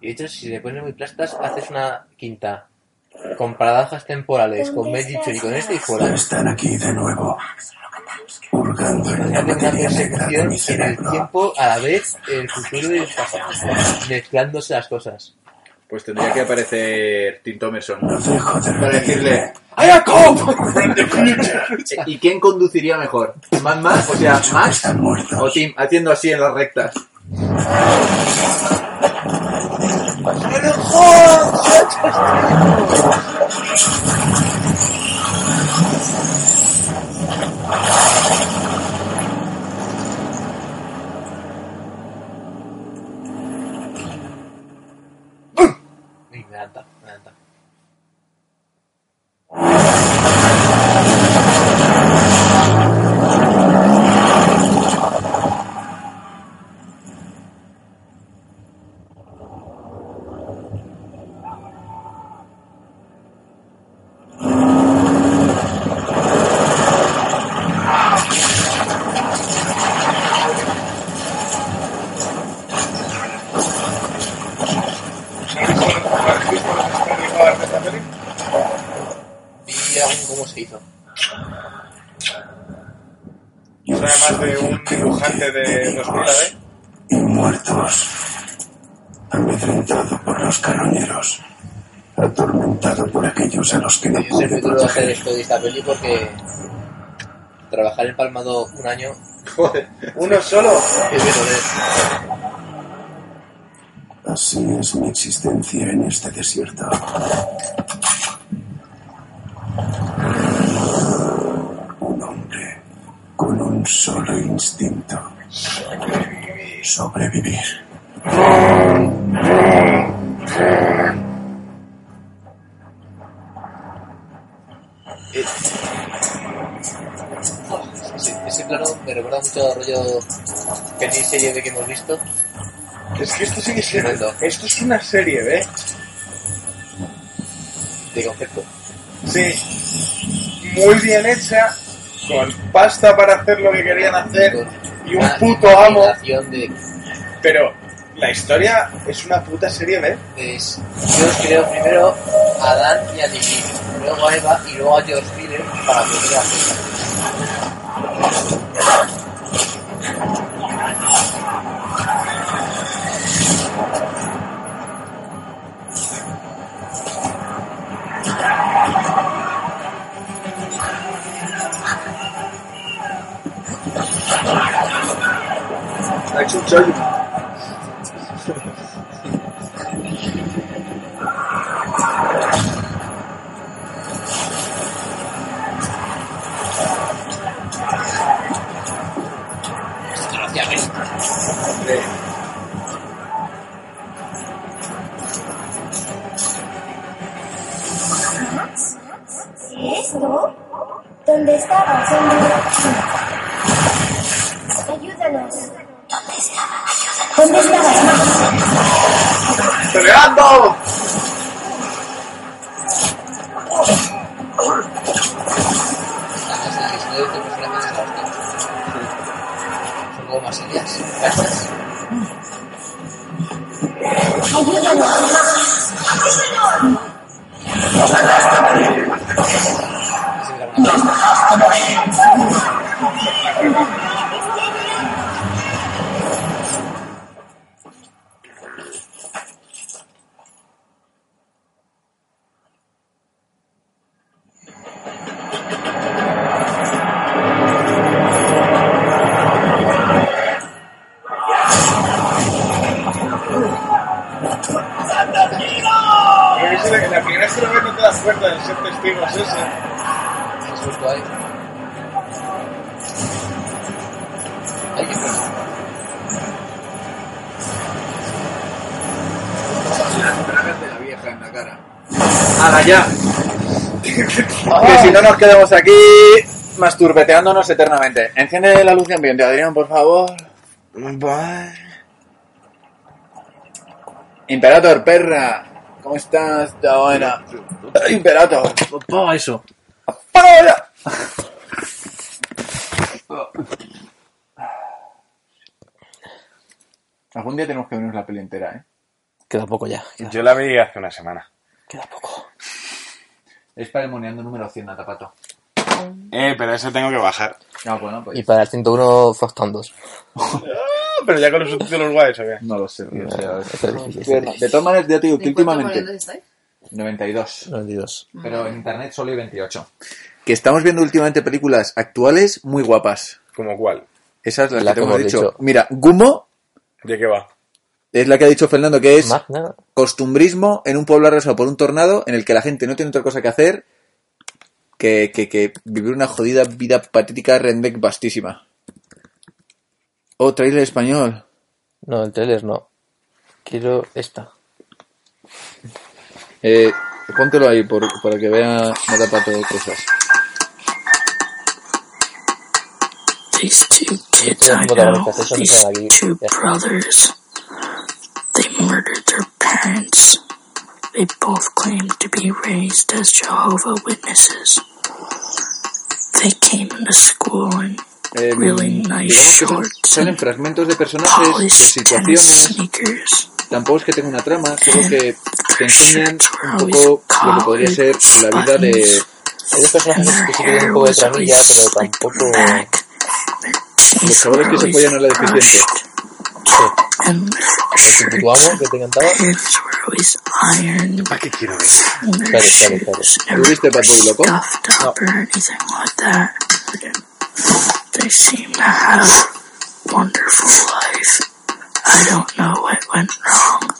Y de hecho, si le pones muy plastas, haces una quinta. Con paradojas temporales, con Mel y con este y fuera. Están aquí de nuevo. Hurgando en la materia negra de mi en el tiempo, a la vez el futuro y el pasado. Mezclándose las cosas. Pues tendría que aparecer Tim Thomerson. Para decirle. ¡I am come from the future! ¿Y quién conduciría mejor? ¿Mad Max? O sea, Max o Tim, haciendo así en las rectas. Uy, me encanta, me encanta. Vi aún cómo se hizo. Es además de un dibujante de 2000 AD. Y muertos. Amedrentado por los carroñeros. Atormentado por aquellos a los que no Yo siempre pude tuve que hacer proteger. esto de esta peli porque trabajar en Palmado un año Joder. Uno solo. es de joder. Así es mi existencia en este desierto. con un solo instinto. Sobrevivir. Ese plano me recuerda mucho al rollo que ni serie de que hemos visto. Es que esto sigue siendo. Esto es una serie, ¿eh? De concepto. Sí. Muy bien hecha, con pasta para hacer lo que querían hacer y un puto amo. Pero la historia es una puta serie B. es, yo creo primero a Dan y a Lily, luego a Eva y luego a George Miller para poder hacer Ha hecho aquí masturbeteándonos eternamente. Enciende la luz de ambiente, Adrián, por favor. Bye. Imperator, perra. ¿Cómo estás? Está buena. Imperator. Apaga eso. ¡Apaga Algún día tenemos que vernos la peli entera, ¿eh? Queda poco ya. Yo la vi hace una semana. Queda poco. Es para el moneando número 100, Natapato. Eh, pero eso tengo que bajar. Ah, bueno, pues. Y para el 101 faltan dos. Ah, pero ya con los subtítulos guays, ¿o qué? No lo sé. no. De todas maneras, ya te digo que ¿En cuántos últimamente. estáis? 92. 92. Pero en internet solo hay 28. Que estamos viendo últimamente películas actuales muy guapas. ¿Como cuál? Esas las La que te que hemos hemos dicho. dicho. Mira, Gumo ¿De qué va? es la que ha dicho Fernando que es Magna. costumbrismo en un pueblo arrasado por un tornado en el que la gente no tiene otra cosa que hacer que, que, que vivir una jodida vida patética redneck vastísima. Oh, trailer español. No, el trailer no. Quiero esta. Eh, póntelo ahí por, para que vea cosas. These two kids I know, these two brothers, they murdered their parents. They both claim to be raised as Jehovah Witnesses. Came school in Eh, really nice digamos que salen fragmentos de personajes, de situaciones. sneakers. Tampoco es que tenga una trama, solo que te enseñan un poco lo que podría ser la vida de, Hay dos personajes que sí tienen un poco de tramilla, pero tampoco... los chavales que se follan a la deficiente. And El puto amo que te encantaba. hips were always ironed. ¿Para qué quiero ver? and their Claro, claro, claro. ¿Tú never viste Bad Boy Loco? scuffed up or anything like that. They seem to have wonderful life. I don't know what went wrong.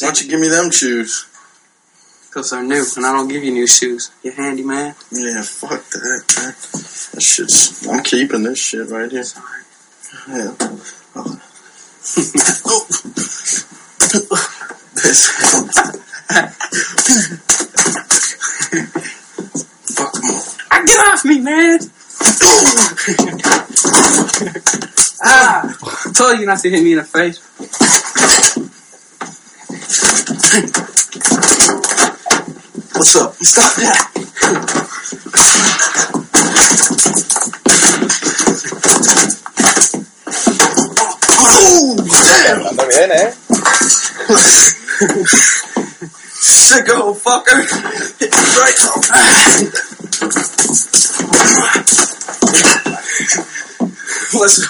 Why don't you give me them shoes? Because they're new, and I don't give you new shoes. You handy man. Yeah, fuck that, man. That shit's. I'm keeping this shit right here. Yeah. Oh. this. Fuck 'em all. Get off me, man! ah! I told you not to hit me in the face. What's up? Stop that! Anda bien, ¿eh? Sicko fucker! Hit me right Listen.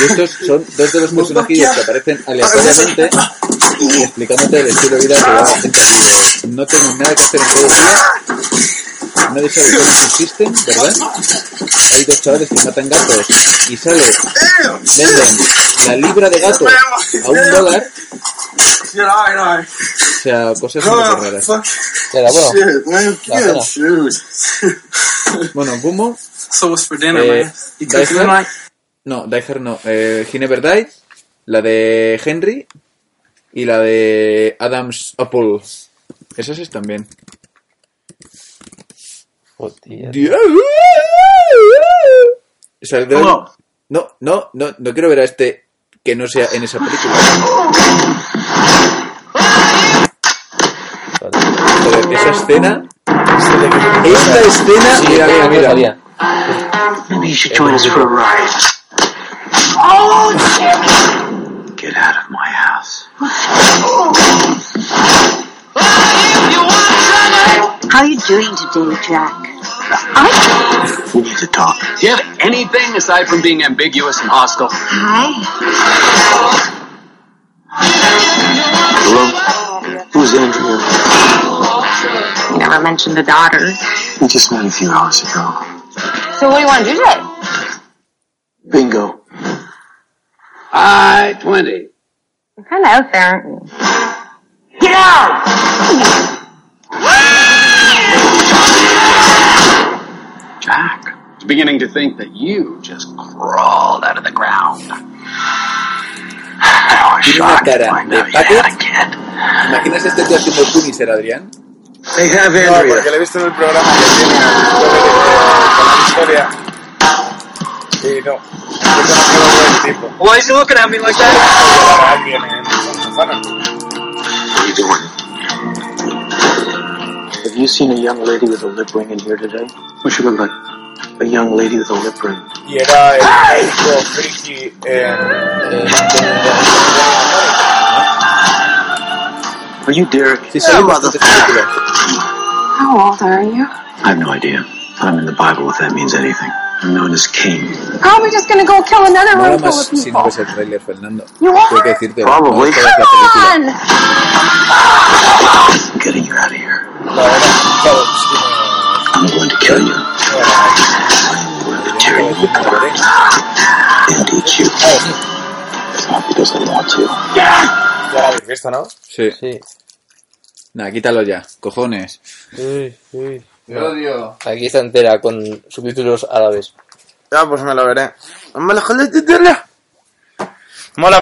Y estos son dos de los personajillos que aparecen aleatoriamente explicándote el estilo de vida que lleva la gente aquí. No tengo nada que hacer en todo el día. Nadie sabe cómo subsisten, ¿verdad? Hay dos chavales que matan gatos y sale, venden la libra de gato a un dólar. O sea, cosas muy raras. Era bueno. La. Bueno, for dinner, eh, man? No, Die Hard no. Eh, He Never Died, la de Henry y la de Adam's Apple. Esas están bien. Dios. O sea, no, no, no, no quiero ver a este que no sea en esa película. Joder, esa escena. Esta escena. mira, mira, mira. Maybe you should join us for a ride. Oh, shit! Get out of my house. How are you doing today, Jack? I... We need to talk. Do you have anything aside from being ambiguous and hostile? Hi. Hello? Who's Andrea? You never mentioned a daughter. We just met a few hours ago. So what do you want to do today? Bingo. I twenty. You're kind of out there, aren't you? Get out! Jack. I was beginning to think that you just crawled out of the ground. Oh, tiene una cara de Packet. ¿Imaginas este tío haciendo Punisher, Adrián? They have No, porque lo he visto en el programa que tiene con la historia. Y no. Yo conozco a buen tipo. Why is he looking at me like that? Alguien en su zona. What are you doing? Have you seen a young lady with a lip ring in here today? What she look like? A young lady with a lip ring. Y era el médico friki en. Are you Derek? Sí, sale en bastantes películas. How old are you? I have no idea. I'm in the Bible if that means anything. I'm known as King. How are we just gonna go kill another Mola room full of people. ves el trailer, Fernando. You Tengo are? que decirte. Probably. No ves la I'm getting you out of here. La verdad, claro, I'm going to kill you. I'm going to tear you apart and eat you. It's not because I want to. Ya la habéis visto, ¿no? Sí. sí. Nah, quítalo ya, cojones. Uy, uy. Te odio. Aquí está entera con subtítulos árabes. Ya, pues me la veré. Me la Mola